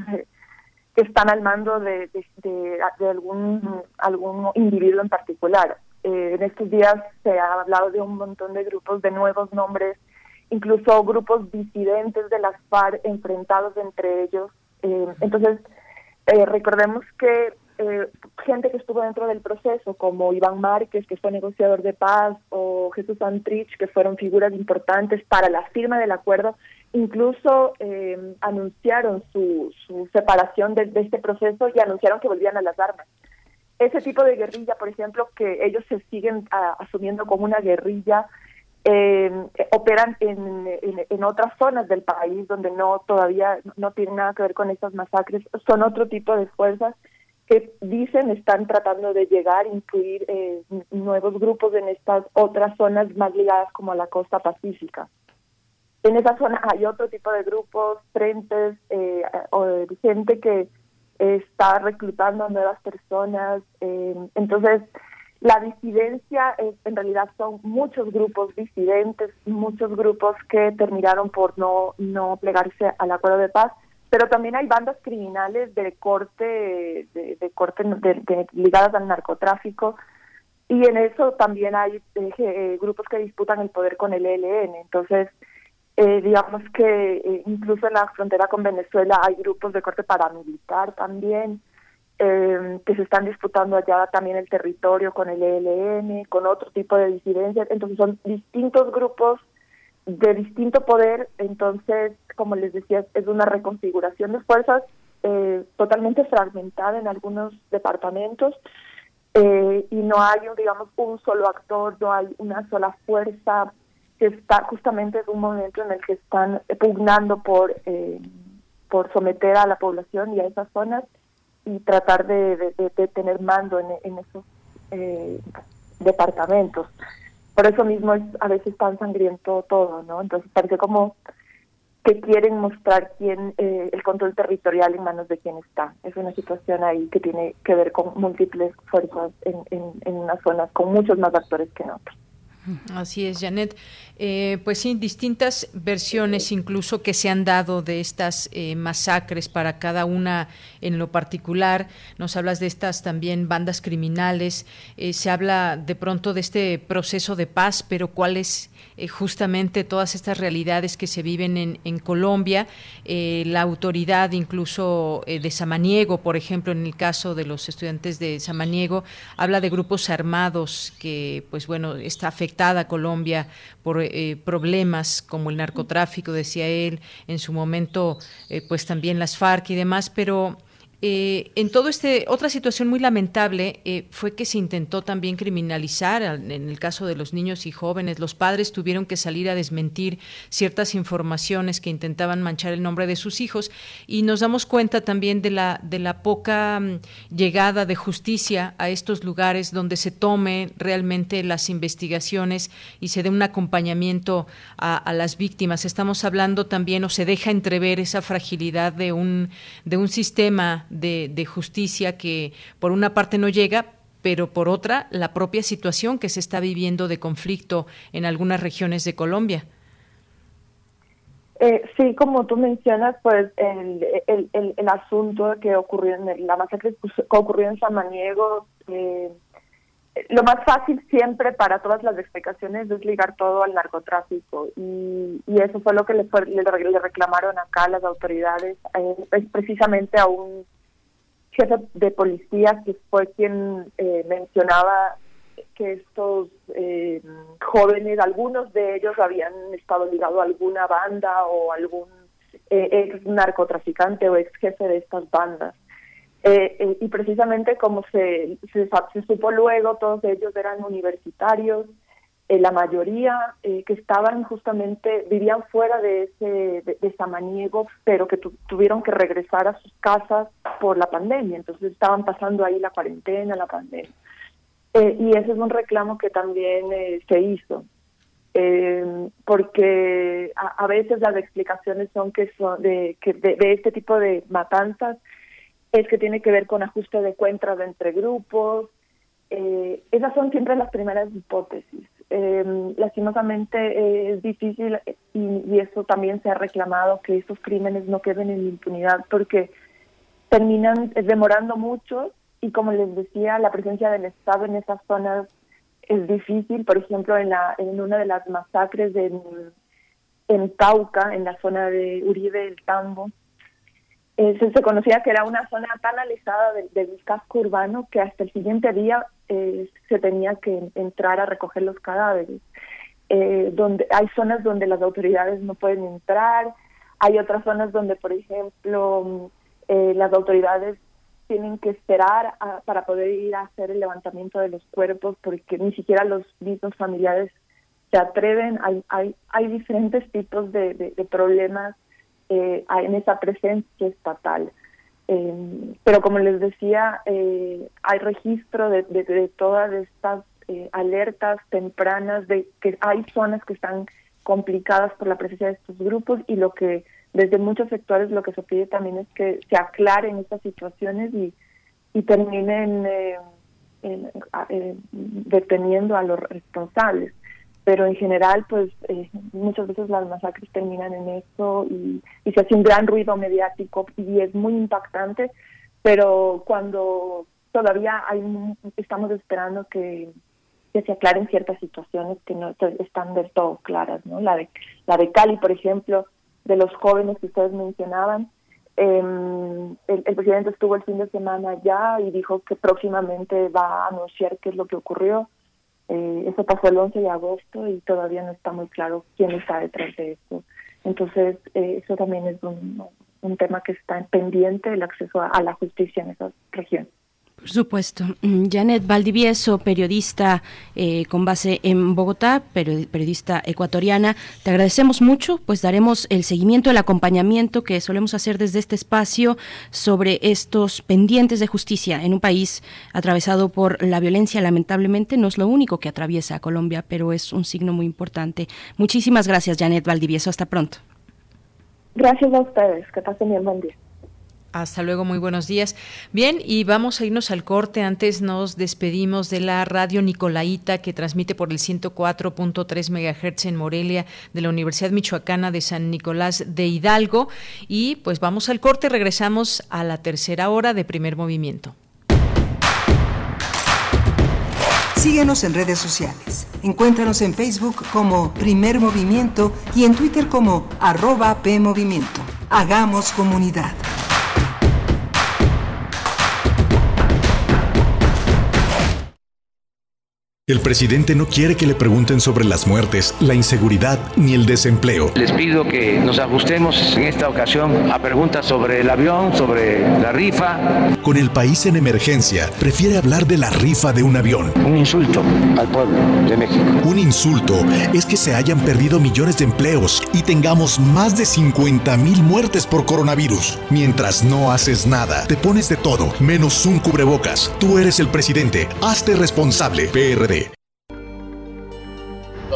que están al mando de, de, algún, algún individuo en particular. en estos días se ha hablado de un montón de grupos de nuevos nombres, incluso grupos disidentes de las FARC enfrentados entre ellos eh, entonces, eh, recordemos que eh, gente que estuvo dentro del proceso, como Iván Márquez, que fue negociador de paz, o Jesús Antrich, que fueron figuras importantes para la firma del acuerdo, incluso anunciaron su, su separación de, este proceso y anunciaron que volvían a las armas. Ese tipo de guerrilla, por ejemplo, que ellos se siguen ah, asumiendo como una guerrilla, eh, operan en, en, otras zonas del país donde no todavía no tienen nada que ver con estas masacres, son otro tipo de fuerzas que dicen están tratando de llegar, incluir eh, nuevos grupos en estas otras zonas más ligadas como a la costa pacífica. En esa zona hay otro tipo de grupos, frentes, eh, o gente que está reclutando a nuevas personas. Eh, entonces, la disidencia en realidad son muchos grupos disidentes, muchos grupos que terminaron por no, no plegarse al acuerdo de paz, pero también hay bandas criminales de corte, de, corte ligadas al narcotráfico, y en eso también hay eh, eh, grupos que disputan el poder con el ELN. Entonces, Eh, digamos que eh, incluso en la frontera con Venezuela hay grupos de corte paramilitar también, eh, que se están disputando allá también el territorio con el ELN, con otro tipo de disidencias. Entonces son distintos grupos de distinto poder. Entonces, como les decía, es una reconfiguración de fuerzas totalmente fragmentada en algunos departamentos. y no hay, digamos, un solo actor, no hay una sola fuerza que está justamente en un momento en el que están pugnando por, eh, por someter a la población y a esas zonas y tratar de, tener mando en, esos eh, departamentos. Por eso mismo es a veces tan sangriento todo, ¿no? Entonces parece como que quieren mostrar quién eh, el control territorial en manos de quién está. Es una situación ahí que tiene que ver con múltiples fuerzas en, en, en unas zonas con muchos más actores que en otras. Así es, Janet. Eh, pues sí, distintas versiones incluso que se han dado de estas eh, masacres para cada una en lo particular. Nos hablas de estas también bandas criminales. Eh, se habla de pronto de este proceso de paz, pero ¿cuál es eh, justamente todas estas realidades que se viven en, en Colombia. Eh, la autoridad incluso eh, de Samaniego, por ejemplo, en el caso de los estudiantes de Samaniego, habla de grupos armados que, pues bueno, está afectada Colombia por problemas como el narcotráfico, decía él, en su momento, pues también las FARC y demás, pero eh, en todo este, otra situación muy lamentable eh, fue que se intentó también criminalizar, en el caso de los niños y jóvenes, los padres tuvieron que salir a desmentir ciertas informaciones que intentaban manchar el nombre de sus hijos y nos damos cuenta también de la, de la poca mm, llegada de justicia a estos lugares donde se tome realmente las investigaciones y se dé un acompañamiento a, a las víctimas. Estamos hablando también o se deja entrever esa fragilidad de un, de un sistema de, justicia que por una parte no llega, pero por otra la propia situación que se está viviendo de conflicto en algunas regiones de Colombia. Eh, sí, como tú mencionas, pues el, el, el, asunto que ocurrió en la masacre que ocurrió en Samaniego, eh, lo más fácil siempre para todas las explicaciones es ligar todo al narcotráfico y, y eso fue lo que le, le, reclamaron acá las autoridades, eh, precisamente a un jefe de policía que fue quien eh, mencionaba que estos eh, jóvenes, algunos de ellos habían estado ligados a alguna banda o algún eh, ex narcotraficante o ex jefe de estas bandas. y precisamente como se supo luego, todos ellos eran universitarios, eh, la mayoría eh, que estaban justamente, vivían fuera de ese de, Samaniego, pero que tuvieron que regresar a sus casas por la pandemia, entonces estaban pasando ahí la cuarentena, la pandemia. Eh, y ese es un reclamo que también se hizo, porque a, veces las explicaciones son que son de, que de, de este tipo de matanzas es que tiene que ver con ajuste de cuentas entre grupos, esas son siempre las primeras hipótesis. Eh, lastimosamente eh, es difícil y, eso también se ha reclamado que esos crímenes no queden en impunidad porque terminan demorando mucho y como les decía la presencia del Estado en esas zonas es difícil. Por ejemplo en la en una de las masacres en, Cauca en la zona de Uribe el Tambo eh, se, conocía que era una zona tan alejada del, casco urbano que hasta el siguiente día eh, se tenía que entrar a recoger los cadáveres. Eh, donde hay zonas donde las autoridades no pueden entrar, hay otras zonas donde, por ejemplo, eh, las autoridades tienen que esperar para poder ir a hacer el levantamiento de los cuerpos porque ni siquiera los mismos familiares se atreven. Hay, hay, hay diferentes tipos de problemas en esa presencia estatal. Eh, pero como les decía, eh, hay registro de, de, todas estas eh, alertas tempranas de que hay zonas que están complicadas por la presencia de estos grupos y lo que desde muchos sectores lo que se pide también es que se aclaren estas situaciones y, y terminen deteniendo a los responsables pero en general, pues eh, muchas veces las masacres terminan en eso y, se hace un gran ruido mediático y es muy impactante, pero cuando todavía hay, estamos esperando que, que se aclaren ciertas situaciones que no están del todo claras, ¿no? La de, la de Cali, por ejemplo, de los jóvenes que ustedes mencionaban, eh, el, presidente estuvo el fin de semana ya y dijo que próximamente va a anunciar qué es lo que ocurrió. Eh, eso pasó el 11 de agosto y todavía no está muy claro quién está detrás de eso. Entonces, eh, eso también es un, un, tema que está pendiente, el acceso a la justicia en esas regiones. Por supuesto. Mm, Janet Valdivieso, periodista eh, con base en Bogotá, periodista ecuatoriana, te agradecemos mucho, pues daremos el seguimiento, el acompañamiento que solemos hacer desde este espacio sobre estos pendientes de justicia en un país atravesado por la violencia. Lamentablemente no es lo único que atraviesa a Colombia, pero es un signo muy importante. Muchísimas gracias, Janet Valdivieso. Hasta pronto. Gracias a ustedes. Que pasen bien buen día. Hasta luego, muy buenos días. Bien, y vamos a irnos al corte. Antes nos despedimos de la radio Nicolaita que transmite por el 104.3 MHz en Morelia de la Universidad Michoacana de San Nicolás de Hidalgo. Y pues vamos al corte, regresamos a la tercera hora de primer movimiento. Síguenos en redes sociales. Encuéntranos en Facebook como Primer Movimiento y en Twitter como arroba PMovimiento. Hagamos comunidad. El presidente no quiere que le pregunten sobre las muertes, la inseguridad ni el desempleo. Les pido que nos ajustemos en esta ocasión a preguntas sobre el avión, sobre la rifa. Con el país en emergencia, prefiere hablar de la rifa de un avión. Un insulto al pueblo de México. Un insulto es que se hayan perdido millones de empleos y tengamos más de 50 mil muertes por coronavirus. Mientras no haces nada, te pones de todo, menos un cubrebocas. Tú eres el presidente. Hazte responsable, PRD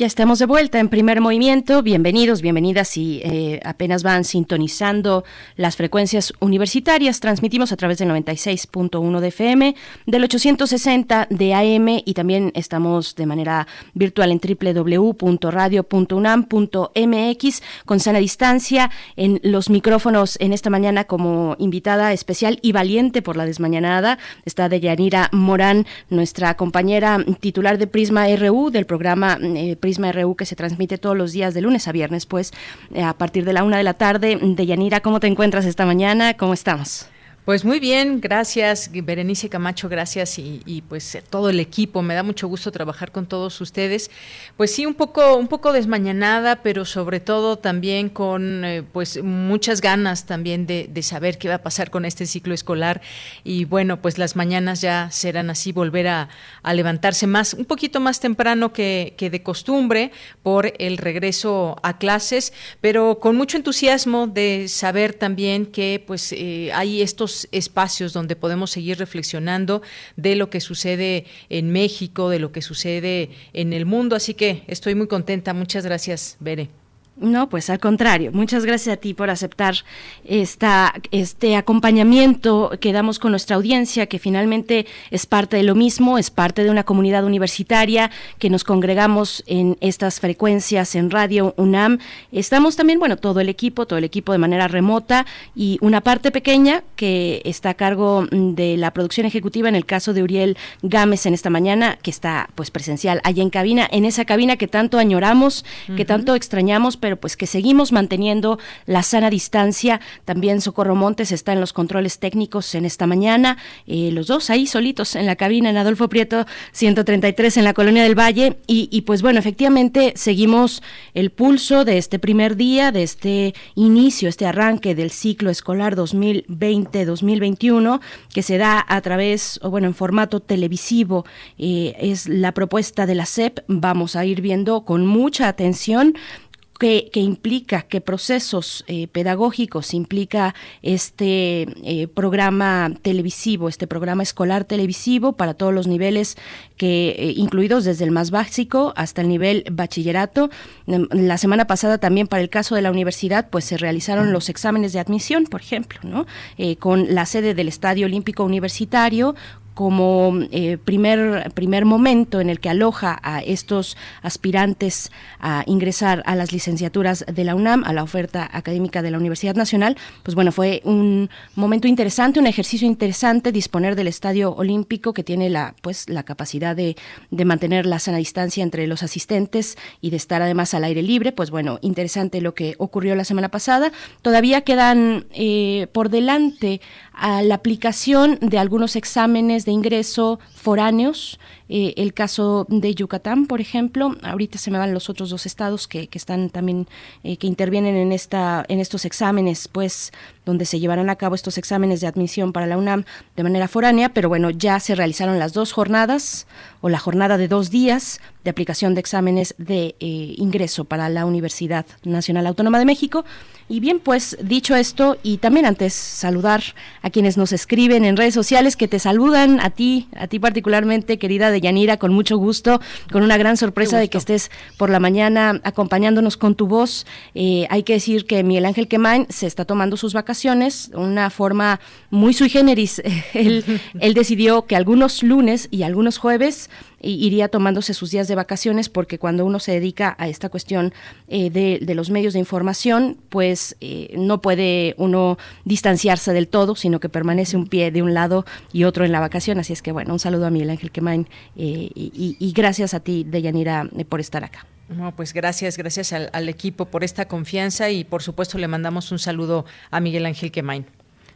Ya estamos de vuelta en primer movimiento. Bienvenidos, bienvenidas si eh, apenas van sintonizando las frecuencias universitarias. Transmitimos a través del 96.1 de FM, del 860 de AM y también estamos de manera virtual en www.radio.unam.mx con sana distancia en los micrófonos en esta mañana como invitada especial y valiente por la desmañanada. Está Deyanira Morán, nuestra compañera titular de Prisma RU del programa eh, Prisma RU que se transmite todos los días de lunes a viernes, pues eh, a partir de la una de la tarde. De Yanira, ¿cómo te encuentras esta mañana? ¿Cómo estamos? Pues muy bien, gracias Berenice Camacho, gracias y, pues todo el equipo. Me da mucho gusto trabajar con todos ustedes. Pues sí, un poco, un poco desmañanada, pero sobre todo también con eh, pues muchas ganas también de, saber qué va a pasar con este ciclo escolar. Y bueno, pues las mañanas ya serán así, volver a, levantarse más, un poquito más temprano que, de costumbre por el regreso a clases, pero con mucho entusiasmo de saber también que pues eh, hay estos espacios donde podemos seguir reflexionando de lo que sucede en México, de lo que sucede en el mundo. Así que estoy muy contenta. Muchas gracias, Bere. No, pues al contrario. Muchas gracias a ti por aceptar esta, este acompañamiento que damos con nuestra audiencia, que finalmente es parte de lo mismo, es parte de una comunidad universitaria, que nos congregamos en estas frecuencias en Radio UNAM. Estamos también, bueno, todo el equipo, todo el equipo de manera remota y una parte pequeña que está a cargo de la producción ejecutiva en el caso de Uriel Gámez en esta mañana, que está pues presencial allá en cabina, en esa cabina que tanto añoramos, que tanto extrañamos, pero pero pues que seguimos manteniendo la sana distancia. También Socorro Montes está en los controles técnicos en esta mañana. Eh, los dos ahí solitos en la cabina, en Adolfo Prieto 133 en la Colonia del Valle. Y, pues bueno, efectivamente seguimos el pulso de este primer día, de este inicio, este arranque del ciclo escolar 2020-2021, que se da a través, o bueno, en formato televisivo. Eh, es la propuesta de la SEP. Vamos a ir viendo con mucha atención qué, implica, qué procesos eh, pedagógicos implica este eh, programa televisivo, este programa escolar televisivo para todos los niveles que eh, incluidos desde el más básico hasta el nivel bachillerato. Em, la semana pasada también para el caso de la universidad, pues se realizaron los exámenes de admisión, por ejemplo, ¿no? con la sede del Estadio Olímpico Universitario, como eh, primer, primer momento en el que aloja a estos aspirantes a ingresar a las licenciaturas de la UNAM, a la oferta académica de la Universidad Nacional, pues bueno, fue un momento interesante, un ejercicio interesante disponer del Estadio Olímpico que tiene la, pues, la capacidad de, de mantener la sana distancia entre los asistentes y de estar además al aire libre, pues bueno, interesante lo que ocurrió la semana pasada. Todavía quedan eh, por delante a la aplicación de algunos exámenes de ingreso foráneos. Eh, el caso de Yucatán, por ejemplo, ahorita se me van los otros dos estados que, están también, eh, que intervienen en, esta, en estos exámenes, pues, donde se llevarán a cabo estos exámenes de admisión para la UNAM de manera foránea, pero bueno, ya se realizaron las dos jornadas o la jornada de dos días de aplicación de exámenes de eh, ingreso para la Universidad Nacional Autónoma de México. Y bien, pues dicho esto, y también antes saludar a quienes nos escriben en redes sociales, que te saludan a ti, a ti particularmente, querida Deyanira, con mucho gusto, con una gran sorpresa de que estés por la mañana acompañándonos con tu voz. Eh, hay que decir que Miguel Ángel Quemain se está tomando sus vacaciones, una forma muy sui generis. él, él decidió que algunos lunes y algunos jueves iría tomándose sus días de vacaciones porque cuando uno se dedica a esta cuestión eh, de, los medios de información, pues eh, no puede uno distanciarse del todo, sino que permanece un pie de un lado y otro en la vacación. Así es que bueno, un saludo a Miguel Ángel Quemain eh, y, gracias a ti, Deyanira, por estar acá. No, pues gracias, gracias al, equipo por esta confianza y por supuesto le mandamos un saludo a Miguel Ángel Quemain.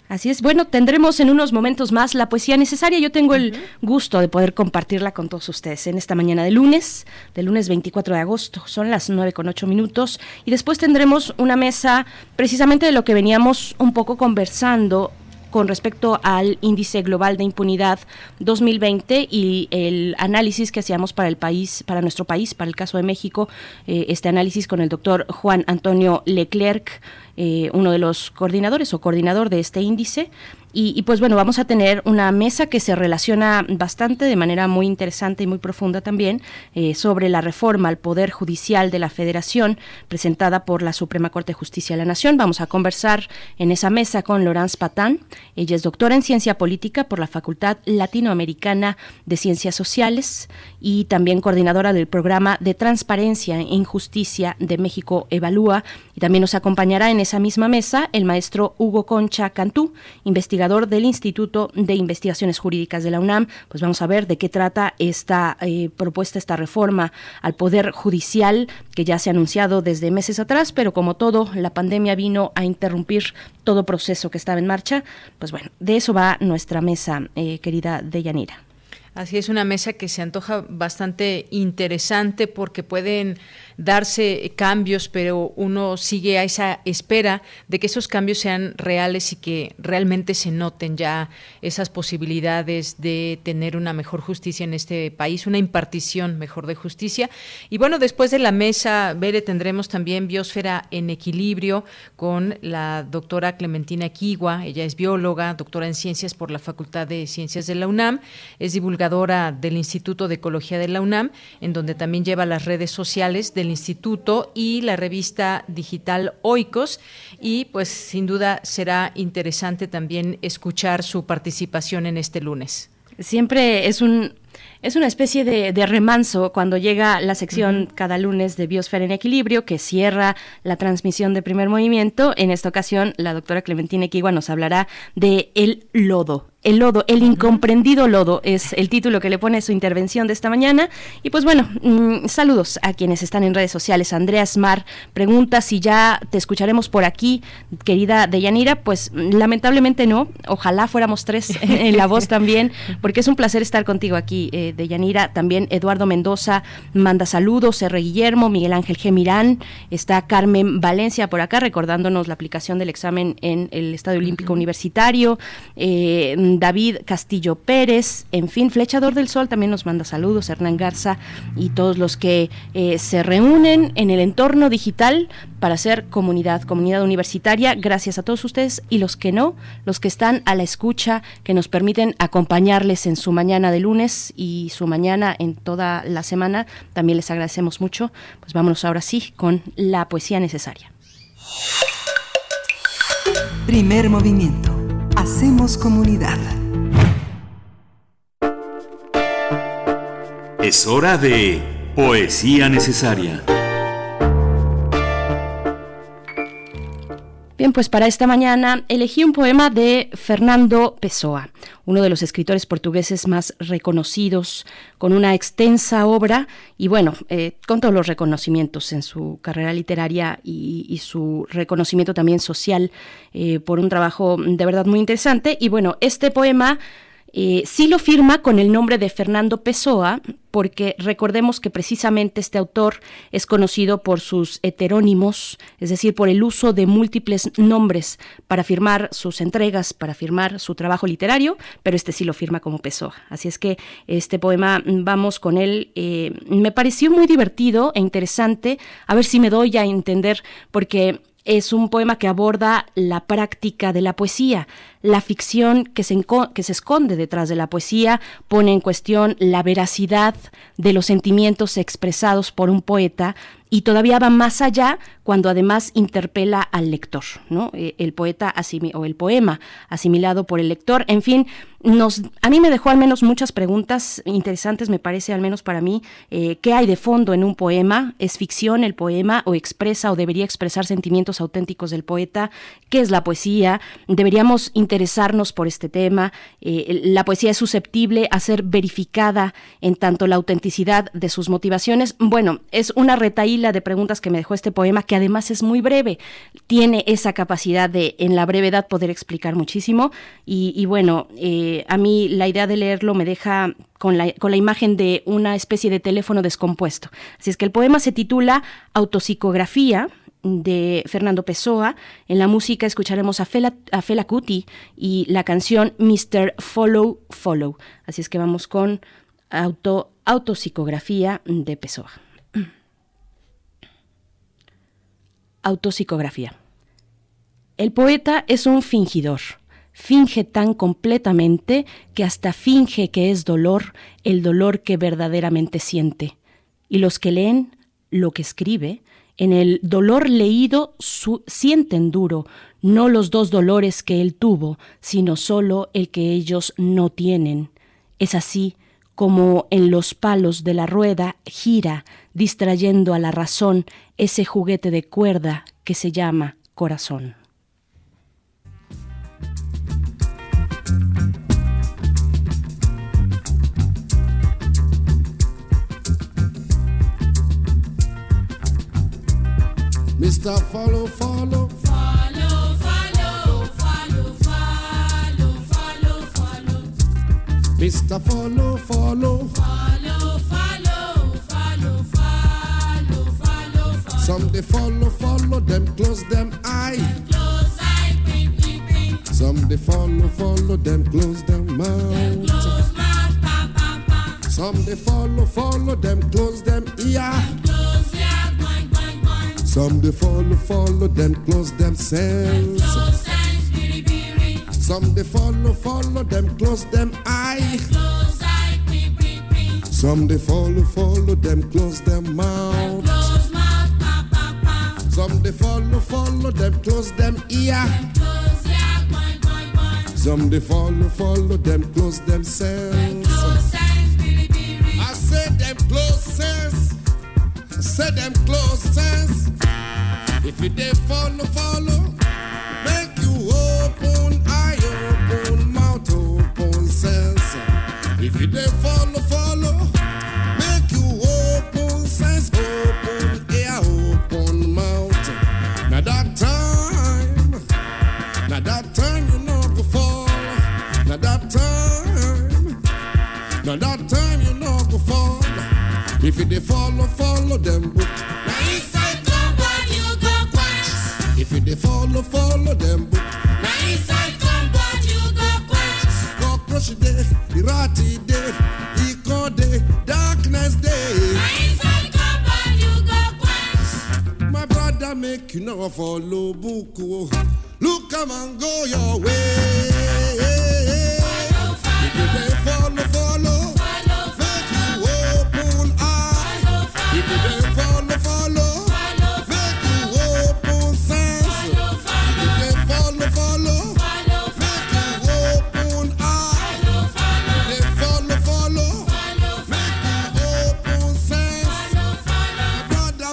Así es, bueno, tendremos en unos momentos más la poesía necesaria. Yo tengo el gusto de poder compartirla con todos ustedes en esta mañana de lunes, del lunes 24 de agosto. Son las nueve con ocho minutos y después tendremos una mesa precisamente de lo que veníamos un poco conversando con respecto al índice global de impunidad 2020 y el análisis que hacíamos para el país, para nuestro país, para el caso de México, eh, este análisis con el doctor Juan Antonio Leclerc eh, uno de los coordinadores o coordinador de este índice. Y, pues bueno, vamos a tener una mesa que se relaciona bastante de manera muy interesante y muy profunda también eh, sobre la reforma al Poder Judicial de la Federación presentada por la Suprema Corte de Justicia de la Nación. Vamos a conversar en esa mesa con Laurence Patán. Ella es doctora en Ciencia Política por la Facultad Latinoamericana de Ciencias Sociales y también coordinadora del programa de Transparencia e Injusticia de México Evalúa. Y también nos acompañará en esa misma mesa el maestro Hugo Concha Cantú, investigador del Instituto de Investigaciones Jurídicas de la UNAM. Pues vamos a ver de qué trata esta eh, propuesta, esta reforma al Poder Judicial que ya se ha anunciado desde meses atrás, pero como todo, la pandemia vino a interrumpir todo proceso que estaba en marcha. Pues bueno, de eso va nuestra mesa, eh, querida Deyanira. Así es, una mesa que se antoja bastante interesante porque pueden darse cambios, pero uno sigue a esa espera de que esos cambios sean reales y que realmente se noten ya esas posibilidades de tener una mejor justicia en este país, una impartición mejor de justicia. Y bueno, después de la mesa, Bere, tendremos también Biosfera en Equilibrio con la doctora Clementina Kiwa. Ella es bióloga, doctora en ciencias por la Facultad de Ciencias de la UNAM, es divulgadora del Instituto de Ecología de la UNAM, en donde también lleva las redes sociales de instituto y la revista digital Oikos y pues sin duda será interesante también escuchar su participación en este lunes. Siempre es un Es una especie de, remanso cuando llega la sección cada lunes de Biosfera en Equilibrio que cierra la transmisión de primer movimiento. En esta ocasión, la doctora Clementina Equigua nos hablará de el lodo, el lodo, el incomprendido lodo es el título que le pone su intervención de esta mañana. Y pues bueno, mm, saludos a quienes están en redes sociales. Andreas Mar pregunta si ya te escucharemos por aquí, querida Deyanira. Pues lamentablemente no. Ojalá fuéramos tres en la voz también, porque es un placer estar contigo aquí, eh, Deyanira. También Eduardo Mendoza manda saludos, R. Guillermo, Miguel Ángel G. Mirán, está Carmen Valencia por acá recordándonos la aplicación del examen en el Estadio Olímpico Universitario. Eh, David Castillo Pérez, en fin, Flechador del Sol también nos manda saludos, Hernán Garza y todos los que eh, se reúnen en el entorno digital para hacer comunidad, comunidad universitaria. Gracias a todos ustedes y los que no, los que están a la escucha, que nos permiten acompañarles en su mañana de lunes y su mañana en toda la semana. También les agradecemos mucho. Pues vámonos ahora sí con la poesía necesaria. Primer movimiento Hacemos comunidad. Es hora de Poesía Necesaria. Bien, pues para esta mañana elegí un poema de Fernando Pessoa, uno de los escritores portugueses más reconocidos, con una extensa obra y bueno, eh, con todos los reconocimientos en su carrera literaria y, su reconocimiento también social eh, por un trabajo de verdad muy interesante. Y bueno, este poema eh, sí lo firma con el nombre de Fernando Pessoa, porque recordemos que precisamente este autor es conocido por sus heterónimos, es decir, por el uso de múltiples nombres para firmar sus entregas, para firmar su trabajo literario, pero este sí lo firma como Pessoa. Así es que este poema, vamos con él, eh, me pareció muy divertido e interesante, a ver si me doy a entender, porque es un poema que aborda la práctica de la poesía, la ficción que se, que se, esconde detrás de la poesía, pone en cuestión la veracidad de los sentimientos expresados por un poeta y todavía va más allá cuando además interpela al lector, ¿no? Eh, el poeta o el poema asimilado por el lector. En fin, nos, a mí me dejó al menos muchas preguntas interesantes, me parece, al menos para mí. Eh, ¿Qué hay de fondo en un poema? ¿Es ficción el poema o expresa o debería expresar sentimientos auténticos del poeta? ¿Qué es la poesía? ¿Deberíamos interesarnos por este tema? Eh, ¿La poesía es susceptible a ser verificada en tanto la autenticidad de sus motivaciones? Bueno, es una retaíla de preguntas que me dejó este poema, que además es muy breve. Tiene esa capacidad de, en la brevedad, poder explicar muchísimo. Y, bueno, eh, a mí la idea de leerlo me deja con la, con la, imagen de una especie de teléfono descompuesto. Así es que el poema se titula Autopsicografía de Fernando Pessoa. En la música escucharemos a Fela, a Fela y la canción Mr. Follow Follow. Así es que vamos con auto, autopsicografía de Pessoa. Autopsicografía. El poeta es un fingidor. Finge tan completamente que hasta finge que es dolor el dolor que verdaderamente siente. Y los que leen lo que escribe, en el dolor leído sienten duro, no los dos dolores que él tuvo, sino solo el que ellos no tienen. Es así como en los palos de la rueda gira, distrayendo a la razón ese juguete de cuerda que se llama corazón. Mr. Follow, follow. Follow, follow, follow, follow, follow, follow. Mr. Follow, follow. Follow, follow, follow, follow, follow, follow. Some they follow, follow them, close them eye. Close eye, ping, ping, ping. Some they follow, follow them, close them mouth. Close mouth, pa, pa, pa. Some they follow, follow them, close them ear. Close Some they follow, follow them, close themselves. Close sense, biri, biri. Some they follow, follow them, close them eye. Close eye, ping. Some they follow, follow them, close them mouth. Close mouth, pa, pa, pa. Some they follow, follow them, close them ear. Close ear, boing, boing, boing. Some they follow, follow them, close themselves. Say them close sense. If you dey follow, follow, make you open eye, open mouth, open sense. If you dey follow, follow, If you dey follow, follow them book. Now inside compound you go quench. If you dey follow, follow them book. Now inside compound you go quench. Cockroach day, the ratty day, eco day, darkness day. Now inside compound you go quench. My brother make you know follow book. oh. Look come and go your way. If you dey follow, follow. You dey follow, follow. Make you open sense. If you dey follow, follow. Make you open eye. If you dey follow, follow. Make you open sense. My brother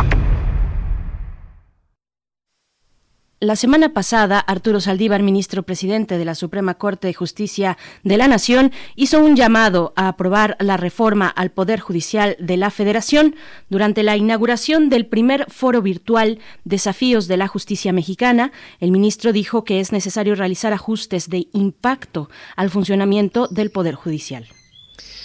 La semana pasada, Arturo Saldívar, ministro presidente de la Suprema Corte de Justicia de la Nación, hizo un llamado a aprobar la reforma al Poder Judicial de la Federación durante la inauguración del primer foro virtual Desafíos de la Justicia Mexicana. El ministro dijo que es necesario realizar ajustes de impacto al funcionamiento del Poder Judicial.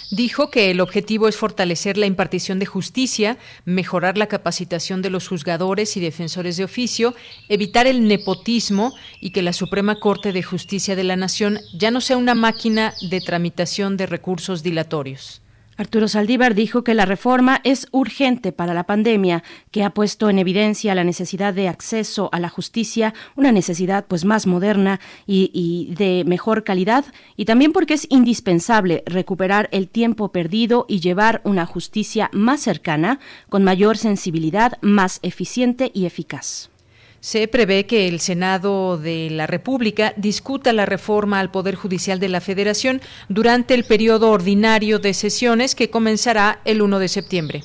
Dijo que el objetivo es fortalecer la impartición de justicia, mejorar la capacitación de los juzgadores y defensores de oficio, evitar el nepotismo y que la Suprema Corte de Justicia de la Nación ya no sea una máquina de tramitación de recursos dilatorios. Arturo Saldívar dijo que la reforma es urgente para la pandemia, que ha puesto en evidencia la necesidad de acceso a la justicia, una necesidad pues más moderna y, y de mejor calidad, y también porque es indispensable recuperar el tiempo perdido y llevar una justicia más cercana, con mayor sensibilidad, más eficiente y eficaz. Se prevé que el Senado de la República discuta la reforma al Poder Judicial de la Federación durante el periodo ordinario de sesiones que comenzará el 1 de septiembre.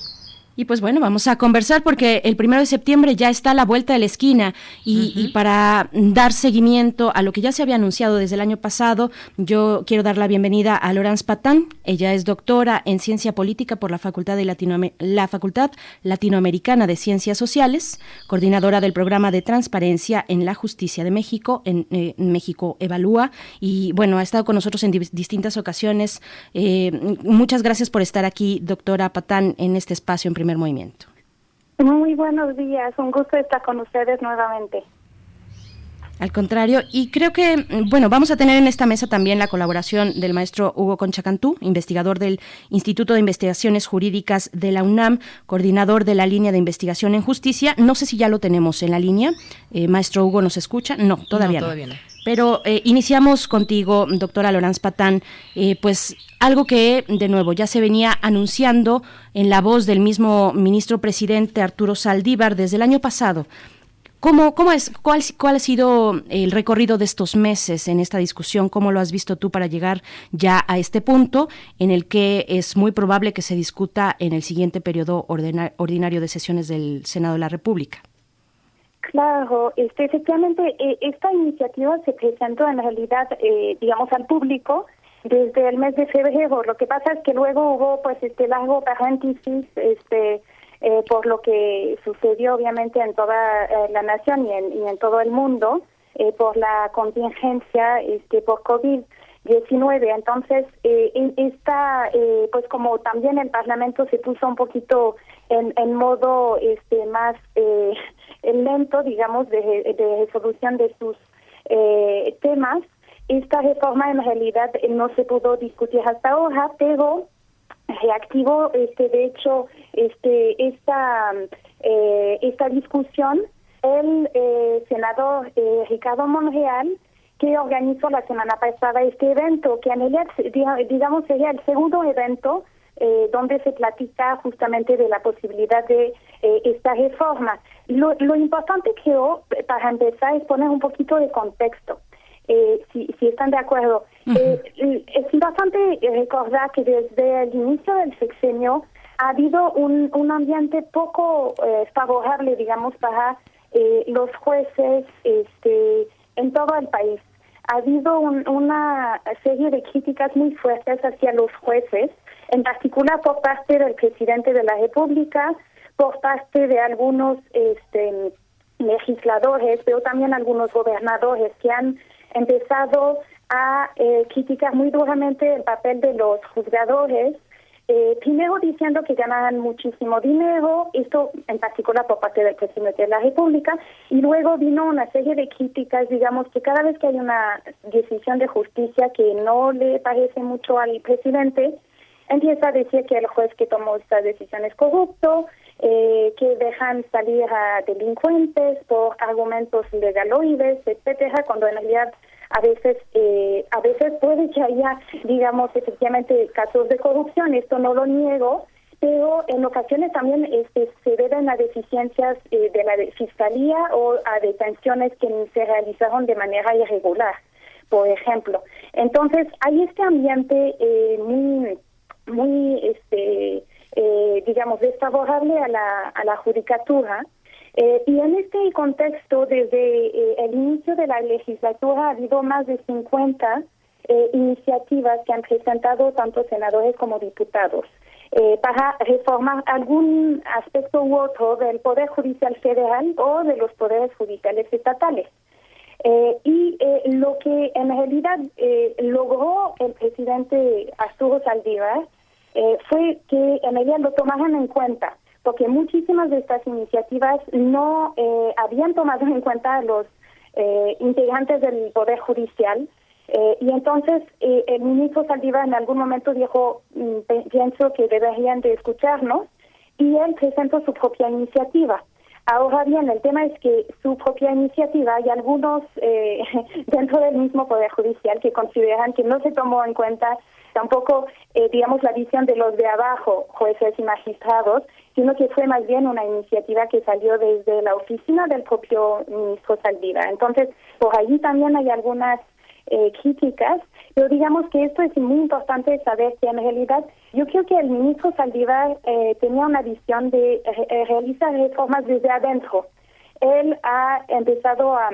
Y pues bueno, vamos a conversar porque el primero de septiembre ya está a la vuelta de la esquina y, y, para dar seguimiento a lo que ya se había anunciado desde el año pasado, yo quiero dar la bienvenida a Laurence Patán. Ella es doctora en ciencia política por la Facultad, de la Facultad Latinoamericana de Ciencias Sociales, coordinadora del programa de transparencia en la justicia de México, en, eh, México Evalúa. Y bueno, ha estado con nosotros en di distintas ocasiones. Eh, muchas gracias por estar aquí, doctora Patán, en este espacio en movimiento. Muy buenos días, un gusto estar con ustedes nuevamente. Al contrario, y creo que, bueno, vamos a tener en esta mesa también la colaboración del maestro Hugo Conchacantú, investigador del Instituto de Investigaciones Jurídicas de la UNAM, coordinador de la línea de investigación en justicia. No sé si ya lo tenemos en la línea. Eh, maestro Hugo, ¿nos escucha? No, todavía no. Todavía no. Pero eh, iniciamos contigo, doctora Lorenz Patán, eh, pues algo que, de nuevo, ya se venía anunciando en la voz del mismo ministro presidente Arturo Saldívar desde el año pasado. ¿Cómo, cómo es, cuál, ¿Cuál ha sido el recorrido de estos meses en esta discusión? ¿Cómo lo has visto tú para llegar ya a este punto en el que es muy probable que se discuta en el siguiente periodo ordinario de sesiones del Senado de la República? Claro, este, efectivamente, eh, esta iniciativa se presentó en realidad, eh, digamos, al público desde el mes de febrero. Lo que pasa es que luego hubo, pues, este largo paréntesis, este, eh, por lo que sucedió, obviamente, en toda eh, la nación y en, y en, todo el mundo, eh, por la contingencia, este, por COVID. 19. Entonces, eh, esta, pues como también el Parlamento se puso un poquito en, en modo este más eh, lento, digamos, de, de resolución de sus temas. Esta reforma en realidad no se pudo discutir hasta ahora, pero reactivó, este, de hecho, este, esta, eh, esta discusión el eh, senador eh, Ricardo Monreal, que organizó la semana pasada este evento, que en realidad, digamos, sería el segundo evento eh, donde se platica justamente de la posibilidad de eh, esta reforma. Lo, lo importante creo, para empezar, es poner un poquito de contexto. Eh, si, si están de acuerdo. Eh, es importante recordar que desde el inicio del sexenio ha habido un, un ambiente poco eh, favorable, digamos, para eh, los jueces este, en todo el país. Ha habido un- una serie de críticas muy fuertes hacia los jueces, en particular por parte del presidente de la República, por parte de algunos este, legisladores, pero también algunos gobernadores que han empezado a eh, criticar muy duramente el papel de los juzgadores, eh, primero diciendo que ganaban muchísimo dinero, esto en particular por parte del presidente de la República, y luego vino una serie de críticas, digamos que cada vez que hay una decisión de justicia que no le parece mucho al presidente, empieza a decir que el juez que tomó esta decisión es corrupto, eh, que dejan salir a delincuentes por argumentos legaloides, etcétera, cuando en realidad a veces eh, a veces puede que haya, digamos, efectivamente casos de corrupción, esto no lo niego, pero en ocasiones también este, se deben a deficiencias eh, de la fiscalía o a detenciones que se realizaron de manera irregular, por ejemplo. Entonces, hay este ambiente eh, muy muy este eh, digamos desfavorable a la a la judicatura. Eh, y en este contexto desde eh, el inicio de la legislatura ha habido más de 50 eh, iniciativas que han presentado tanto senadores como diputados para reformar algún aspecto u otro del poder judicial federal o de los poderes judiciales estatales. Y eh, lo que en realidad eh, logró el presidente Arturo Saldívar eh, fue que en realidad lo tomaran en cuenta, porque muchísimas de estas iniciativas no eh, habían tomado en cuenta a los eh, integrantes del Poder Judicial. eh, y entonces eh, el ministro Saldívar en algún momento dijo, mm, pienso que deberían de escucharnos, y él presentó su propia iniciativa. Ahora bien, el tema es que su propia iniciativa hay algunos eh, dentro del mismo Poder Judicial que consideran que no se tomó en cuenta tampoco, eh, digamos, la visión de los de abajo, jueces y magistrados, sino que fue más bien una iniciativa que salió desde la oficina del propio ministro Saldívar. Entonces, por allí también hay algunas eh, críticas, pero digamos que esto es muy importante saber que en realidad yo creo que el ministro Saldívar eh, tenía una visión de eh, eh, realizar reformas desde adentro. Él ha empezado a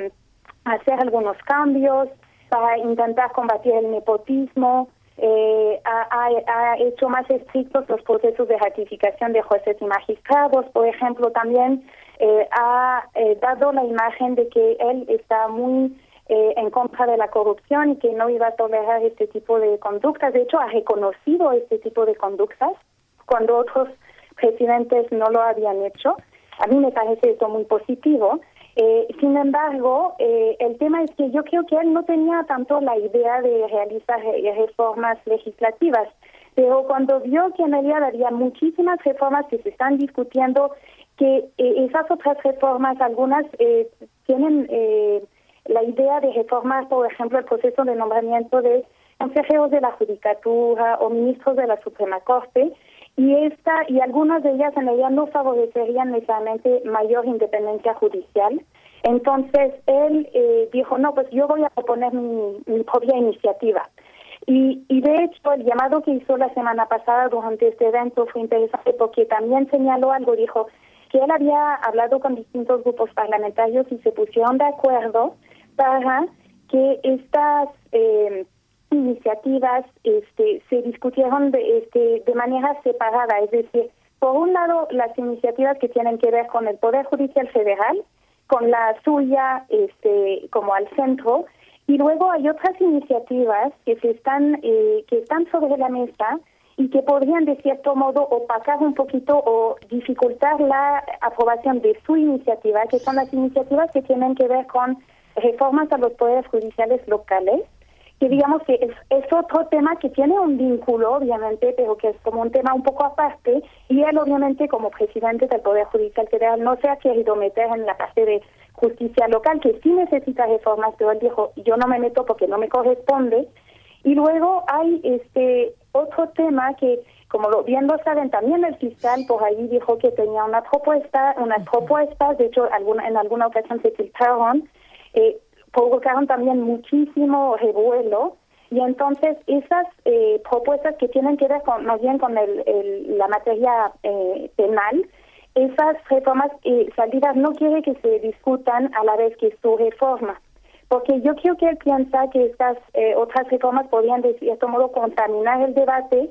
hacer algunos cambios para intentar combatir el nepotismo, eh, ha, ha- hecho más estrictos los procesos de ratificación de jueces y magistrados, por ejemplo, también eh, ha eh, dado la imagen de que él está muy eh, en contra de la corrupción y que no iba a tolerar este tipo de conductas. De hecho, ha reconocido este tipo de conductas cuando otros presidentes no lo habían hecho. A mí me parece esto muy positivo. Eh, sin embargo, eh, el tema es que yo creo que él no tenía tanto la idea de realizar re- reformas legislativas, pero cuando vio que en realidad había muchísimas reformas que se están discutiendo, que eh, esas otras reformas, algunas eh, tienen eh, la idea de reformar, por ejemplo, el proceso de nombramiento de consejeros de la Judicatura o ministros de la Suprema Corte, y esta y algunas de ellas en realidad no favorecerían necesariamente mayor independencia judicial. Entonces él eh, dijo, no, pues yo voy a proponer mi, mi propia iniciativa. Y, y de hecho el llamado que hizo la semana pasada durante este evento fue interesante porque también señaló algo, dijo que él había hablado con distintos grupos parlamentarios y se pusieron de acuerdo para que estas eh, iniciativas este, se discutieron de, este, de manera separada, es decir, por un lado las iniciativas que tienen que ver con el Poder Judicial Federal, con la suya este, como al centro, y luego hay otras iniciativas que se están eh, que están sobre la mesa y que podrían de cierto modo opacar un poquito o dificultar la aprobación de su iniciativa, que son las iniciativas que tienen que ver con reformas a los poderes judiciales locales que digamos que es, otro tema que tiene un vínculo, obviamente, pero que es como un tema un poco aparte, y él obviamente como presidente del Poder Judicial Federal no se ha querido meter en la parte de justicia local, que sí necesita reformas, pero él dijo, yo no me meto porque no me corresponde. Y luego hay este otro tema que, como lo, bien lo saben, también el fiscal por ahí dijo que tenía una propuesta, unas propuestas, de hecho alguna, en alguna ocasión se filtraron, eh, provocaron también muchísimo revuelo y entonces esas eh, propuestas que tienen que ver con, más bien con el, la materia eh, penal, esas reformas y salidas no quiere que se discutan a la vez que su reforma. Porque yo creo que él piensa que estas eh, otras reformas podrían de cierto modo contaminar el debate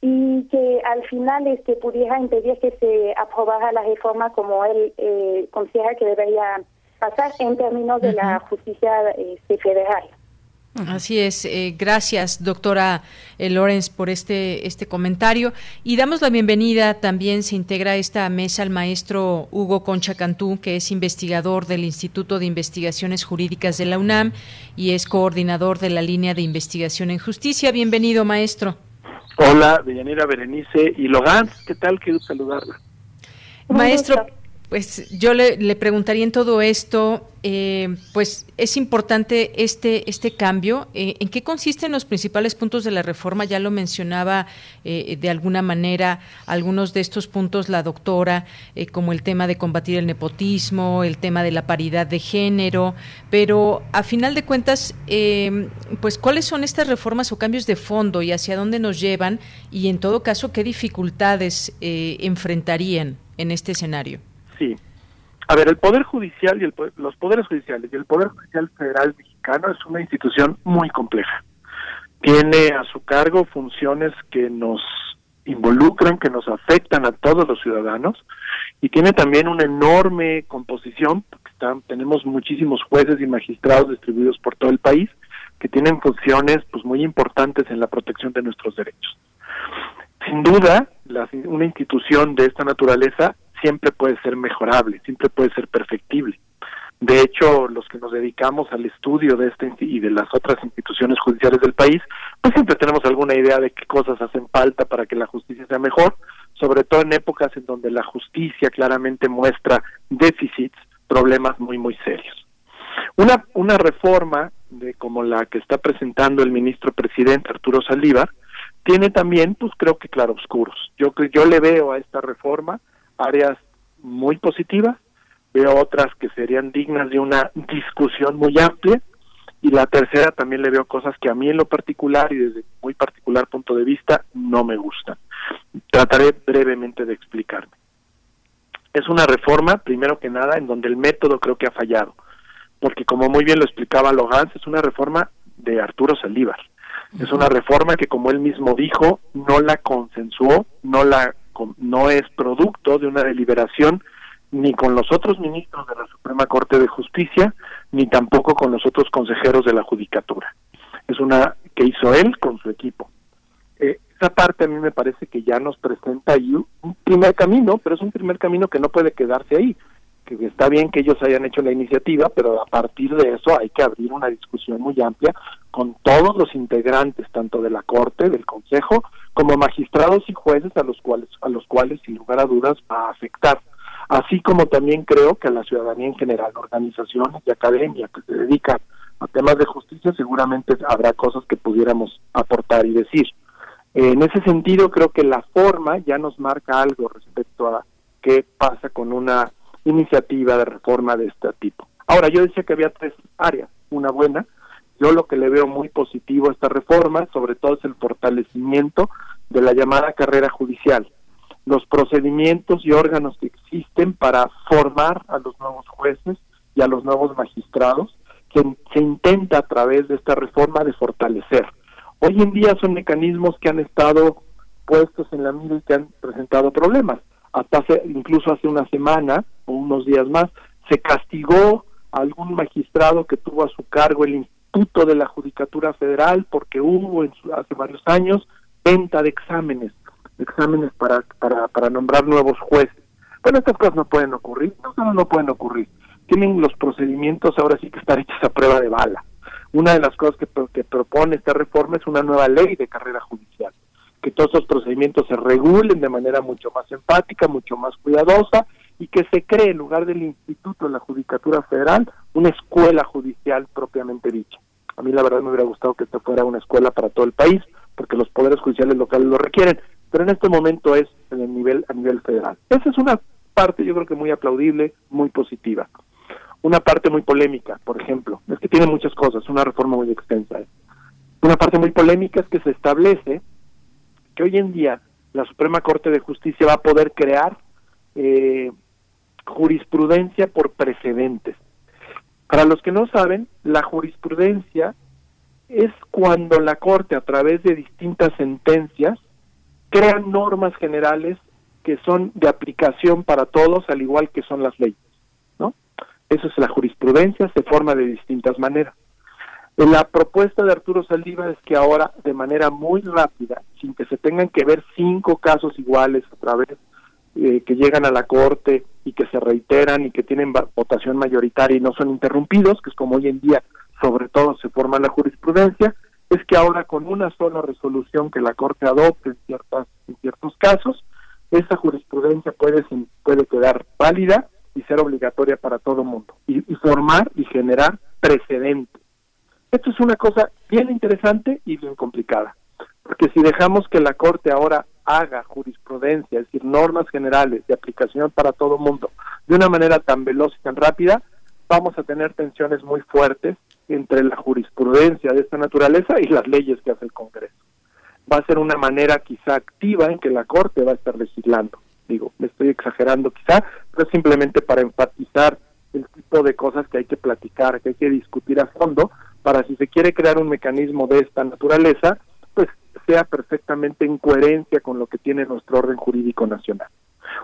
y que al final este pudiera impedir que se aprobara la reforma como él considera que debería pasar en términos de la justicia este, federal. Así es, eh, gracias doctora eh, Lorenz por este, este comentario y damos la bienvenida, también se integra a esta mesa el maestro Hugo Concha Cantú, que es investigador del Instituto de Investigaciones Jurídicas de la UNAM y es coordinador de la línea de investigación en justicia. Bienvenido maestro. Hola, Deyanira Berenice y Logan, ¿qué tal? Quiero saludarla. Maestro, pues yo le, preguntaría en todo esto, eh, pues es importante este, este cambio. Eh, ¿En qué consisten los principales puntos de la reforma? Ya lo mencionaba eh, de alguna manera algunos de estos puntos la doctora, como el tema de combatir el nepotismo, el tema de la paridad de género, pero a final de cuentas, pues cuáles son estas reformas o cambios de fondo y hacia dónde nos llevan y en todo caso qué dificultades enfrentarían en este escenario. Sí. A ver, el Poder Judicial y el, los Poderes Judiciales y el Poder Judicial Federal Mexicano es una institución muy compleja. Tiene a su cargo funciones que nos involucran, que nos afectan a todos los ciudadanos y tiene también una enorme composición, porque están, tenemos muchísimos jueces y magistrados distribuidos por todo el país que tienen funciones pues muy importantes en la protección de nuestros derechos. Sin duda, una institución de esta naturaleza siempre puede ser mejorable, siempre puede ser perfectible. De hecho, los que nos dedicamos al estudio de este y de las otras instituciones judiciales del país, pues siempre tenemos alguna idea de qué cosas hacen falta para que la justicia sea mejor, sobre todo en épocas en donde la justicia claramente muestra déficits, problemas muy muy serios. Una una reforma de como la que está presentando el ministro presidente Arturo Saldívar tiene también, pues creo que claroscuros. Yo yo le veo a esta reforma áreas muy positivas, veo otras que serían dignas de una discusión muy amplia y la tercera también le veo cosas que a mí en lo particular y desde muy particular punto de vista no me gustan. Trataré brevemente de explicarme. Es una reforma, primero que nada, en donde el método creo que ha fallado, porque como muy bien lo explicaba Logans, es una reforma de Arturo Saldívar. Es una reforma que, como él mismo dijo, no la consensuó, no la no es producto de una deliberación ni con los otros ministros de la Suprema Corte de Justicia, ni tampoco con los otros consejeros de la Judicatura. Es una que hizo él con su equipo. Eh, esa parte a mí me parece que ya nos presenta ahí un primer camino, pero es un primer camino que no puede quedarse ahí que está bien que ellos hayan hecho la iniciativa, pero a partir de eso hay que abrir una discusión muy amplia con todos los integrantes, tanto de la Corte, del Consejo, como magistrados y jueces a los cuales, a los cuales sin lugar a dudas va a afectar. Así como también creo que a la ciudadanía en general, organizaciones y academia que se dedican a temas de justicia, seguramente habrá cosas que pudiéramos aportar y decir. En ese sentido, creo que la forma ya nos marca algo respecto a qué pasa con una iniciativa de reforma de este tipo. Ahora, yo decía que había tres áreas. Una buena, yo lo que le veo muy positivo a esta reforma, sobre todo es el fortalecimiento de la llamada carrera judicial, los procedimientos y órganos que existen para formar a los nuevos jueces y a los nuevos magistrados, que se intenta a través de esta reforma de fortalecer. Hoy en día son mecanismos que han estado puestos en la mira y que han presentado problemas hasta incluso hace una semana o unos días más, se castigó a algún magistrado que tuvo a su cargo el Instituto de la Judicatura Federal porque hubo en hace varios años venta de exámenes, exámenes para, para, para nombrar nuevos jueces. Bueno, estas cosas no pueden ocurrir, no solo no pueden ocurrir, tienen los procedimientos ahora sí que estar hechos a prueba de bala. Una de las cosas que, que propone esta reforma es una nueva ley de carrera judicial, que todos esos procedimientos se regulen de manera mucho más empática, mucho más cuidadosa y que se cree en lugar del Instituto de la Judicatura Federal una escuela judicial propiamente dicha. A mí la verdad me hubiera gustado que esto fuera una escuela para todo el país, porque los poderes judiciales locales lo requieren, pero en este momento es en el nivel a nivel federal. Esa es una parte yo creo que muy aplaudible, muy positiva. Una parte muy polémica, por ejemplo, es que tiene muchas cosas, una reforma muy extensa. ¿eh? Una parte muy polémica es que se establece que hoy en día la Suprema Corte de Justicia va a poder crear eh, jurisprudencia por precedentes. Para los que no saben, la jurisprudencia es cuando la Corte, a través de distintas sentencias, crea normas generales que son de aplicación para todos, al igual que son las leyes. ¿no? Eso es la jurisprudencia, se forma de distintas maneras. La propuesta de Arturo Saldívar es que ahora, de manera muy rápida, sin que se tengan que ver cinco casos iguales otra vez, eh, que llegan a la Corte y que se reiteran y que tienen votación mayoritaria y no son interrumpidos, que es como hoy en día sobre todo se forma la jurisprudencia, es que ahora con una sola resolución que la Corte adopte en, ciertas, en ciertos casos, esa jurisprudencia puede, puede quedar válida y ser obligatoria para todo el mundo y formar y generar precedentes. Esto es una cosa bien interesante y bien complicada, porque si dejamos que la Corte ahora haga jurisprudencia, es decir, normas generales de aplicación para todo mundo, de una manera tan veloz y tan rápida, vamos a tener tensiones muy fuertes entre la jurisprudencia de esta naturaleza y las leyes que hace el Congreso. Va a ser una manera quizá activa en que la Corte va a estar legislando. Digo, me estoy exagerando quizá, pero simplemente para enfatizar el tipo de cosas que hay que platicar, que hay que discutir a fondo, para si se quiere crear un mecanismo de esta naturaleza, pues sea perfectamente en coherencia con lo que tiene nuestro orden jurídico nacional.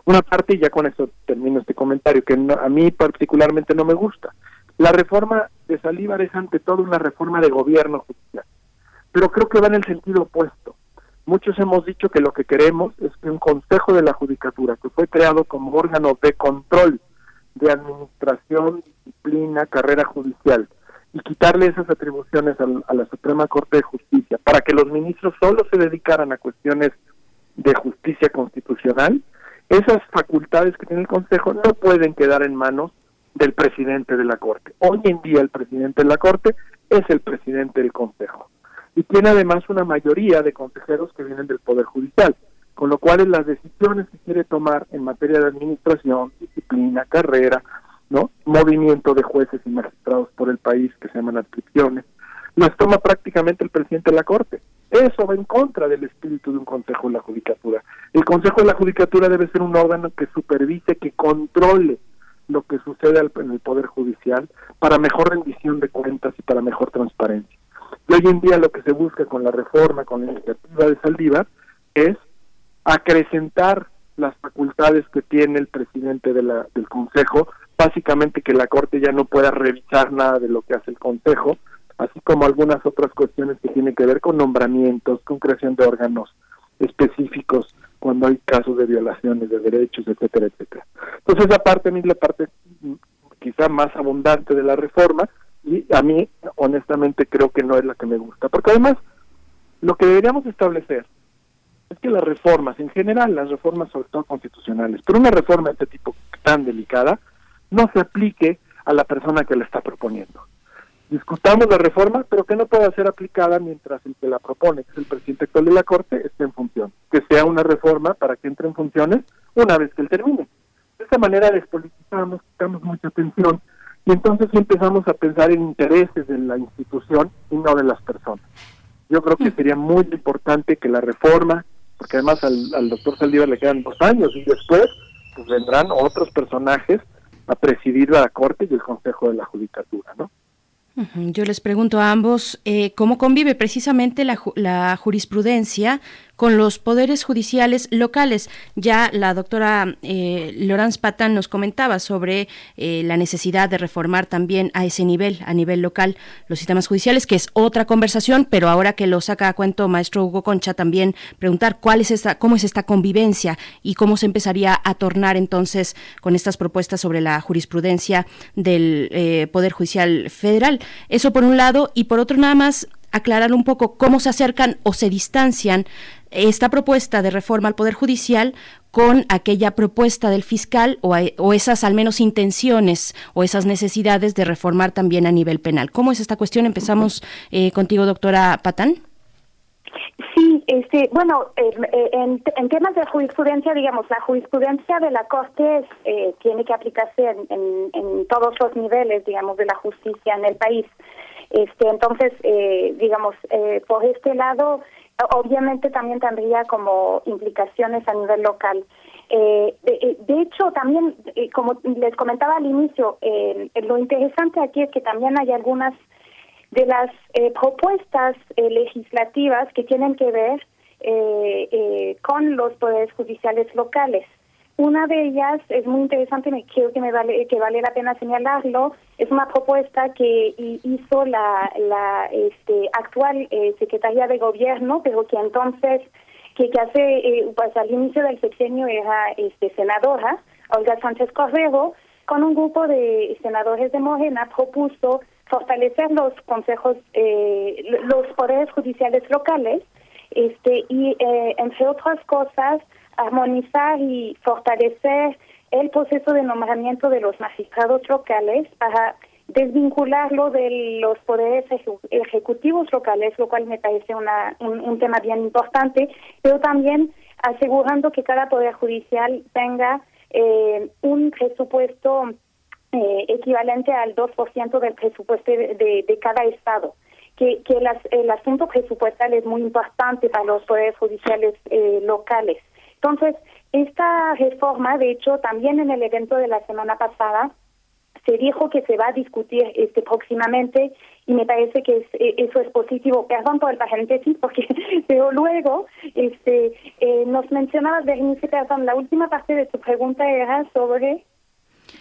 Una parte, y ya con eso termino este comentario, que a mí particularmente no me gusta. La reforma de Salívar es ante todo una reforma de gobierno judicial, pero creo que va en el sentido opuesto. Muchos hemos dicho que lo que queremos es que un Consejo de la Judicatura, que fue creado como órgano de control de administración, disciplina, carrera judicial, y quitarle esas atribuciones a, la Suprema Corte de Justicia para que los ministros solo se dedicaran a cuestiones de justicia constitucional, esas facultades que tiene el Consejo no pueden quedar en manos del presidente de la Corte. Hoy en día el presidente de la Corte es el presidente del Consejo y tiene además una mayoría de consejeros que vienen del Poder Judicial, con lo cual las decisiones que quiere tomar en materia de administración, disciplina, carrera, ¿no? Movimiento de jueces y magistrados por el país que se llaman adscripciones, las toma prácticamente el presidente de la Corte. Eso va en contra del espíritu de un Consejo de la Judicatura. El Consejo de la Judicatura debe ser un órgano que supervise, que controle lo que sucede en el Poder Judicial para mejor rendición de cuentas y para mejor transparencia. Y hoy en día lo que se busca con la reforma, con la iniciativa de Saldívar, es acrecentar las facultades que tiene el presidente de del Consejo básicamente que la Corte ya no pueda revisar nada de lo que hace el Consejo, así como algunas otras cuestiones que tienen que ver con nombramientos, con creación de órganos específicos cuando hay casos de violaciones de derechos, etcétera, etcétera. Entonces esa parte a mí es la parte mm, quizá más abundante de la reforma y a mí honestamente creo que no es la que me gusta, porque además lo que deberíamos establecer es que las reformas, en general las reformas sobre todo constitucionales, pero una reforma de este tipo tan delicada, no se aplique a la persona que la está proponiendo. Discutamos la reforma, pero que no pueda ser aplicada mientras el que la propone, que es el presidente actual de la Corte, esté en función. Que sea una reforma para que entre en funciones una vez que él termine. De esta manera despolitizamos, quitamos mucha atención y entonces empezamos a pensar en intereses de la institución y no de las personas. Yo creo que sería muy importante que la reforma, porque además al, al doctor Saldívar le quedan dos años y después pues vendrán otros personajes a presidir la Corte y el Consejo de la Judicatura, ¿no? Yo les pregunto a ambos eh, cómo convive precisamente la, la, jurisprudencia con los poderes judiciales locales. Ya la doctora eh, Patán nos comentaba sobre eh, la necesidad de reformar también a ese nivel, a nivel local, los sistemas judiciales, que es otra conversación, pero ahora que lo saca a cuento maestro Hugo Concha, también preguntar cuál es esta, cómo es esta convivencia y cómo se empezaría a tornar entonces con estas propuestas sobre la jurisprudencia del eh, Poder Judicial Federal. Eso por un lado, y por otro nada más aclarar un poco cómo se acercan o se distancian esta propuesta de reforma al Poder Judicial con aquella propuesta del fiscal o, o, esas al menos intenciones o esas necesidades de reformar también a nivel penal. ¿Cómo es esta cuestión? Empezamos eh, contigo, doctora Patán. Sí, este, bueno, eh, en, en, temas de jurisprudencia, digamos, la jurisprudencia de la Corte eh, tiene que aplicarse en, en, en, todos los niveles, digamos, de la justicia en el país. Este, entonces, eh, digamos, eh, por este lado, obviamente también tendría como implicaciones a nivel local. Eh, de, de, hecho, también, como les comentaba al inicio, lo interesante aquí es que también hay algunas de las propuestas legislativas que tienen que ver con los poderes judiciales locales. Una de ellas es muy interesante, me creo que me vale que vale la pena señalarlo. Es una propuesta que hizo la, la este, actual eh, secretaria de gobierno, pero que entonces que, que hace eh, pues al inicio del sexenio era este senadora Olga Sánchez Corrego con un grupo de senadores de Morena propuso fortalecer los consejos eh, los poderes judiciales locales este y eh, entre otras cosas armonizar y fortalecer el proceso de nombramiento de los magistrados locales para desvincularlo de los poderes ejecutivos locales, lo cual me parece una, un, tema bien importante, pero también asegurando que cada poder judicial tenga eh, un presupuesto eh, equivalente al 2% del presupuesto de, de, cada estado. Que, que el asunto presupuestal es muy importante para los poderes judiciales eh, locales. Entonces, esta reforma, de hecho, también en el evento de la semana pasada, se dijo que se va a discutir este próximamente y me parece que eh, eso es positivo. Perdón por el paréntesis, porque pero luego este eh, nos mencionabas, Berenice, perdón, la última parte de tu pregunta era sobre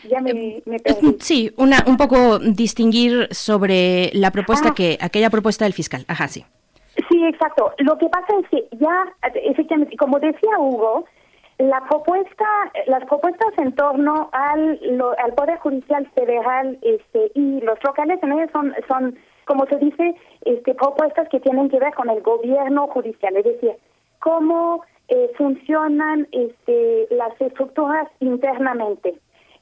ya me, me perdí. Sí, una, un poco distinguir sobre la propuesta ah. que, aquella propuesta del fiscal. Ajá, sí. Sí, exacto. Lo que pasa es que ya, efectivamente, como decía Hugo, la propuesta, las propuestas en torno al, al Poder Judicial Federal este, y los locales en ellos son, son, como se dice, este, propuestas que tienen que ver con el gobierno judicial, es decir, cómo eh, funcionan este, las estructuras internamente.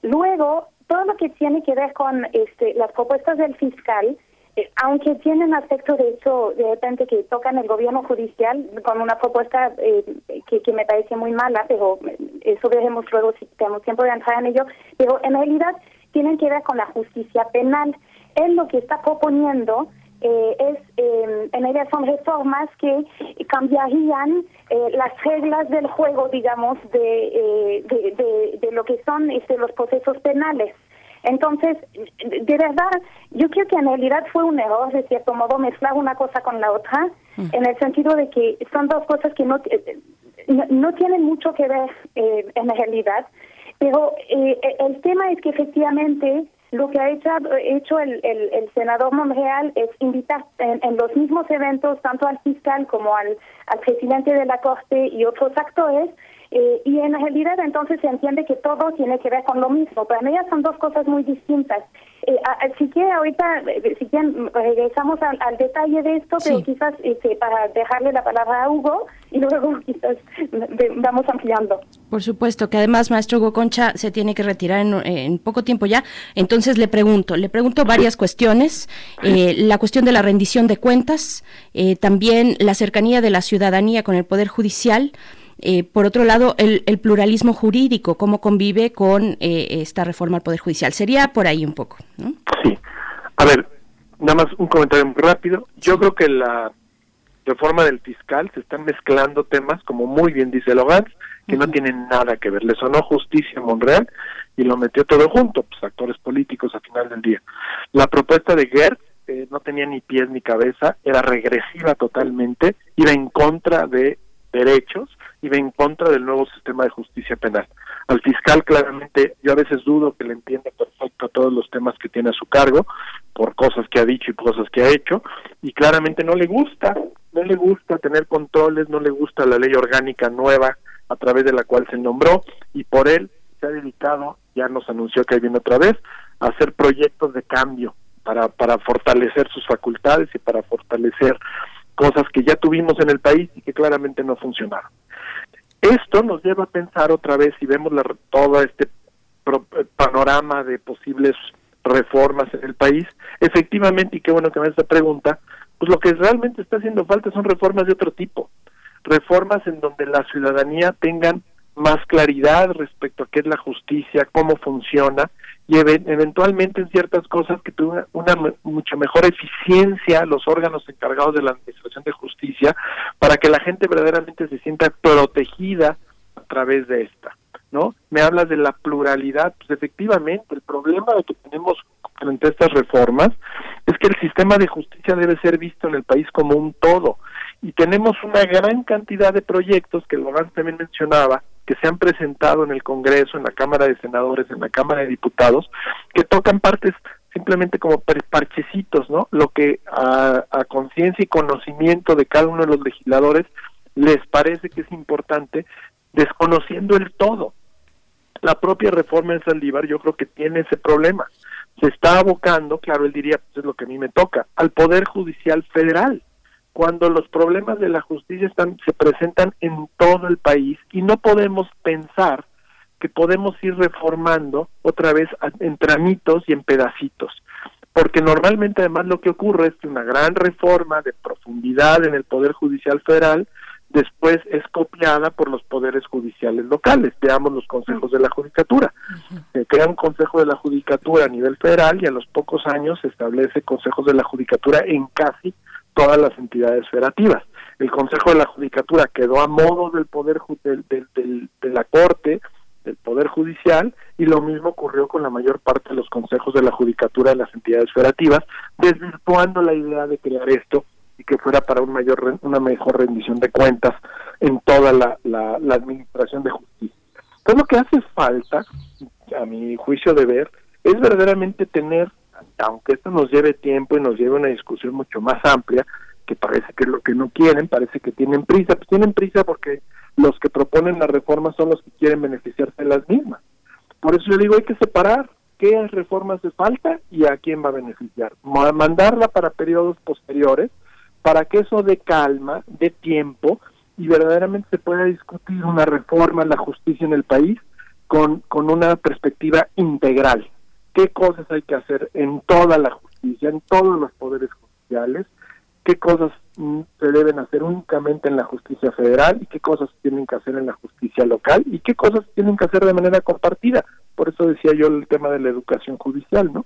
Luego, todo lo que tiene que ver con este, las propuestas del fiscal, eh, aunque tienen aspectos de hecho de repente que tocan el gobierno judicial con una propuesta eh, que, me parece muy mala, pero eso veremos luego si tenemos tiempo de entrar en ello, pero en realidad tienen que ver con la justicia penal. Él lo que está proponiendo eh, es, eh, en ellas son reformas que cambiarían eh, las reglas del juego, digamos, de, de, de, de, lo que son este, los procesos penales. Entonces, de verdad, yo creo que en realidad fue un error, de cierto modo, mezclar una cosa con la otra, en el sentido de que son dos cosas que no, no, tienen mucho que ver eh, en realidad, pero eh, el tema es que efectivamente lo que ha hecho, hecho el, el, el senador Monreal es invitar en, en, los mismos eventos tanto al fiscal como al, al presidente de la Corte y otros actores eh, y en realidad entonces se entiende que todo tiene que ver con lo mismo. Para mí son dos cosas muy distintas. Eh, si quiere ahorita, eh, si quieren, regresamos al, detalle de esto, pero quizás este, para dejarle la palabra a Hugo y luego quizás vamos ampliando. Por supuesto, que además maestro Hugo Concha se tiene que retirar en, poco tiempo ya. Entonces le pregunto, le pregunto varias cuestiones. la cuestión de la rendición de cuentas, también la cercanía de la ciudadanía con el Poder Judicial, eh, por otro lado, el, pluralismo jurídico, cómo convive con eh, esta reforma al Poder Judicial. Sería por ahí un poco, ¿no? Sí. A ver, nada más un comentario muy rápido. Yo creo que la reforma del fiscal se están mezclando temas, como muy bien dice Logan, que no tienen nada que ver. Le sonó justicia en Monreal y lo metió todo junto, pues actores políticos a final del día. La propuesta de Gert eh, no tenía ni pies ni cabeza, era regresiva totalmente, iba en contra de derechos y va en contra del nuevo sistema de justicia penal. Al fiscal claramente yo a veces dudo que le entienda perfecto todos los temas que tiene a su cargo por cosas que ha dicho y cosas que ha hecho y claramente no le gusta, no le gusta tener controles, no le gusta la ley orgánica nueva a través de la cual se nombró y por él se ha dedicado, ya nos anunció que ahí viene otra vez, a hacer proyectos de cambio para, para fortalecer sus facultades y para fortalecer cosas que ya tuvimos en el país y que claramente no funcionaron. Esto nos lleva a pensar otra vez, si vemos la, todo este panorama de posibles reformas en el país, efectivamente, y qué bueno que me hace esta pregunta, pues lo que realmente está haciendo falta son reformas de otro tipo, reformas en donde la ciudadanía tengan más claridad respecto a qué es la justicia, cómo funciona y eventualmente en ciertas cosas que tengan una mucha mejor eficiencia los órganos encargados de la administración de justicia para que la gente verdaderamente se sienta protegida a través de esta, ¿no? Me hablas de la pluralidad, pues efectivamente el problema que tenemos frente a estas reformas es que el sistema de justicia debe ser visto en el país como un todo y tenemos una gran cantidad de proyectos que Logan también mencionaba que se han presentado en el Congreso, en la Cámara de Senadores, en la Cámara de Diputados, que tocan partes simplemente como parchecitos, ¿no? Lo que a, conciencia y conocimiento de cada uno de los legisladores les parece que es importante, desconociendo el todo. La propia reforma en Saldívar yo creo que tiene ese problema. Se está abocando, claro, él diría, pues es lo que a mí me toca, al Poder Judicial Federal cuando los problemas de la justicia están, se presentan en todo el país y no podemos pensar que podemos ir reformando otra vez en tramitos y en pedacitos. Porque normalmente además lo que ocurre es que una gran reforma de profundidad en el Poder Judicial Federal después es copiada por los poderes judiciales locales. Veamos los consejos de la judicatura. Se crea un consejo de la judicatura a nivel federal y a los pocos años se establece consejos de la judicatura en casi todas las entidades federativas. El Consejo de la Judicatura quedó a modo del poder del, de la Corte, del Poder Judicial, y lo mismo ocurrió con la mayor parte de los consejos de la Judicatura de las entidades federativas, desvirtuando la idea de crear esto y que fuera para un mayor, una mejor rendición de cuentas en toda la, la, administración de justicia. Entonces lo que hace falta, a mi juicio de ver, es verdaderamente tener aunque esto nos lleve tiempo y nos lleve una discusión mucho más amplia, que parece que es lo que no quieren, parece que tienen prisa, pues tienen prisa porque los que proponen la reforma son los que quieren beneficiarse de las mismas. Por eso yo digo, hay que separar qué reformas hace falta y a quién va a beneficiar. Mandarla para periodos posteriores, para que eso dé calma, dé tiempo y verdaderamente se pueda discutir una reforma en la justicia en el país con, con una perspectiva integral qué cosas hay que hacer en toda la justicia, en todos los poderes judiciales, qué cosas mm, se deben hacer únicamente en la justicia federal y qué cosas tienen que hacer en la justicia local y qué cosas tienen que hacer de manera compartida. Por eso decía yo el tema de la educación judicial, ¿no?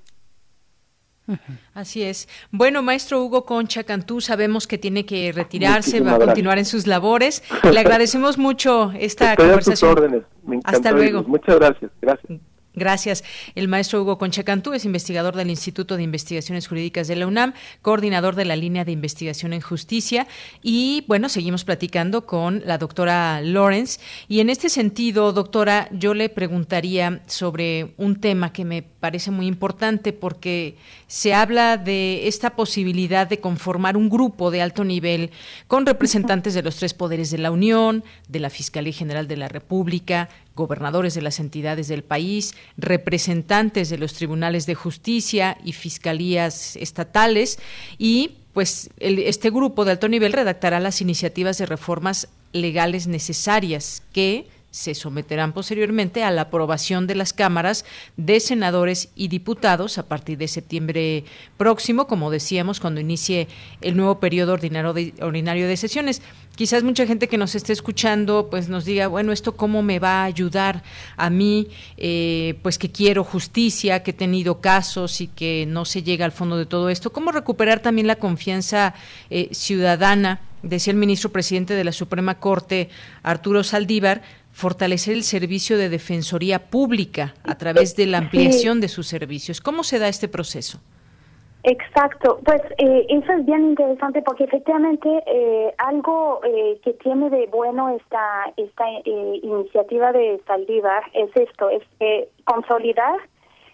Así es. Bueno, maestro Hugo Concha Cantú, sabemos que tiene que retirarse, va a continuar en sus labores. Le agradecemos mucho esta conversación. órdenes. Hasta luego. Muchas gracias. Gracias. Gracias. El maestro Hugo Concha Cantú es investigador del Instituto de Investigaciones Jurídicas de la UNAM, coordinador de la línea de investigación en justicia. Y bueno, seguimos platicando con la doctora Lawrence. Y en este sentido, doctora, yo le preguntaría sobre un tema que me parece muy importante porque se habla de esta posibilidad de conformar un grupo de alto nivel con representantes de los tres poderes de la Unión, de la Fiscalía General de la República, gobernadores de las entidades del país, representantes de los tribunales de justicia y fiscalías estatales. Y pues este grupo de alto nivel redactará las iniciativas de reformas legales necesarias que se someterán posteriormente a la aprobación de las cámaras de senadores y diputados a partir de septiembre próximo, como decíamos, cuando inicie el nuevo periodo ordinario de, sesiones. Quizás mucha gente que nos esté escuchando pues nos diga, bueno, ¿esto cómo me va a ayudar a mí? Eh, pues que quiero justicia, que he tenido casos y que no se llega al fondo de todo esto. ¿Cómo recuperar también la confianza eh, ciudadana? Decía el ministro presidente de la Suprema Corte, Arturo Saldívar, fortalecer el servicio de defensoría pública a través de la ampliación de sus servicios. ¿Cómo se da este proceso? Exacto, pues eh, eso es bien interesante porque efectivamente eh, algo eh, que tiene de bueno esta esta iniciativa de Saldívar es esto, es consolidar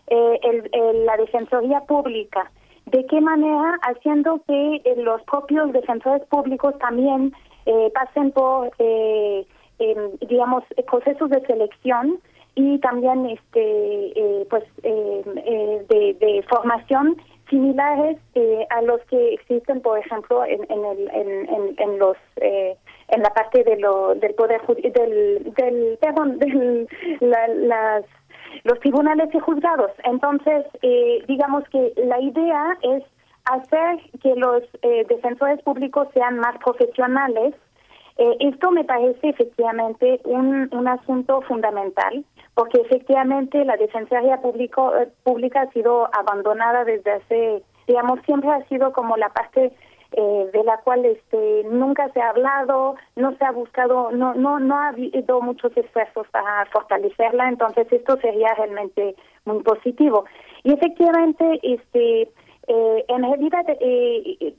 el, la defensoría pública. ¿De qué manera? Haciendo que los propios defensores públicos también pasen por, digamos, procesos de selección y también este pues de, de formación similares eh, a los que existen, por ejemplo, en, en, el, en, en, los eh, en la parte de lo, del poder del del perdón del las los tribunales y juzgados. Entonces, eh, digamos que la idea es hacer que los defensores públicos sean más profesionales. Esto me parece efectivamente un, un asunto fundamental porque efectivamente la defensoría público, eh, pública ha sido abandonada desde hace, digamos, siempre ha sido como la parte eh, de la cual este nunca se ha hablado, no se ha buscado, no no no ha habido muchos esfuerzos para fortalecerla, entonces esto sería realmente muy positivo. Y efectivamente, este eh, en realidad, eh,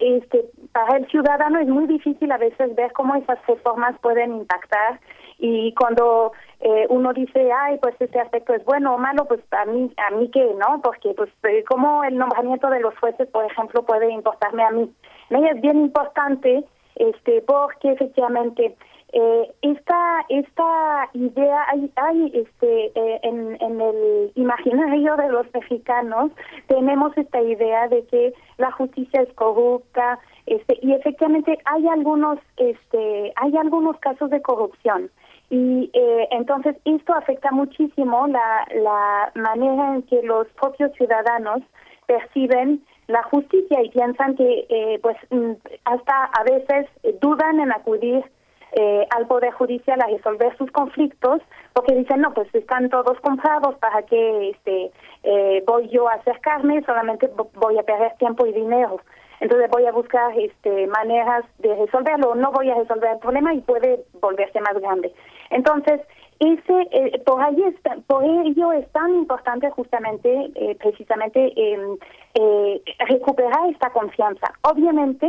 este, para el ciudadano es muy difícil a veces ver cómo esas reformas pueden impactar y cuando eh, uno dice, ay, pues este aspecto es bueno o malo, pues a mí, a mí qué, ¿no? Porque pues eh, como el nombramiento de los jueces, por ejemplo, puede importarme a mí. Es bien importante este porque efectivamente eh, esta esta idea hay, hay este eh, en, en el imaginario de los mexicanos tenemos esta idea de que la justicia es corrupta este y efectivamente hay algunos este hay algunos casos de corrupción y eh, entonces esto afecta muchísimo la, la manera en que los propios ciudadanos perciben la justicia y piensan que eh, pues mm, hasta a veces dudan en acudir eh, al Poder Judicial a resolver sus conflictos porque dicen, no, pues están todos comprados, ¿para que este, eh, voy yo a acercarme? Solamente voy a perder tiempo y dinero. Entonces voy a buscar este, maneras de resolverlo, no voy a resolver el problema y puede volverse más grande. Entonces, ese, eh, por, ahí está, por ello es tan importante justamente, eh, precisamente, em, eh, recuperar esta confianza. Obviamente,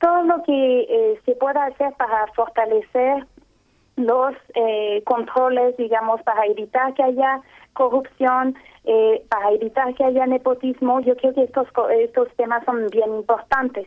todo lo que se pueda hacer para fortalecer los controles, digamos, para evitar que haya corrupción, para evitar que haya nepotismo, yo creo que estos, estos temas son bien importantes.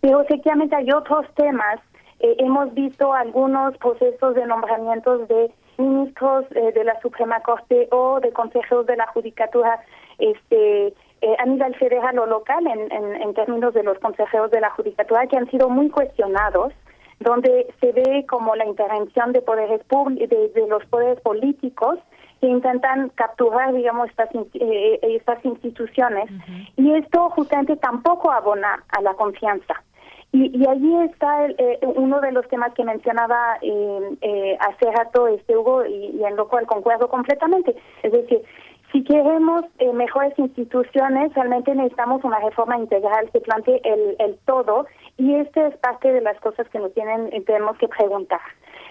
Pero efectivamente hay otros temas. Eh, hemos visto algunos procesos de nombramientos de ministros eh, de la Suprema Corte o de consejeros de la Judicatura este, eh, a nivel federal o local en, en, términos de los consejeros de la Judicatura que han sido muy cuestionados donde se ve como la intervención de poderes de, de los poderes políticos que intentan capturar, digamos, estas, estas instituciones. Y esto justamente tampoco abona a la confianza. Y, y allí está eh, uno de los temas que mencionaba eh, eh, hace rato este Hugo y, en lo cual concuerdo completamente. Es decir, si queremos eh, mejores instituciones, realmente necesitamos una reforma integral que plantee el, el todo y esta es parte de las cosas que nos tienen tenemos que preguntar.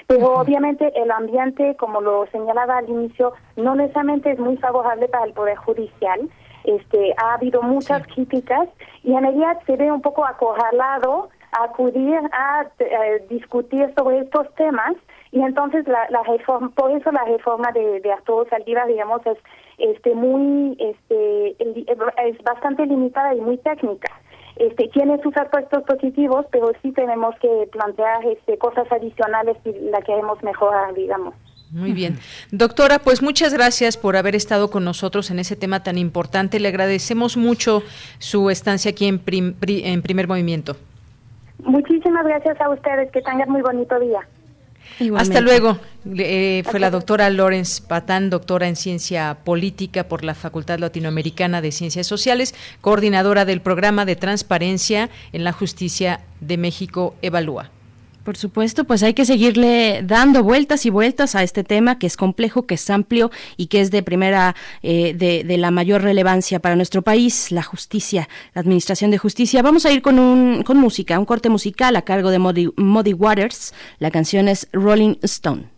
Pero obviamente el ambiente, como lo señalaba al inicio, no necesariamente es muy favorable para el Poder Judicial. Este, ha habido muchas críticas y en realidad se ve un poco acorralado a acudir a, eh, discutir sobre estos temas y entonces la, la reforma, por eso la reforma de, de Arturo Saldívar, digamos, es este muy este es bastante limitada y muy técnica. Este tiene sus aspectos positivos, pero sí tenemos que plantear este cosas adicionales si la queremos mejorar, digamos. Muy bien. Doctora, pues muchas gracias por haber estado con nosotros en ese tema tan importante. Le agradecemos mucho su estancia aquí en, en primer movimiento. Muchísimas gracias a ustedes. Que tengan muy bonito día. Hasta luego. Eh, fue la doctora Lawrence Patán, doctora en ciencia política por la Facultad Latinoamericana de Ciencias Sociales, coordinadora del programa de transparencia en la justicia de México Evalúa. Por supuesto, pues hay que seguirle dando vueltas y vueltas a este tema que es complejo, que es amplio y que es de primera, eh, de, la mayor relevancia para nuestro país, la justicia, la administración de justicia. Vamos a ir con, un, con música, un corte musical a cargo de Muddy Waters. La canción es Rolling Stone.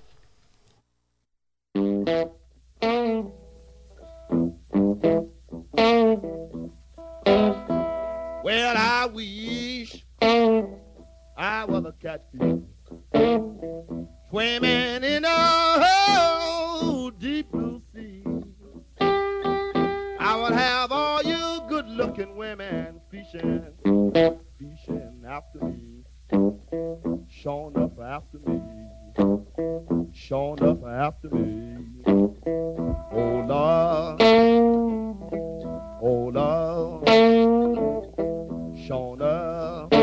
I was a catfish swimming in a deep blue sea. I would have all you good-looking women fishing, fishing after me, showing up after me, showing up after me. Oh Lord, oh Lord, showing up.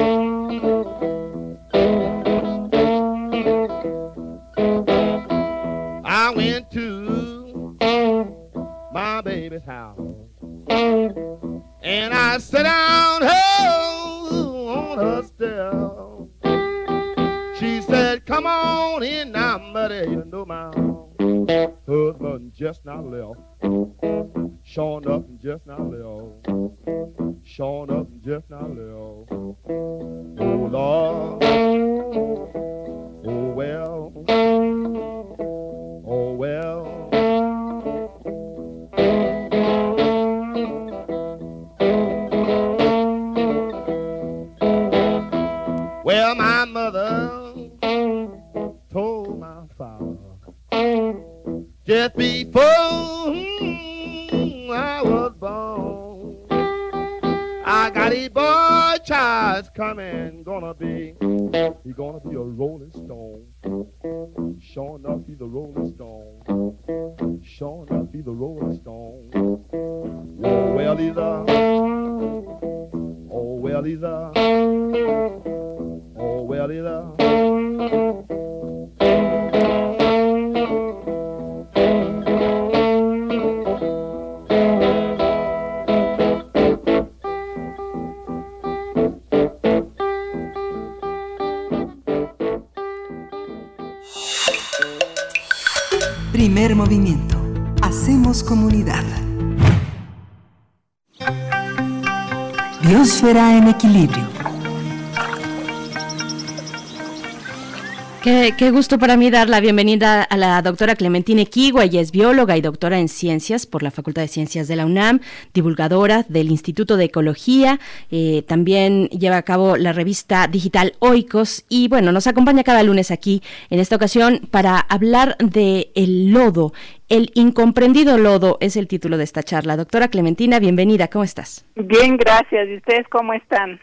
Qué, gusto para mí dar la bienvenida a la doctora Clementina Equigua. Ella es bióloga y doctora en ciencias por la Facultad de Ciencias de la UNAM, divulgadora del Instituto de Ecología. Eh, también lleva a cabo la revista digital Oikos y bueno, nos acompaña cada lunes aquí en esta ocasión para hablar de el lodo. El incomprendido lodo es el título de esta charla. Doctora Clementina, bienvenida. ¿Cómo estás? Bien, gracias. ¿Y ustedes cómo están?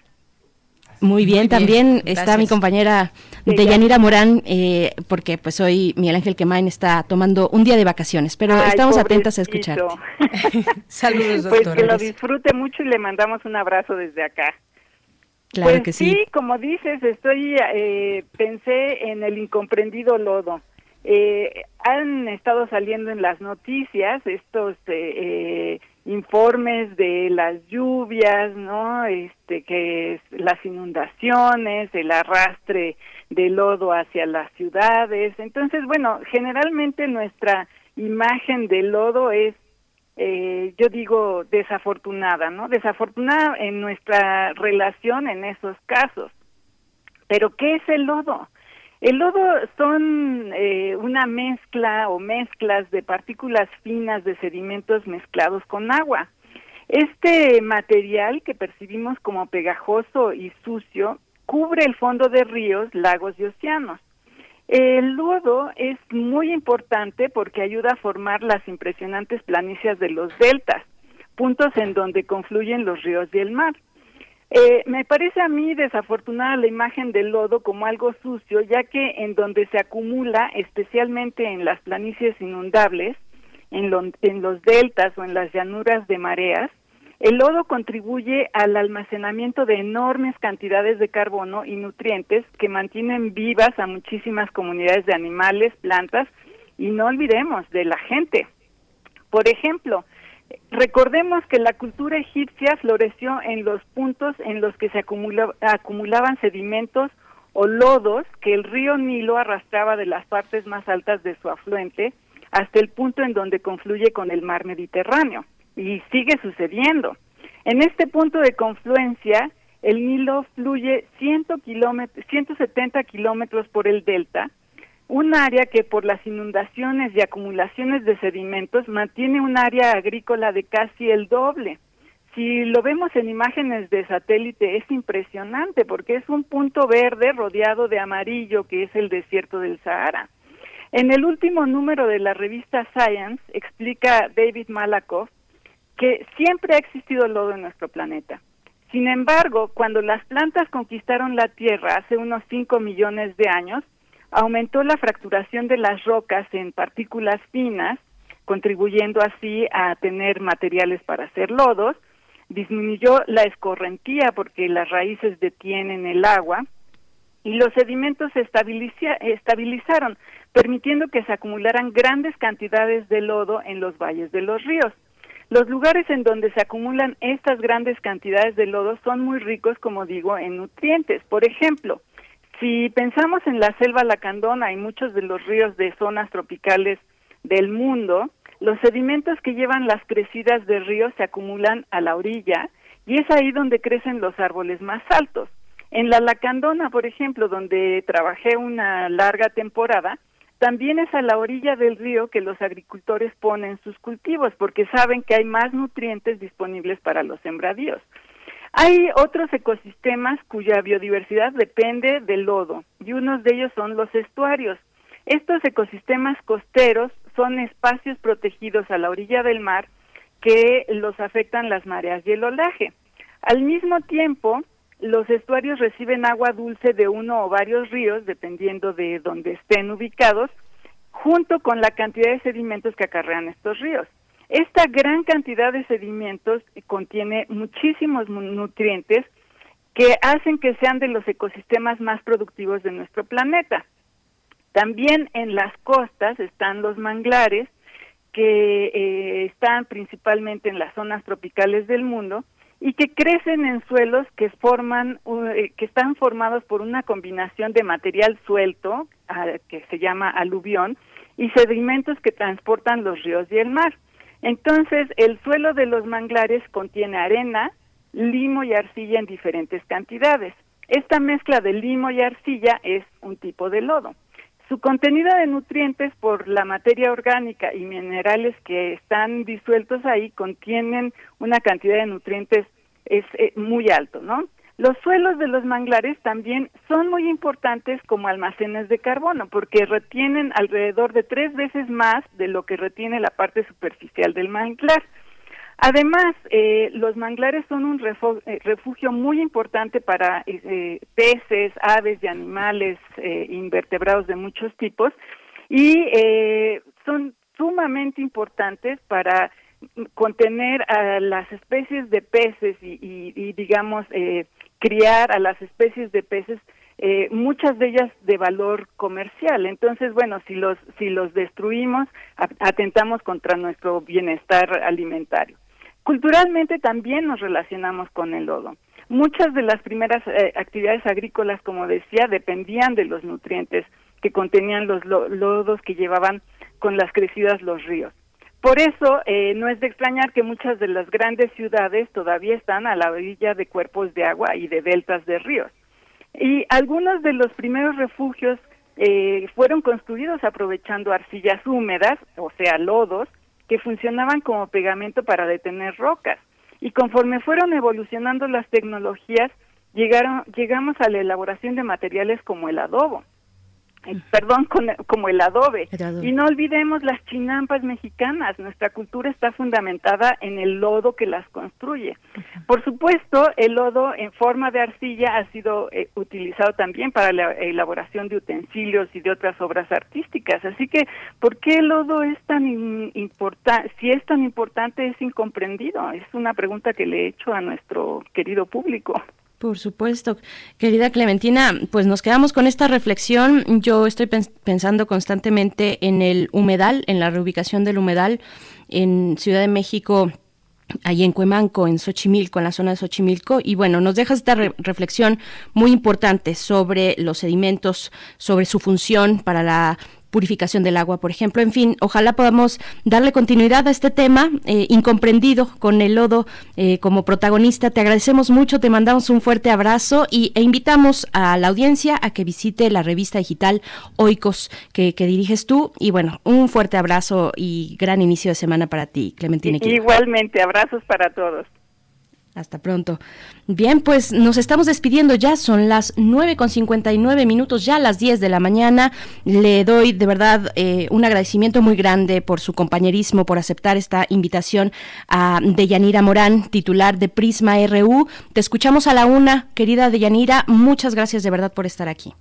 Muy bien, Muy bien, también está mi compañera Sí, Deyanira Morán, eh, porque pues hoy Miguel Ángel Quemain está tomando un día de vacaciones, pero Ay, estamos atentas a escucharte. Saludos, Pues doctora. que lo disfrute mucho y le mandamos un abrazo desde acá. Claro pues que sí. como dices, estoy eh, pensé en el incomprendido lodo. Eh, han estado saliendo en las noticias estos eh, eh, informes de las lluvias, ¿no? Este que es las inundaciones, el arrastre de lodo hacia las ciudades. Entonces, bueno, generalmente nuestra imagen del lodo es eh, yo digo desafortunada, ¿no? Desafortunada en nuestra relación en esos casos. Pero ¿qué es el lodo? El lodo son eh, una mezcla o mezclas de partículas finas de sedimentos mezclados con agua. Este material que percibimos como pegajoso y sucio cubre el fondo de ríos, lagos y océanos. El lodo es muy importante porque ayuda a formar las impresionantes planicies de los deltas, puntos en donde confluyen los ríos y el mar. Eh, me parece a mí desafortunada la imagen del lodo como algo sucio, ya que en donde se acumula, especialmente en las planicies inundables, en, en los deltas o en las llanuras de mareas, el lodo contribuye al almacenamiento de enormes cantidades de carbono y nutrientes que mantienen vivas a muchísimas comunidades de animales, plantas y no olvidemos de la gente. Por ejemplo, recordemos que la cultura egipcia floreció en los puntos en los que se acumula- acumulaban sedimentos o lodos que el río Nilo arrastraba de las partes más altas de su afluente hasta el punto en donde confluye con el mar Mediterráneo. Y sigue sucediendo. En este punto de confluencia, el Nilo fluye 100 kilómetros, 170 kilómetros por el delta, un área que por las inundaciones y acumulaciones de sedimentos mantiene un área agrícola de casi el doble. si lo vemos en imágenes de satélite es impresionante porque es un punto verde rodeado de amarillo que es el desierto del Sahara. En el último número de la revista Science explica David Malakoff que siempre ha existido lodo en nuestro planeta. Sin embargo, cuando las plantas conquistaron la Tierra hace unos 5 millones de años, aumentó la fracturación de las rocas en partículas finas, contribuyendo así a tener materiales para hacer lodos, disminuyó la escorrentía porque las raíces detienen el agua y los sedimentos se estabilizaron, permitiendo que se acumularan grandes cantidades de lodo en los valles de los ríos. Los lugares en donde se acumulan estas grandes cantidades de lodo son muy ricos, como digo, en nutrientes. Por ejemplo, si pensamos en la selva lacandona y muchos de los ríos de zonas tropicales del mundo, los sedimentos que llevan las crecidas de ríos se acumulan a la orilla y es ahí donde crecen los árboles más altos. En la Lacandona, por ejemplo, donde trabajé una larga temporada, también es a la orilla del río que los agricultores ponen sus cultivos porque saben que hay más nutrientes disponibles para los sembradíos. Hay otros ecosistemas cuya biodiversidad depende del lodo y unos de ellos son los estuarios. Estos ecosistemas costeros son espacios protegidos a la orilla del mar que los afectan las mareas y el olaje. Al mismo tiempo, los estuarios reciben agua dulce de uno o varios ríos, dependiendo de donde estén ubicados, junto con la cantidad de sedimentos que acarrean estos ríos. Esta gran cantidad de sedimentos contiene muchísimos nutrientes que hacen que sean de los ecosistemas más productivos de nuestro planeta. También en las costas están los manglares, que eh, están principalmente en las zonas tropicales del mundo y que crecen en suelos que forman eh, que están formados por una combinación de material suelto que se llama aluvión y sedimentos que transportan los ríos y el mar. Entonces, el suelo de los manglares contiene arena, limo y arcilla en diferentes cantidades. Esta mezcla de limo y arcilla es un tipo de lodo. Su contenido de nutrientes por la materia orgánica y minerales que están disueltos ahí contienen una cantidad de nutrientes es eh, muy alto, ¿no? Los suelos de los manglares también son muy importantes como almacenes de carbono porque retienen alrededor de tres veces más de lo que retiene la parte superficial del manglar. Además, eh, los manglares son un eh, refugio muy importante para eh, peces, aves y animales invertebrados de muchos tipos y son sumamente importantes para contener a las especies de peces y, digamos, criar a las especies de peces muchas de ellas de valor comercial. Entonces, bueno, si los si los destruimos, atentamos contra nuestro bienestar alimentario. Culturalmente también nos relacionamos con el lodo. Muchas de las primeras eh, actividades agrícolas, como decía, dependían de los nutrientes que contenían los lodos que llevaban con las crecidas los ríos. Por eso eh, no es de extrañar que muchas de las grandes ciudades todavía están a la orilla de cuerpos de agua y de deltas de ríos. Y algunos de los primeros refugios eh, fueron construidos aprovechando arcillas húmedas, o sea, lodos, que funcionaban como pegamento para detener rocas. Y conforme fueron evolucionando las tecnologías, llegaron, llegamos a la elaboración de materiales como el adobo. Perdón, como el adobe. Y no olvidemos las chinampas mexicanas. Nuestra cultura está fundamentada en el lodo que las construye. Por supuesto, el lodo en forma de arcilla ha sido eh, utilizado también para la elaboración de utensilios y de otras obras artísticas. Así que, ¿por qué el lodo es tan importante? Si es tan importante, es incomprendido. Es una pregunta que le he hecho a nuestro querido público. Por supuesto. Querida Clementina, pues nos quedamos con esta reflexión. Yo estoy pensando constantemente en el humedal, en la reubicación del humedal en Ciudad de México ahí en Cuemanco, en Xochimilco, en la zona de Xochimilco. Y bueno, nos deja esta reflexión muy importante sobre los sedimentos, sobre su función para la purificación del agua, por ejemplo. En fin, ojalá podamos darle continuidad a este tema eh, incomprendido con el lodo eh, como protagonista. Te agradecemos mucho, te mandamos un fuerte abrazo y, e invitamos a la audiencia a que visite la revista digital Oikos que, diriges tú. Y bueno, un fuerte abrazo y gran inicio de semana para ti, Clementina. Igualmente, abrazos para todos. Hasta pronto. Bien, pues nos estamos despidiendo ya, son las 9 con 59 minutos, ya las 10 de la mañana. Le doy de verdad eh, un agradecimiento muy grande por su compañerismo, por aceptar esta invitación a Deyanira Morán, titular de Prisma RU. Te escuchamos a la una, querida Deyanira, muchas gracias de verdad por estar aquí.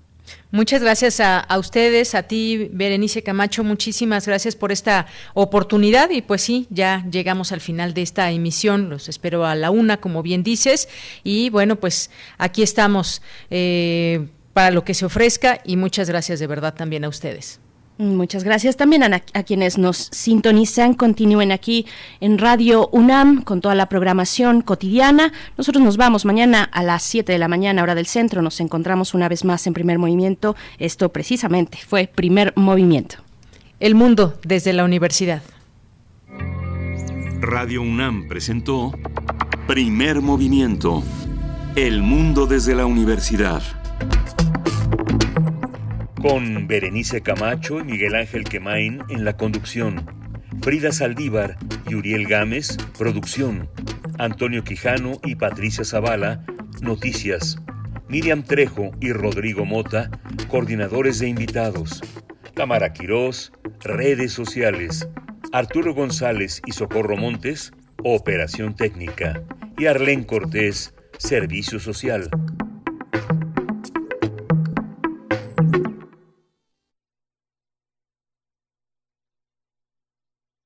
Muchas gracias a, ustedes, a ti, Berenice Camacho, muchísimas gracias por esta oportunidad. Y pues sí, ya llegamos al final de esta emisión, los espero a la una, como bien dices, y bueno, pues aquí estamos eh, para lo que se ofrezca. Y muchas gracias de verdad también a ustedes. Muchas gracias también a, quienes nos sintonizan. Continúen aquí en Radio UNAM con toda la programación cotidiana. Nosotros nos vamos mañana a las 7 de la mañana, hora del centro. Nos encontramos una vez más en primer movimiento. Esto precisamente fue primer movimiento. El mundo desde la universidad. Radio UNAM presentó primer movimiento. El mundo desde la universidad con Berenice Camacho y Miguel Ángel Quemain en la conducción, Frida Saldívar y Uriel Gámez, producción, Antonio Quijano y Patricia Zavala, noticias, Miriam Trejo y Rodrigo Mota, coordinadores de invitados, Tamara Quirós, redes sociales, Arturo González y Socorro Montes, operación técnica, y Arlén Cortés, servicio social.